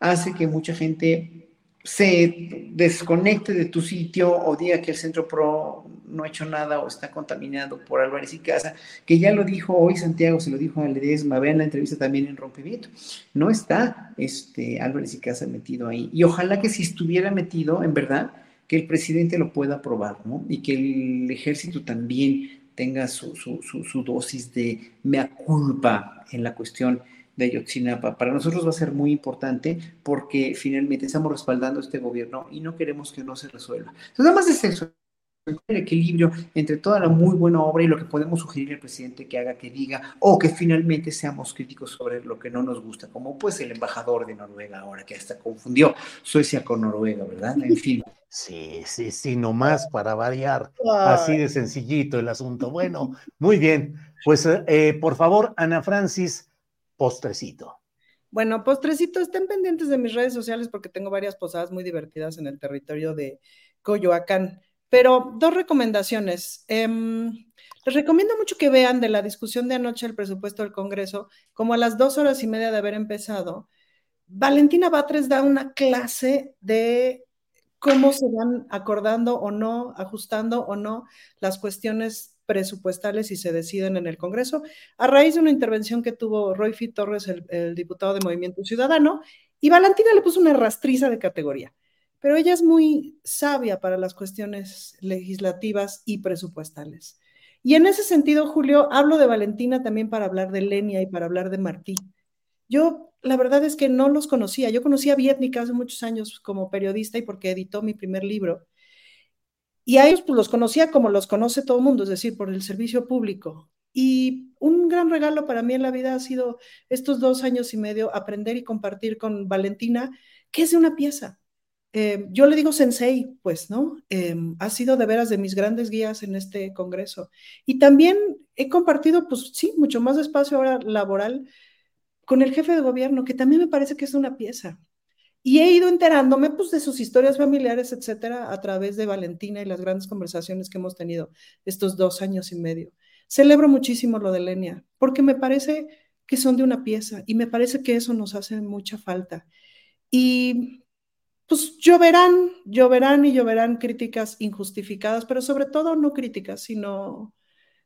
hace que mucha gente se desconecte de tu sitio o diga que el Centro PRO no ha hecho nada o está contaminado por Álvarez y Casa, que ya lo dijo hoy Santiago, se lo dijo a Ledesma, vean la entrevista también en Rompimiento. No está este, Álvarez y Casa metido ahí. Y ojalá que si estuviera metido, en verdad, que el presidente lo pueda aprobar, ¿no? Y que el ejército también tenga su, su, dosis de mea culpa en la cuestión de Ayotzinapa. Para nosotros va a ser muy importante porque finalmente estamos respaldando este gobierno y no queremos que no se resuelva. Entonces, además de eso, el equilibrio entre toda la muy buena obra y lo que podemos sugerir al presidente que haga, que diga, o que finalmente seamos críticos sobre lo que no nos gusta, como pues el embajador de Noruega ahora que hasta confundió Suecia con Noruega, ¿verdad? En fin. Sí, sí, sí, nomás para variar, así de sencillito el asunto. Bueno, muy bien, pues eh, por favor, Ana Francis, postrecito. Bueno, postrecito, estén pendientes de mis redes sociales porque tengo varias posadas muy divertidas en el territorio de Coyoacán. Pero dos recomendaciones. Em, les recomiendo mucho que vean de la discusión de anoche del presupuesto del Congreso, como a las dos horas y media de haber empezado, Valentina Batres da una clase de cómo se van acordando o no, ajustando o no las cuestiones presupuestales y se deciden en el Congreso, a raíz de una intervención que tuvo Roy Fit Torres, el, diputado de Movimiento Ciudadano, y Valentina le puso una rastriza de categoría, pero ella es muy sabia para las cuestiones legislativas y presupuestales. Y en ese sentido, Julio, hablo de Valentina también para hablar de Lenia y para hablar de Martí. Yo, la verdad es que no los conocía. Yo conocí a Vietnica hace muchos años como periodista y porque editó mi primer libro. Y a ellos pues, los conocía como los conoce todo el mundo, es decir, por el servicio público. Y un gran regalo para mí en la vida ha sido estos dos años y medio aprender y compartir con Valentina qué es de una pieza. Eh, yo le digo sensei, pues, ¿no? Eh, ha sido de veras de mis grandes guías en este congreso. Y también he compartido, pues sí, mucho más espacio ahora laboral con el jefe de gobierno, que también me parece que es una pieza. Y he ido enterándome pues, de sus historias familiares, etcétera, a través de Valentina y las grandes conversaciones que hemos tenido estos dos años y medio. Celebro muchísimo lo de Lenia, porque me parece que son de una pieza y me parece que eso nos hace mucha falta. Y pues lloverán, lloverán y lloverán críticas injustificadas, pero sobre todo no críticas, sino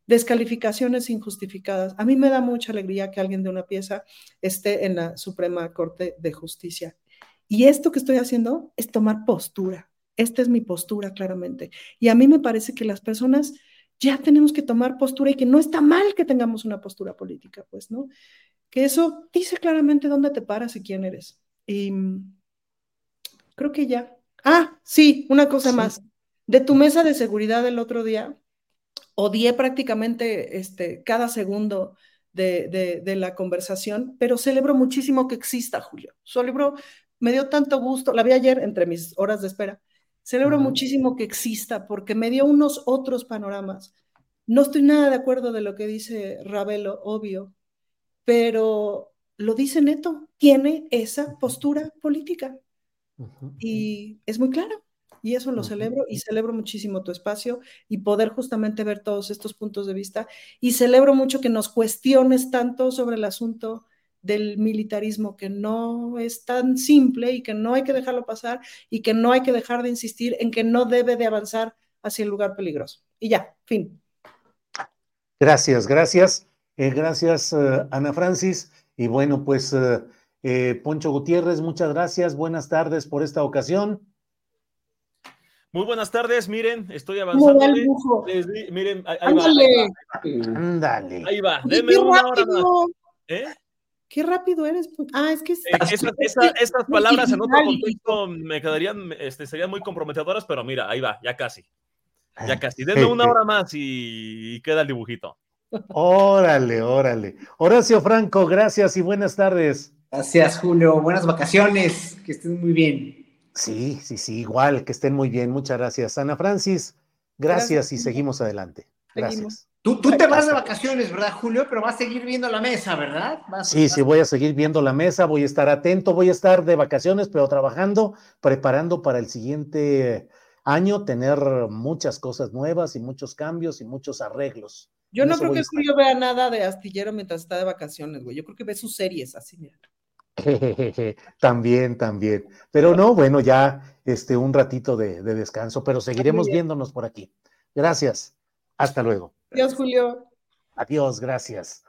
descalificaciones injustificadas. A mí me da mucha alegría que alguien de una pieza esté en la Suprema Corte de Justicia. Y esto que estoy haciendo es tomar postura. Esta es mi postura, claramente. Y a mí me parece que las personas ya tenemos que tomar postura y que no está mal que tengamos una postura política, pues, ¿no? Que eso dice claramente dónde te paras y quién eres. Y creo que ya. Ah, sí, una cosa más. De tu mesa de seguridad del otro día, odié prácticamente este, cada segundo de, de, la conversación, pero celebro muchísimo que exista, Julio. Celebro, me dio tanto gusto, la vi ayer entre mis horas de espera, celebro muchísimo que exista porque me dio unos otros panoramas. No estoy nada de acuerdo de lo que dice Ravelo, obvio, pero lo dice Neto, tiene esa postura política y es muy claro. Y eso lo celebro y celebro muchísimo tu espacio y poder justamente ver todos estos puntos de vista. Y celebro mucho que nos cuestiones tanto sobre el asunto del militarismo, que no es tan simple y que no hay que dejarlo pasar y que no hay que dejar de insistir en que no debe de avanzar hacia el lugar peligroso. Y ya, fin. Gracias, gracias. Eh, gracias, eh, Ana Francis. Y bueno, pues eh, Poncho Gutiérrez, muchas gracias. Buenas tardes por esta ocasión. Muy buenas tardes, miren, estoy avanzando. miren, ahí, Ándale. va. Ándale. Ahí va, denme una hora más. ¿Eh? Qué rápido eres. Ah, es que eh, esas, palabras en otro contexto me quedarían, este, serían muy comprometedoras, pero mira, ahí va, ya casi. Ya ah, casi. Denme una hora más y, queda el dibujito. Órale, órale. Horacio Franco, gracias y buenas tardes. Gracias, Julio. Buenas vacaciones. Que estén muy bien. Sí, sí, sí, igual, que estén muy bien. Muchas gracias. Ana Francis, gracias, y seguimos adelante. Gracias. Tú, tú, te vas de vacaciones, ¿verdad, Julio? Pero vas a seguir viendo la mesa, ¿verdad? sí, sí, voy a seguir viendo la mesa, voy a estar atento, voy a estar de vacaciones, pero trabajando, preparando para el siguiente año, tener muchas cosas nuevas y muchos cambios y muchos arreglos. Yo no creo que Julio vea nada de astillero mientras está de vacaciones, güey. Yo creo que ve sus series así, mira. [LAUGHS] también, también. Pero no, bueno, ya este, un ratito de, descanso, pero seguiremos viéndonos por aquí. Gracias. Hasta luego. Adiós, Julio. Adiós, gracias.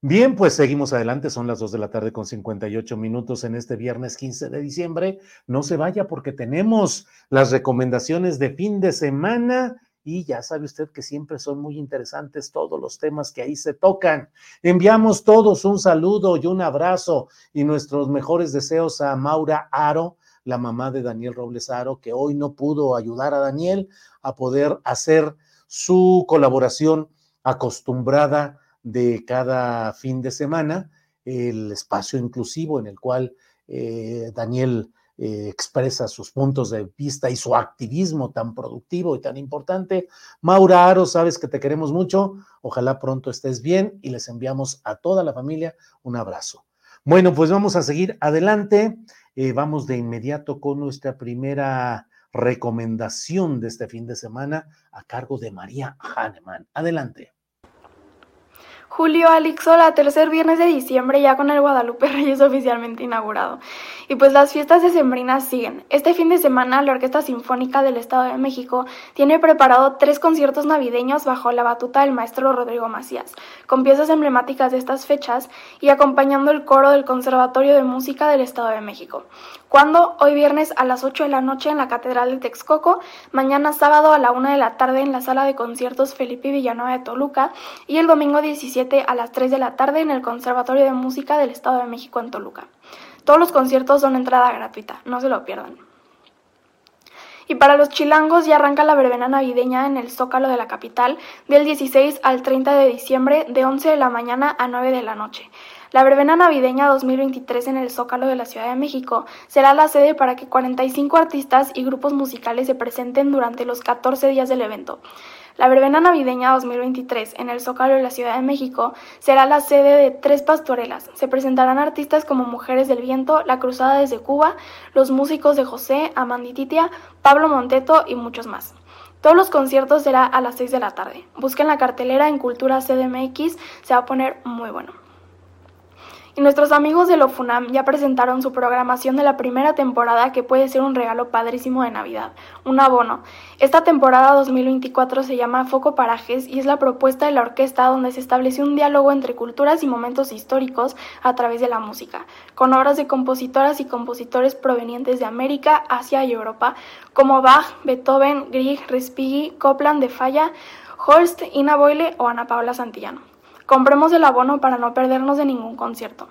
Bien, pues seguimos adelante. Son las 2 de la tarde con 58 minutos en este viernes 15 de diciembre. No se vaya porque tenemos las recomendaciones de fin de semana y ya sabe usted que siempre son muy interesantes todos los temas que ahí se tocan. Enviamos todos un saludo y un abrazo y nuestros mejores deseos a Maura Aro, la mamá de Daniel Robles Aro, que hoy no pudo ayudar a Daniel a poder hacer su colaboración acostumbrada de cada fin de semana, el espacio inclusivo en el cual eh, Daniel eh, expresa sus puntos de vista y su activismo tan productivo y tan importante. Maura Aro, sabes que te queremos mucho. Ojalá pronto estés bien y les enviamos a toda la familia un abrazo. Bueno, pues vamos a seguir adelante. Eh, vamos de inmediato con nuestra primera recomendación de este fin de semana a cargo de María Hahnemann. Adelante. Julio Alixo, la tercer viernes de diciembre ya con el Guadalupe [LAUGHS] Reyes oficialmente inaugurado. Y pues las fiestas decembrinas siguen. Este fin de semana la Orquesta Sinfónica del Estado de México tiene preparado tres conciertos navideños bajo la batuta del maestro Rodrigo Macías, con piezas emblemáticas de estas fechas y acompañando el coro del Conservatorio de Música del Estado de México. Cuando hoy viernes a las 8 de la noche en la Catedral de Texcoco, mañana sábado a la 1 de la tarde en la sala de conciertos Felipe Villanueva de Toluca y el domingo 17 a las 3 de la tarde en el Conservatorio de Música del Estado de México en Toluca. Todos los conciertos son entrada gratuita, no se lo pierdan. Y para los chilangos ya arranca la verbena navideña en el Zócalo de la capital del 16 al 30 de diciembre de 11 de la mañana a 9 de la noche. La verbena navideña 2023 en el Zócalo de la Ciudad de México será la sede para que 45 artistas y grupos musicales se presenten durante los 14 días del evento. La verbena navideña 2023 en el Zócalo de la Ciudad de México será la sede de tres pastorelas. Se presentarán artistas como Mujeres del Viento, La Cruzada desde Cuba, los músicos de José, Amandititia, Pablo Monteto y muchos más. Todos los conciertos será a las 6 de la tarde. Busquen la cartelera en Cultura CDMX, se va a poner muy bueno. Y nuestros amigos de Lofunam ya presentaron su programación de la primera temporada que puede ser un regalo padrísimo de Navidad, un abono. Esta temporada 2024 se llama Foco Parajes y es la propuesta de la orquesta donde se establece un diálogo entre culturas y momentos históricos a través de la música, con obras de compositoras y compositores provenientes de América, Asia y Europa, como Bach, Beethoven, Grieg, Respighi, Copland de Falla, Holst, Ina Boyle o Ana Paula Santillano. Compremos el abono para no perdernos de ningún concierto.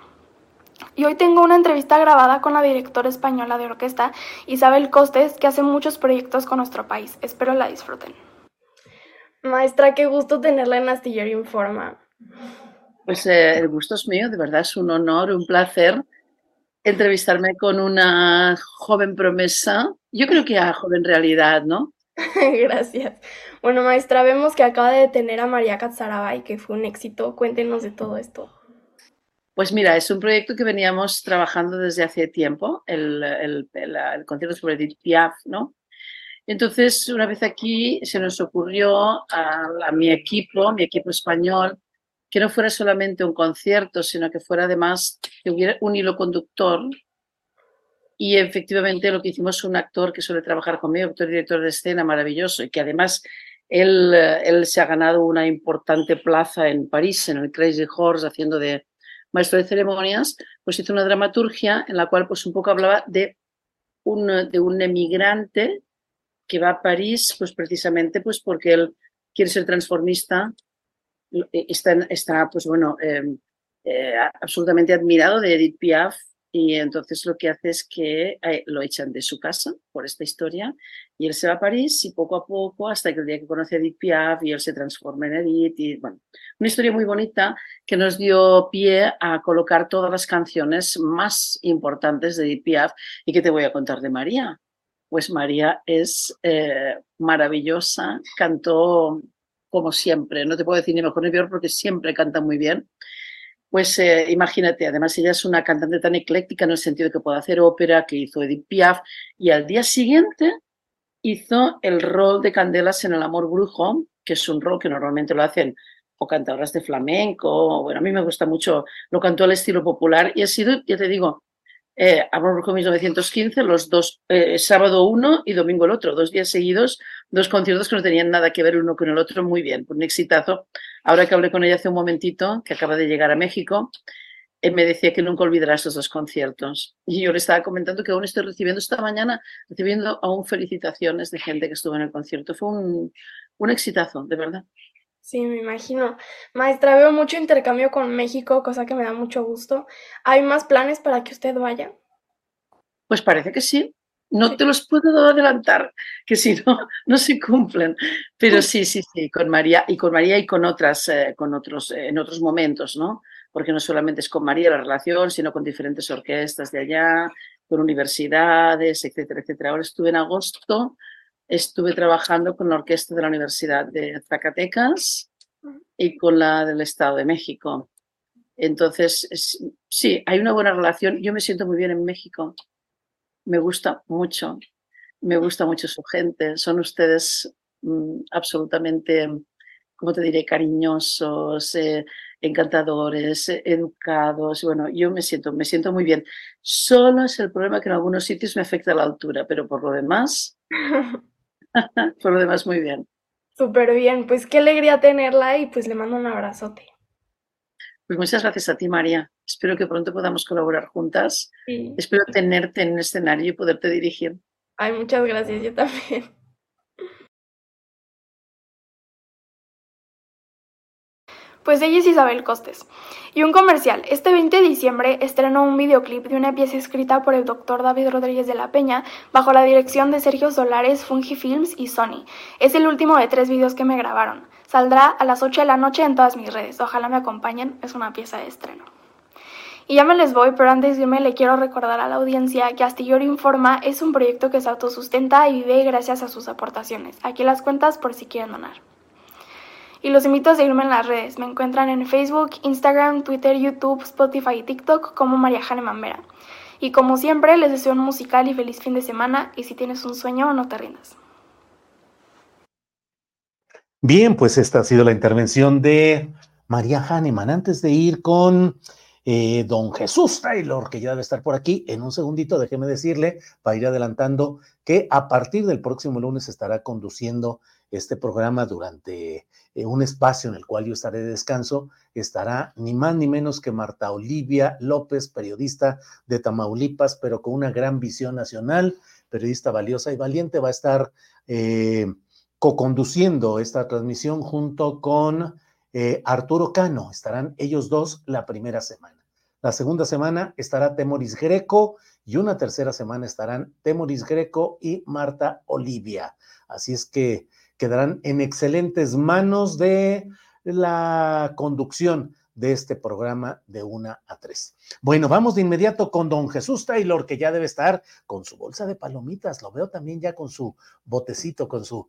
Y hoy tengo una entrevista grabada con la directora española de orquesta, Isabel Costes, que hace muchos proyectos con nuestro país. Espero la disfruten. Maestra, qué gusto tenerla en Astillero Informa. Pues eh, el gusto es mío, de verdad es un honor, un placer entrevistarme con una joven promesa, yo creo que a joven realidad, ¿no? [LAUGHS] Gracias. Bueno, maestra, vemos que acaba de detener a María Catzarabay, que fue un éxito. Cuéntenos de todo esto. Pues mira, es un proyecto que veníamos trabajando desde hace tiempo, el, el, el, concierto sobre Piaf, ¿no? Entonces, una vez aquí se nos ocurrió a, mi equipo, mi equipo español, que no fuera solamente un concierto, sino que fuera además que hubiera un hilo conductor y efectivamente lo que hicimos un actor que suele trabajar conmigo, actor y director de escena maravilloso, y que además él, él se ha ganado una importante plaza en París, en el Crazy Horse, haciendo de maestro de ceremonias, pues hizo una dramaturgia en la cual pues un poco hablaba de un, de un emigrante que va a París, pues precisamente pues porque él quiere ser transformista, está, está pues bueno, eh, eh, absolutamente admirado de Edith Piaf, y entonces lo que hace es que eh, lo echan de su casa por esta historia y él se va a París y poco a poco hasta que el día que conoce a Edith Piaf y él se transforma en Edith y bueno, una historia muy bonita que nos dio pie a colocar todas las canciones más importantes de Edith Piaf y que te voy a contar de María. Pues María es eh, maravillosa, cantó como siempre, no te puedo decir ni mejor ni peor porque siempre canta muy bien pues eh, imagínate, además ella es una cantante tan ecléctica en el sentido de que puede hacer ópera, que hizo Edith Piaf, y al día siguiente hizo el rol de Candelas en El Amor Brujo, que es un rol que normalmente lo hacen o cantadoras de flamenco, bueno, a mí me gusta mucho, lo cantó al estilo popular y ha sido, ya te digo, eh, Amor Brujo 1915, los dos, eh, sábado uno y domingo el otro, dos días seguidos, dos conciertos que no tenían nada que ver uno con el otro, muy bien, un exitazo. Ahora que hablé con ella hace un momentito, que acaba de llegar a México, eh, me decía que nunca olvidará esos dos conciertos. Y yo le estaba comentando que aún estoy recibiendo esta mañana, recibiendo aún felicitaciones de gente que estuvo en el concierto. Fue un, un exitazo, de verdad. Sí, me imagino. Maestra, veo mucho intercambio con México, cosa que me da mucho gusto. ¿Hay más planes para que usted vaya? Pues parece que sí. No te los puedo adelantar, que si no, [LAUGHS] no se cumplen. Pero sí, sí, sí, con María y con María y con otras, eh, con otros, eh, en otros momentos, ¿no? Porque no solamente es con María la relación, sino con diferentes orquestas de allá, con universidades, etcétera, etcétera. Ahora estuve en agosto estuve trabajando con la orquesta de la Universidad de Zacatecas y con la del Estado de México. Entonces, sí, hay una buena relación. Yo me siento muy bien en México. Me gusta mucho. Me gusta mucho su gente. Son ustedes mm, absolutamente, ¿cómo te diré?, cariñosos, eh, encantadores, eh, educados. Bueno, yo me siento, me siento muy bien. Solo es el problema que en algunos sitios me afecta la altura, pero por lo demás, [LAUGHS] [LAUGHS] Por lo demás, muy bien. Súper bien, pues qué alegría tenerla y pues le mando un abrazote. Pues muchas gracias a ti, María. Espero que pronto podamos colaborar juntas. Espero tenerte en el escenario y poderte dirigir. Ay, muchas gracias, yo también. Pues ella es Isabel Costes. Y un comercial. Este 20 de diciembre estrenó un videoclip de una pieza escrita por el doctor David Rodríguez de la Peña bajo la dirección de Sergio Solares, Fungi Films y Sony. Es el último de tres videos que me grabaron. Saldrá a las 8 de la noche en todas mis redes. Ojalá me acompañen. Es una pieza de estreno. Y ya me les voy, pero antes de irme le quiero recordar a la audiencia que Astillero Informa es un proyecto que se autosustenta y vive gracias a sus aportaciones. Aquí las cuentas por si quieren donar y los invito a seguirme en las redes. Me encuentran en Facebook, Instagram, Twitter, YouTube, Spotify y TikTok como María Jane Mambera. Y como siempre, les deseo un musical y feliz fin de semana y si tienes un sueño, no te rindas. Bien, pues esta ha sido la intervención de María Hahnemann. Antes de ir con eh, don Jesús Taylor, que ya debe estar por aquí. En un segundito, déjeme decirle, para ir adelantando, que a partir del próximo lunes estará conduciendo este programa durante eh, un espacio en el cual yo estaré de descanso. Estará ni más ni menos que Marta Olivia López, periodista de Tamaulipas, pero con una gran visión nacional, periodista valiosa y valiente. Va a estar eh, co-conduciendo esta transmisión junto con eh, Arturo Cano. Estarán ellos dos la primera semana. La segunda semana estará Temoris Greco y una tercera semana estarán Temoris Greco y Marta Olivia. Así es que quedarán en excelentes manos de la conducción de este programa de una a tres. Bueno, vamos de inmediato con don Jesús Taylor, que ya debe estar con su bolsa de palomitas. Lo veo también ya con su botecito, con su...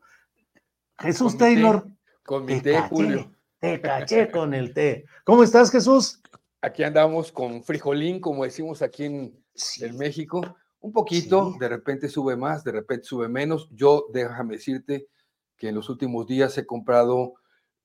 Jesús Taylor. con mi té, Julio. Te caché con el té. ¿Cómo estás, Jesús? Aquí andamos con frijolín, como decimos aquí en, México. Un poquito, de repente sube más, de repente sube menos. Yo, déjame decirte que en los últimos días he comprado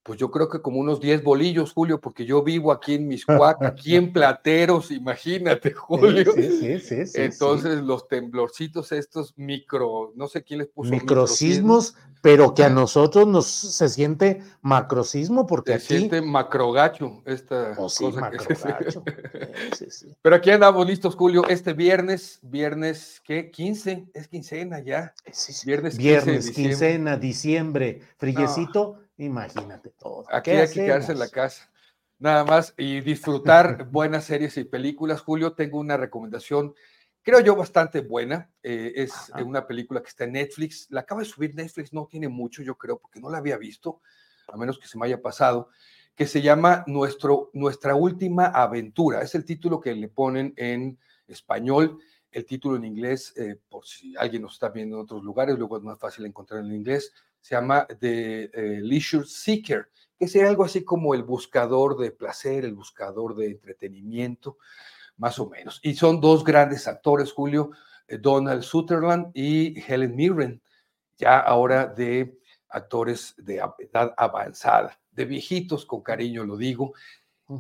pues yo creo que como unos 10 bolillos, Julio, porque yo vivo aquí en Miscuac, [LAUGHS] aquí en Plateros, imagínate, Julio. Sí, sí, sí. Entonces los temblorcitos estos micro, no sé quién les puso. Microsismos, pero que a nosotros nos se siente macrosismo porque se siente macrogacho esta oh, cosa macrogacho. [LAUGHS] Pero aquí andamos listos, Julio, este viernes, viernes, ¿qué? 15, es quincena ya. Viernes, viernes quincena, diciembre, frillecito. Imagínate todo. Aquí hay que quedarse en la casa. Nada más y disfrutar [LAUGHS] buenas series y películas. Julio, tengo una recomendación, creo yo, bastante buena. Eh, es una película que está en Netflix. La acaba de subir Netflix, no tiene mucho, yo creo, porque no la había visto, a menos que se me haya pasado, que se llama Nuestro, Nuestra Última Aventura. Es el título que le ponen en español. El título en inglés, eh, por si alguien nos está viendo en otros lugares, luego es más fácil encontrar en inglés, se llama The eh, Leisure Seeker, que sería algo así como el buscador de placer, el buscador de entretenimiento, más o menos. Y son dos grandes actores, Julio, eh, Donald Sutherland y Helen Mirren, ya ahora de actores de edad avanzada, de viejitos, con cariño lo digo.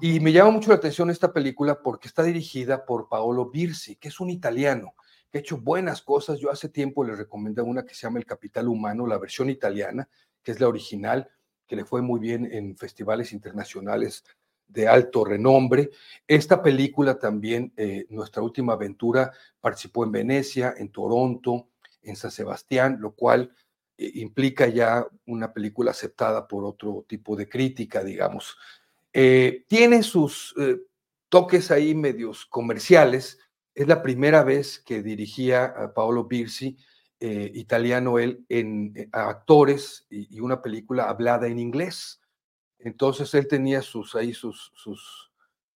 Y me llama mucho la atención esta película porque está dirigida por Paolo Birsi, que es un italiano que ha hecho buenas cosas. Yo hace tiempo le recomendé una que se llama El Capital Humano, la versión italiana, que es la original, que le fue muy bien en festivales internacionales de alto renombre. Esta película también, eh, Nuestra Última Aventura, participó en Venecia, en Toronto, en San Sebastián, lo cual eh, implica ya una película aceptada por otro tipo de crítica, digamos. Eh, tiene sus toques ahí medios comerciales, es la primera vez que dirigía a Paolo Birsi, eh, italiano él, en, eh, actores y, una película hablada en inglés. Entonces él tenía sus ahí sus,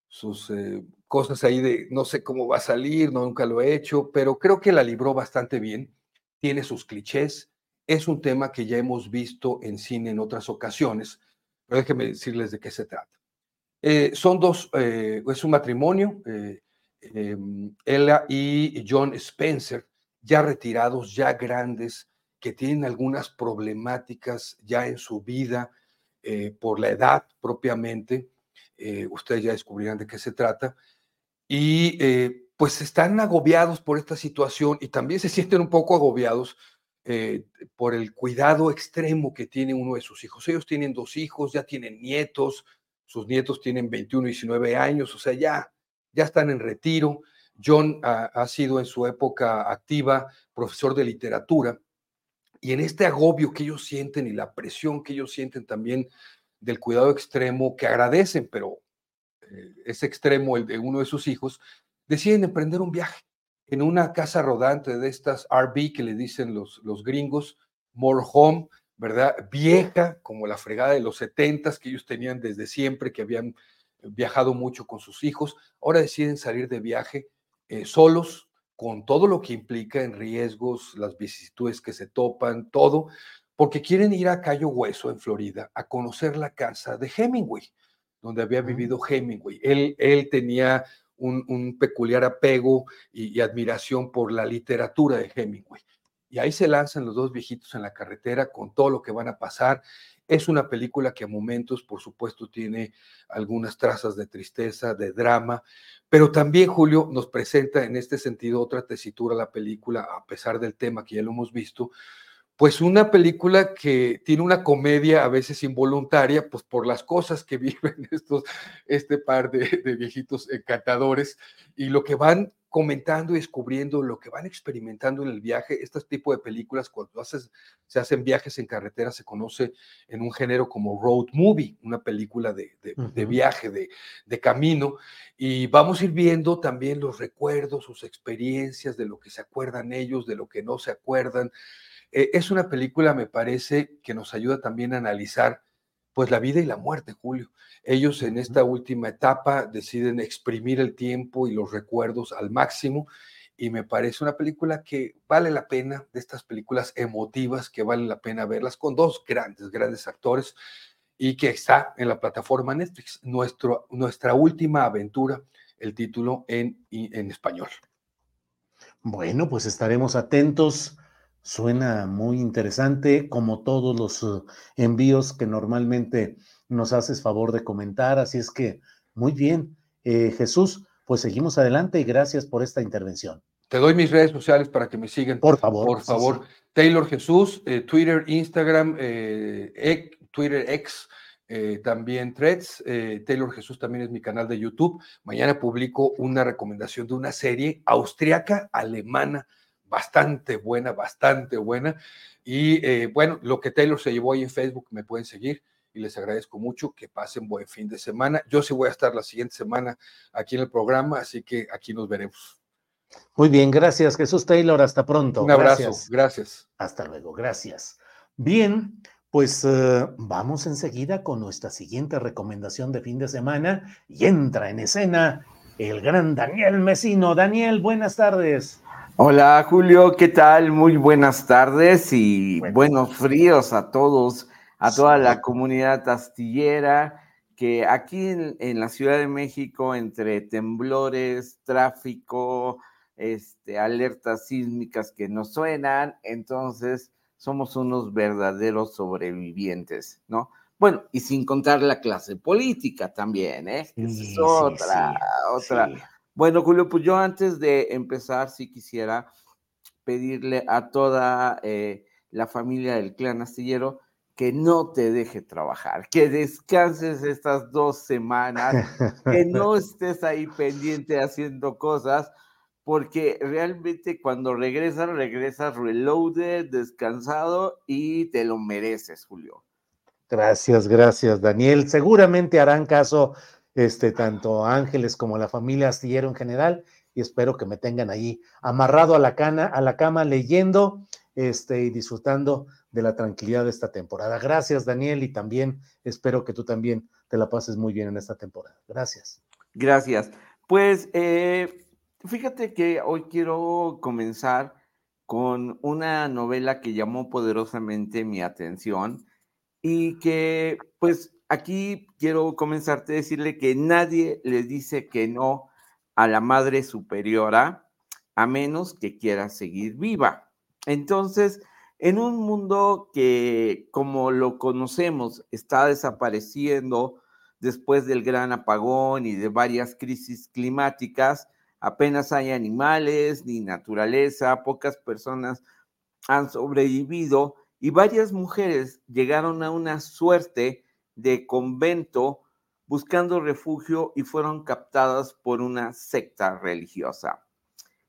sus eh, cosas ahí de no sé cómo va a salir, no, nunca lo he hecho, pero creo que la libró bastante bien. Tiene sus clichés. Es un tema que ya hemos visto en cine en otras ocasiones, pero déjenme decirles de qué se trata. son dos, es un matrimonio. Em, ella y John Spencer, ya retirados, ya grandes, que tienen algunas problemáticas ya en su vida eh, por la edad propiamente. Eh, ustedes ya descubrirán de qué se trata. Y eh, pues están agobiados por esta situación y también se sienten un poco agobiados por el cuidado extremo que tiene uno de sus hijos. Ellos tienen dos hijos, ya tienen nietos, sus nietos tienen 21 y 19 años, o sea, ya ya están en retiro. John ha, sido en su época activa profesor de literatura y en este agobio que ellos sienten y la presión que ellos sienten también del cuidado extremo que agradecen, pero eh, es extremo el de uno de sus hijos, deciden emprender un viaje en una casa rodante de estas RV que le dicen los, los gringos, more home, ¿verdad? Vieja, como la fregada de los setentas que ellos tenían desde siempre, que habían viajado mucho con sus hijos, ahora deciden salir de viaje eh, solos, con todo lo que implica en riesgos, las vicisitudes que se topan, todo, porque quieren ir a Cayo Hueso, en Florida, a conocer la casa de Hemingway, donde había vivido Hemingway. Él, él tenía un, peculiar apego y, y admiración por la literatura de Hemingway. Y ahí se lanzan los dos viejitos en la carretera con todo lo que van a pasar Es una película que a momentos, por supuesto, tiene algunas trazas de tristeza, de drama, pero también Julio nos presenta en este sentido otra tesitura a la película, a pesar del tema que ya lo hemos visto, pues una película que tiene una comedia a veces involuntaria, pues por las cosas que [LAUGHS] viven estos, este par de, de viejitos encantadores y lo que van comentando y descubriendo lo que van experimentando en el viaje. Este tipo de películas, cuando haces, se hacen viajes en carretera, se conoce en un género como road movie, una película de, de, de viaje, de, de, camino. Y vamos a ir viendo también los recuerdos, sus experiencias, de lo que se acuerdan ellos, de lo que no se acuerdan. Eh, es una película, me parece, que nos ayuda también a analizar pues la vida y la muerte, Julio. Ellos en esta última etapa deciden exprimir el tiempo y los recuerdos al máximo y me parece una película que vale la pena, de estas películas emotivas que vale la pena verlas con dos grandes, grandes actores y que está en la plataforma Netflix, Nuestro, nuestra última aventura, el título en, en español. Bueno, pues estaremos atentos Suena muy interesante, como todos los uh, envíos que normalmente nos haces favor de comentar. Así es que, muy bien. Eh, Jesús, pues seguimos adelante y gracias por esta intervención. Te doy mis redes sociales para que me sigan. Por favor. Por favor. Sí, sí. Taylor Jesús, eh, Twitter, Instagram, eh, Twitter X, eh, también Threads. Eh, Taylor Jesús también es mi canal de YouTube. Mañana publico una recomendación de una serie austriaca alemana bastante buena, bastante buena. Y eh, bueno, lo que Taylor se llevó ahí en Facebook, me pueden seguir y les agradezco mucho que pasen buen fin de semana. Yo sí voy a estar la siguiente semana aquí en el programa, así que aquí nos veremos. Muy bien, gracias Jesús Taylor, hasta pronto. Un abrazo, gracias. gracias. Hasta luego, gracias. Bien, pues uh, vamos enseguida con nuestra siguiente recomendación de fin de semana y entra en escena el gran Daniel Mesino. Daniel, buenas tardes. Hola Julio, ¿qué tal? Muy buenas tardes y bueno. buenos fríos a todos, a toda sí. la comunidad astillera, que aquí en, en, la Ciudad de México, entre temblores, tráfico, este, alertas sísmicas que nos suenan, entonces somos unos verdaderos sobrevivientes, ¿no? Bueno, y sin contar la clase política también, ¿eh? Sí, es otra, sí, otra bueno, Julio, pues yo antes de empezar, sí quisiera pedirle a toda eh, la familia del clan astillero que no te deje trabajar, que descanses estas dos semanas, que [LAUGHS] no estés ahí pendiente haciendo cosas, porque realmente cuando regresas, regresas reloaded, descansado y te lo mereces, Julio. Gracias, gracias, Daniel. Seguramente harán caso este, tanto Ángeles como la familia Astillero en general, y espero que me tengan ahí amarrado a la, cana, a la cama leyendo este, y disfrutando de la tranquilidad de esta temporada. Gracias, Daniel, y también espero que tú también te la pases muy bien en esta temporada. Gracias. Gracias. Pues eh, fíjate que hoy quiero comenzar con una novela que llamó poderosamente mi atención y que pues aquí quiero comenzarte a decirle que nadie le dice que no a la madre superiora a menos que quiera seguir viva. Entonces, en un mundo que, como lo conocemos, está desapareciendo después del gran apagón y de varias crisis climáticas, apenas hay animales ni naturaleza, pocas personas han sobrevivido y varias mujeres llegaron a una suerte de convento buscando refugio y fueron captadas por una secta religiosa.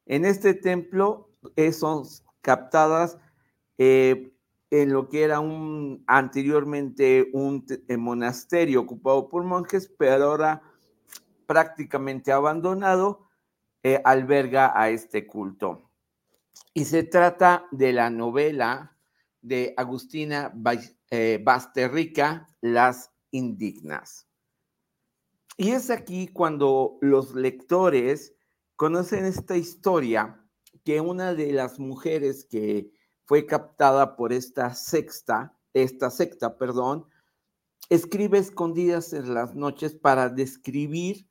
En este templo son captadas eh, en lo que era un anteriormente un eh, monasterio ocupado por monjes, pero ahora prácticamente abandonado, eh, alberga a este culto. Y se trata de la novela de Agustina eh, Basterrica, Las Indignas. Y es aquí cuando los lectores conocen esta historia que una de las mujeres que fue captada por esta sexta, esta secta, perdón, escribe escondidas en las noches para describir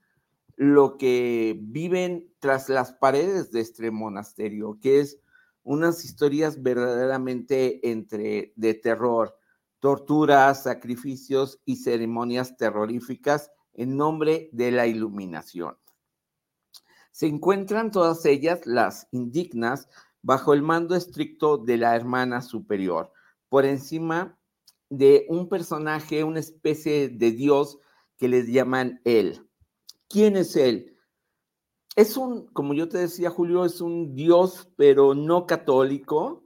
lo que viven tras las paredes de este monasterio, que es unas historias verdaderamente entre de terror, torturas, sacrificios y ceremonias terroríficas en nombre de la iluminación. Se encuentran todas ellas, las indignas, bajo el mando estricto de la hermana superior, por encima de un personaje, una especie de Dios que les llaman Él. ¿Quién es Él? Es un, como yo te decía, Julio, es un Dios, pero no católico,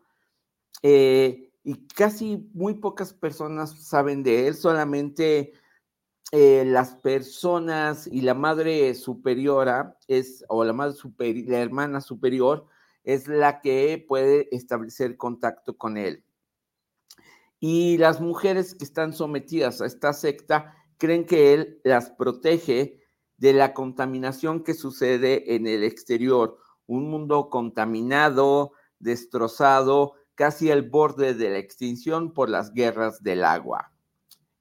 eh, y casi muy pocas personas saben de Él, solamente eh, las personas y la madre superiora es, o la madre superior, la hermana superior, es la que puede establecer contacto con él. Y las mujeres que están sometidas a esta secta creen que él las protege de la contaminación que sucede en el exterior, un mundo contaminado, destrozado, casi al borde de la extinción por las guerras del agua.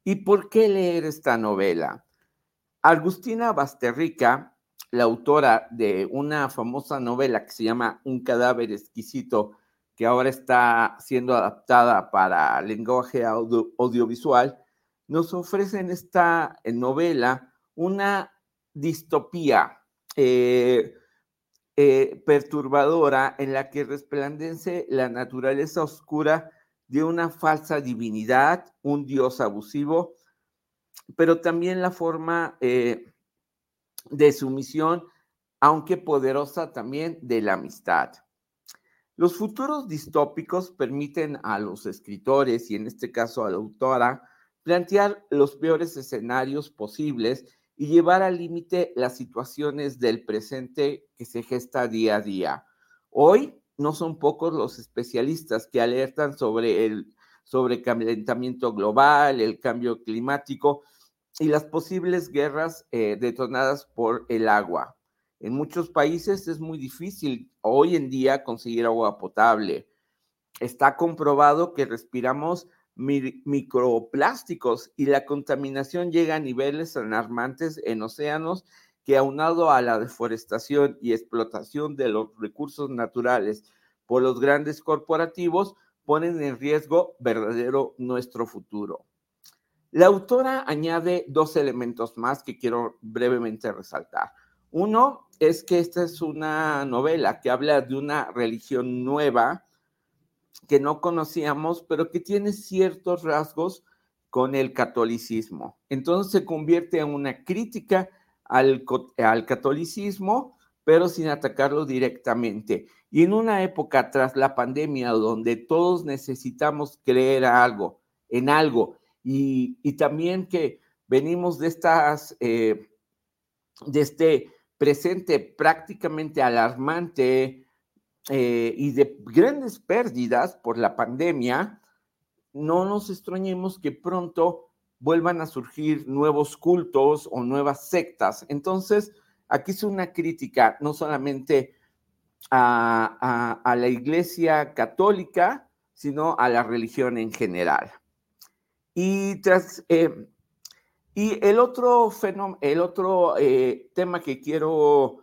¿Y por qué leer esta novela? Agustina Basterrica, la autora de una famosa novela que se llama Un cadáver exquisito, que ahora está siendo adaptada para lenguaje audiovisual, nos ofrece en esta novela una distopía eh, eh, perturbadora en la que resplandece la naturaleza oscura de una falsa divinidad, un dios abusivo, pero también la forma eh, de sumisión, aunque poderosa también, de la amistad. Los futuros distópicos permiten a los escritores, y en este caso a la autora, plantear los peores escenarios posibles y llevar al límite las situaciones del presente que se gesta día a día. Hoy no son pocos los especialistas que alertan sobre el sobrecalentamiento global, el cambio climático y las posibles guerras eh, detonadas por el agua. En muchos países es muy difícil hoy en día conseguir agua potable. Está comprobado que respiramos microplásticos y la contaminación llega a niveles alarmantes en océanos que aunado a la deforestación y explotación de los recursos naturales por los grandes corporativos, ponen en riesgo verdadero nuestro futuro. La autora añade dos elementos más que quiero brevemente resaltar. Uno es que esta es una novela que habla de una religión nueva que no conocíamos, pero que tiene ciertos rasgos con el catolicismo. Entonces se convierte en una crítica al, catolicismo, pero sin atacarlo directamente. Y en una época tras la pandemia donde todos necesitamos creer algo, en algo, y, también que venimos de estas, eh, de este presente prácticamente alarmante eh, y de grandes pérdidas por la pandemia, no nos extrañemos que pronto vuelvan a surgir nuevos cultos o nuevas sectas. Entonces, aquí es una crítica no solamente a, la Iglesia católica, sino a la religión en general. Y tras... Eh, y el otro fenómeno, el otro eh, tema que quiero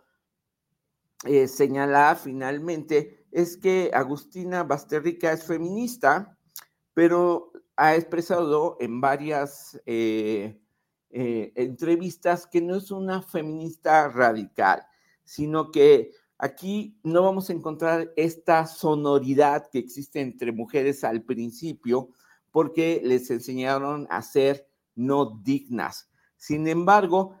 eh, señalar finalmente es que Agustina Basterrica es feminista, pero ha expresado en varias eh, eh, entrevistas que no es una feminista radical, sino que aquí no vamos a encontrar esta sonoridad que existe entre mujeres al principio, porque les enseñaron a ser no dignas. Sin embargo,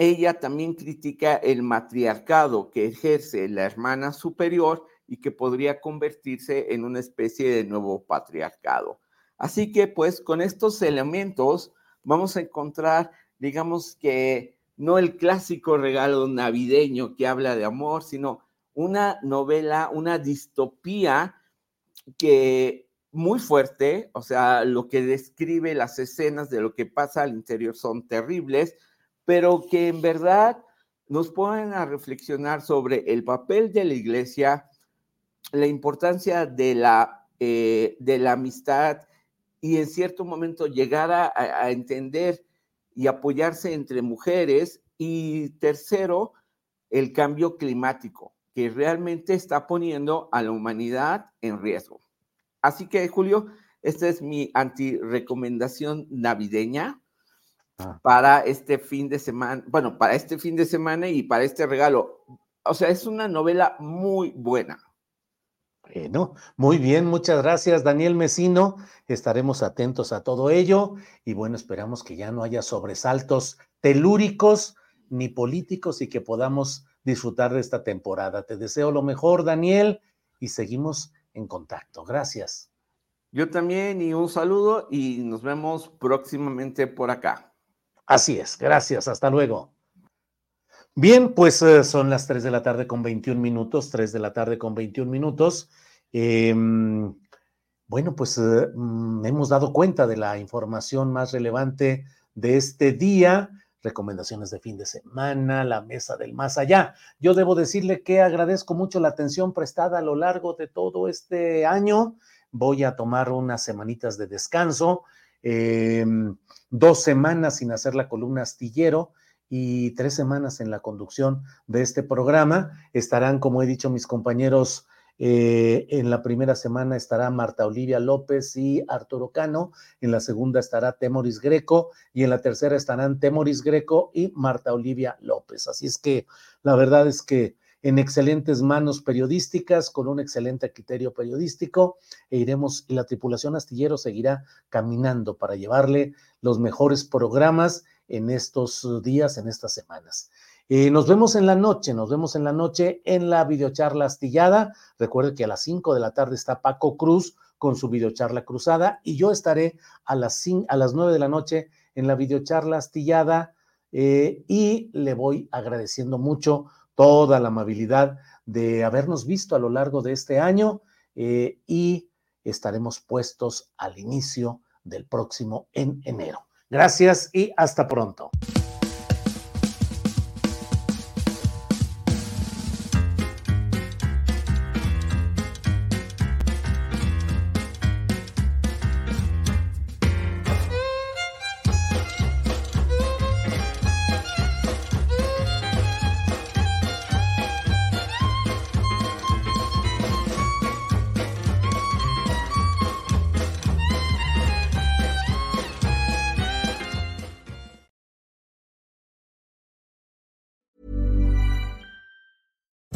ella también critica el matriarcado que ejerce la hermana superior y que podría convertirse en una especie de nuevo patriarcado. Así que pues con estos elementos vamos a encontrar, digamos que no el clásico regalo navideño que habla de amor, sino una novela, una distopía que muy fuerte, o sea, lo que describe las escenas de lo que pasa al interior son terribles, pero que en verdad nos ponen a reflexionar sobre el papel de la iglesia, la importancia de la, eh, de la amistad y en cierto momento llegar a, a entender y apoyarse entre mujeres. Y tercero, el cambio climático, que realmente está poniendo a la humanidad en riesgo. Así que, Julio, esta es mi anti-recomendación navideña. Para este fin de semana, bueno, para este fin de semana y para este regalo. O sea, es una novela muy buena. Bueno, muy bien, muchas gracias, Daniel Mesino. Estaremos atentos a todo ello y bueno, esperamos que ya no haya sobresaltos telúricos ni políticos y que podamos disfrutar de esta temporada. Te deseo lo mejor, Daniel, y seguimos en contacto. Gracias. Yo también y un saludo y nos vemos próximamente por acá. Así es, gracias, hasta luego. Bien, pues eh, son las 3 de la tarde con 21 minutos, 3 de la tarde con 21 minutos. Eh, bueno, pues eh, mm, hemos dado cuenta de la información más relevante de este día, recomendaciones de fin de semana, la mesa del más allá. Yo debo decirle que agradezco mucho la atención prestada a lo largo de todo este año. Voy a tomar unas semanitas de descanso eh, dos semanas sin hacer la columna astillero y tres semanas en la conducción de este programa. Estarán, como he dicho, mis compañeros. Eh, en la primera semana estará Marta Olivia López y Arturo Cano, en la segunda estará Temoris Greco y en la tercera estarán Temoris Greco y Marta Olivia López. Así es que la verdad es que en excelentes manos periodísticas, con un excelente criterio periodístico, e iremos, y la tripulación astillero seguirá caminando para llevarle los mejores programas en estos días, en estas semanas. Eh, nos vemos en la noche, nos vemos en la noche en la videocharla astillada. Recuerde que a las 5 de la tarde está Paco Cruz con su videocharla cruzada y yo estaré a las, a las 9 de la noche en la videocharla astillada eh, y le voy agradeciendo mucho toda la amabilidad de habernos visto a lo largo de este año eh, y estaremos puestos al inicio del próximo en enero. Gracias y hasta pronto.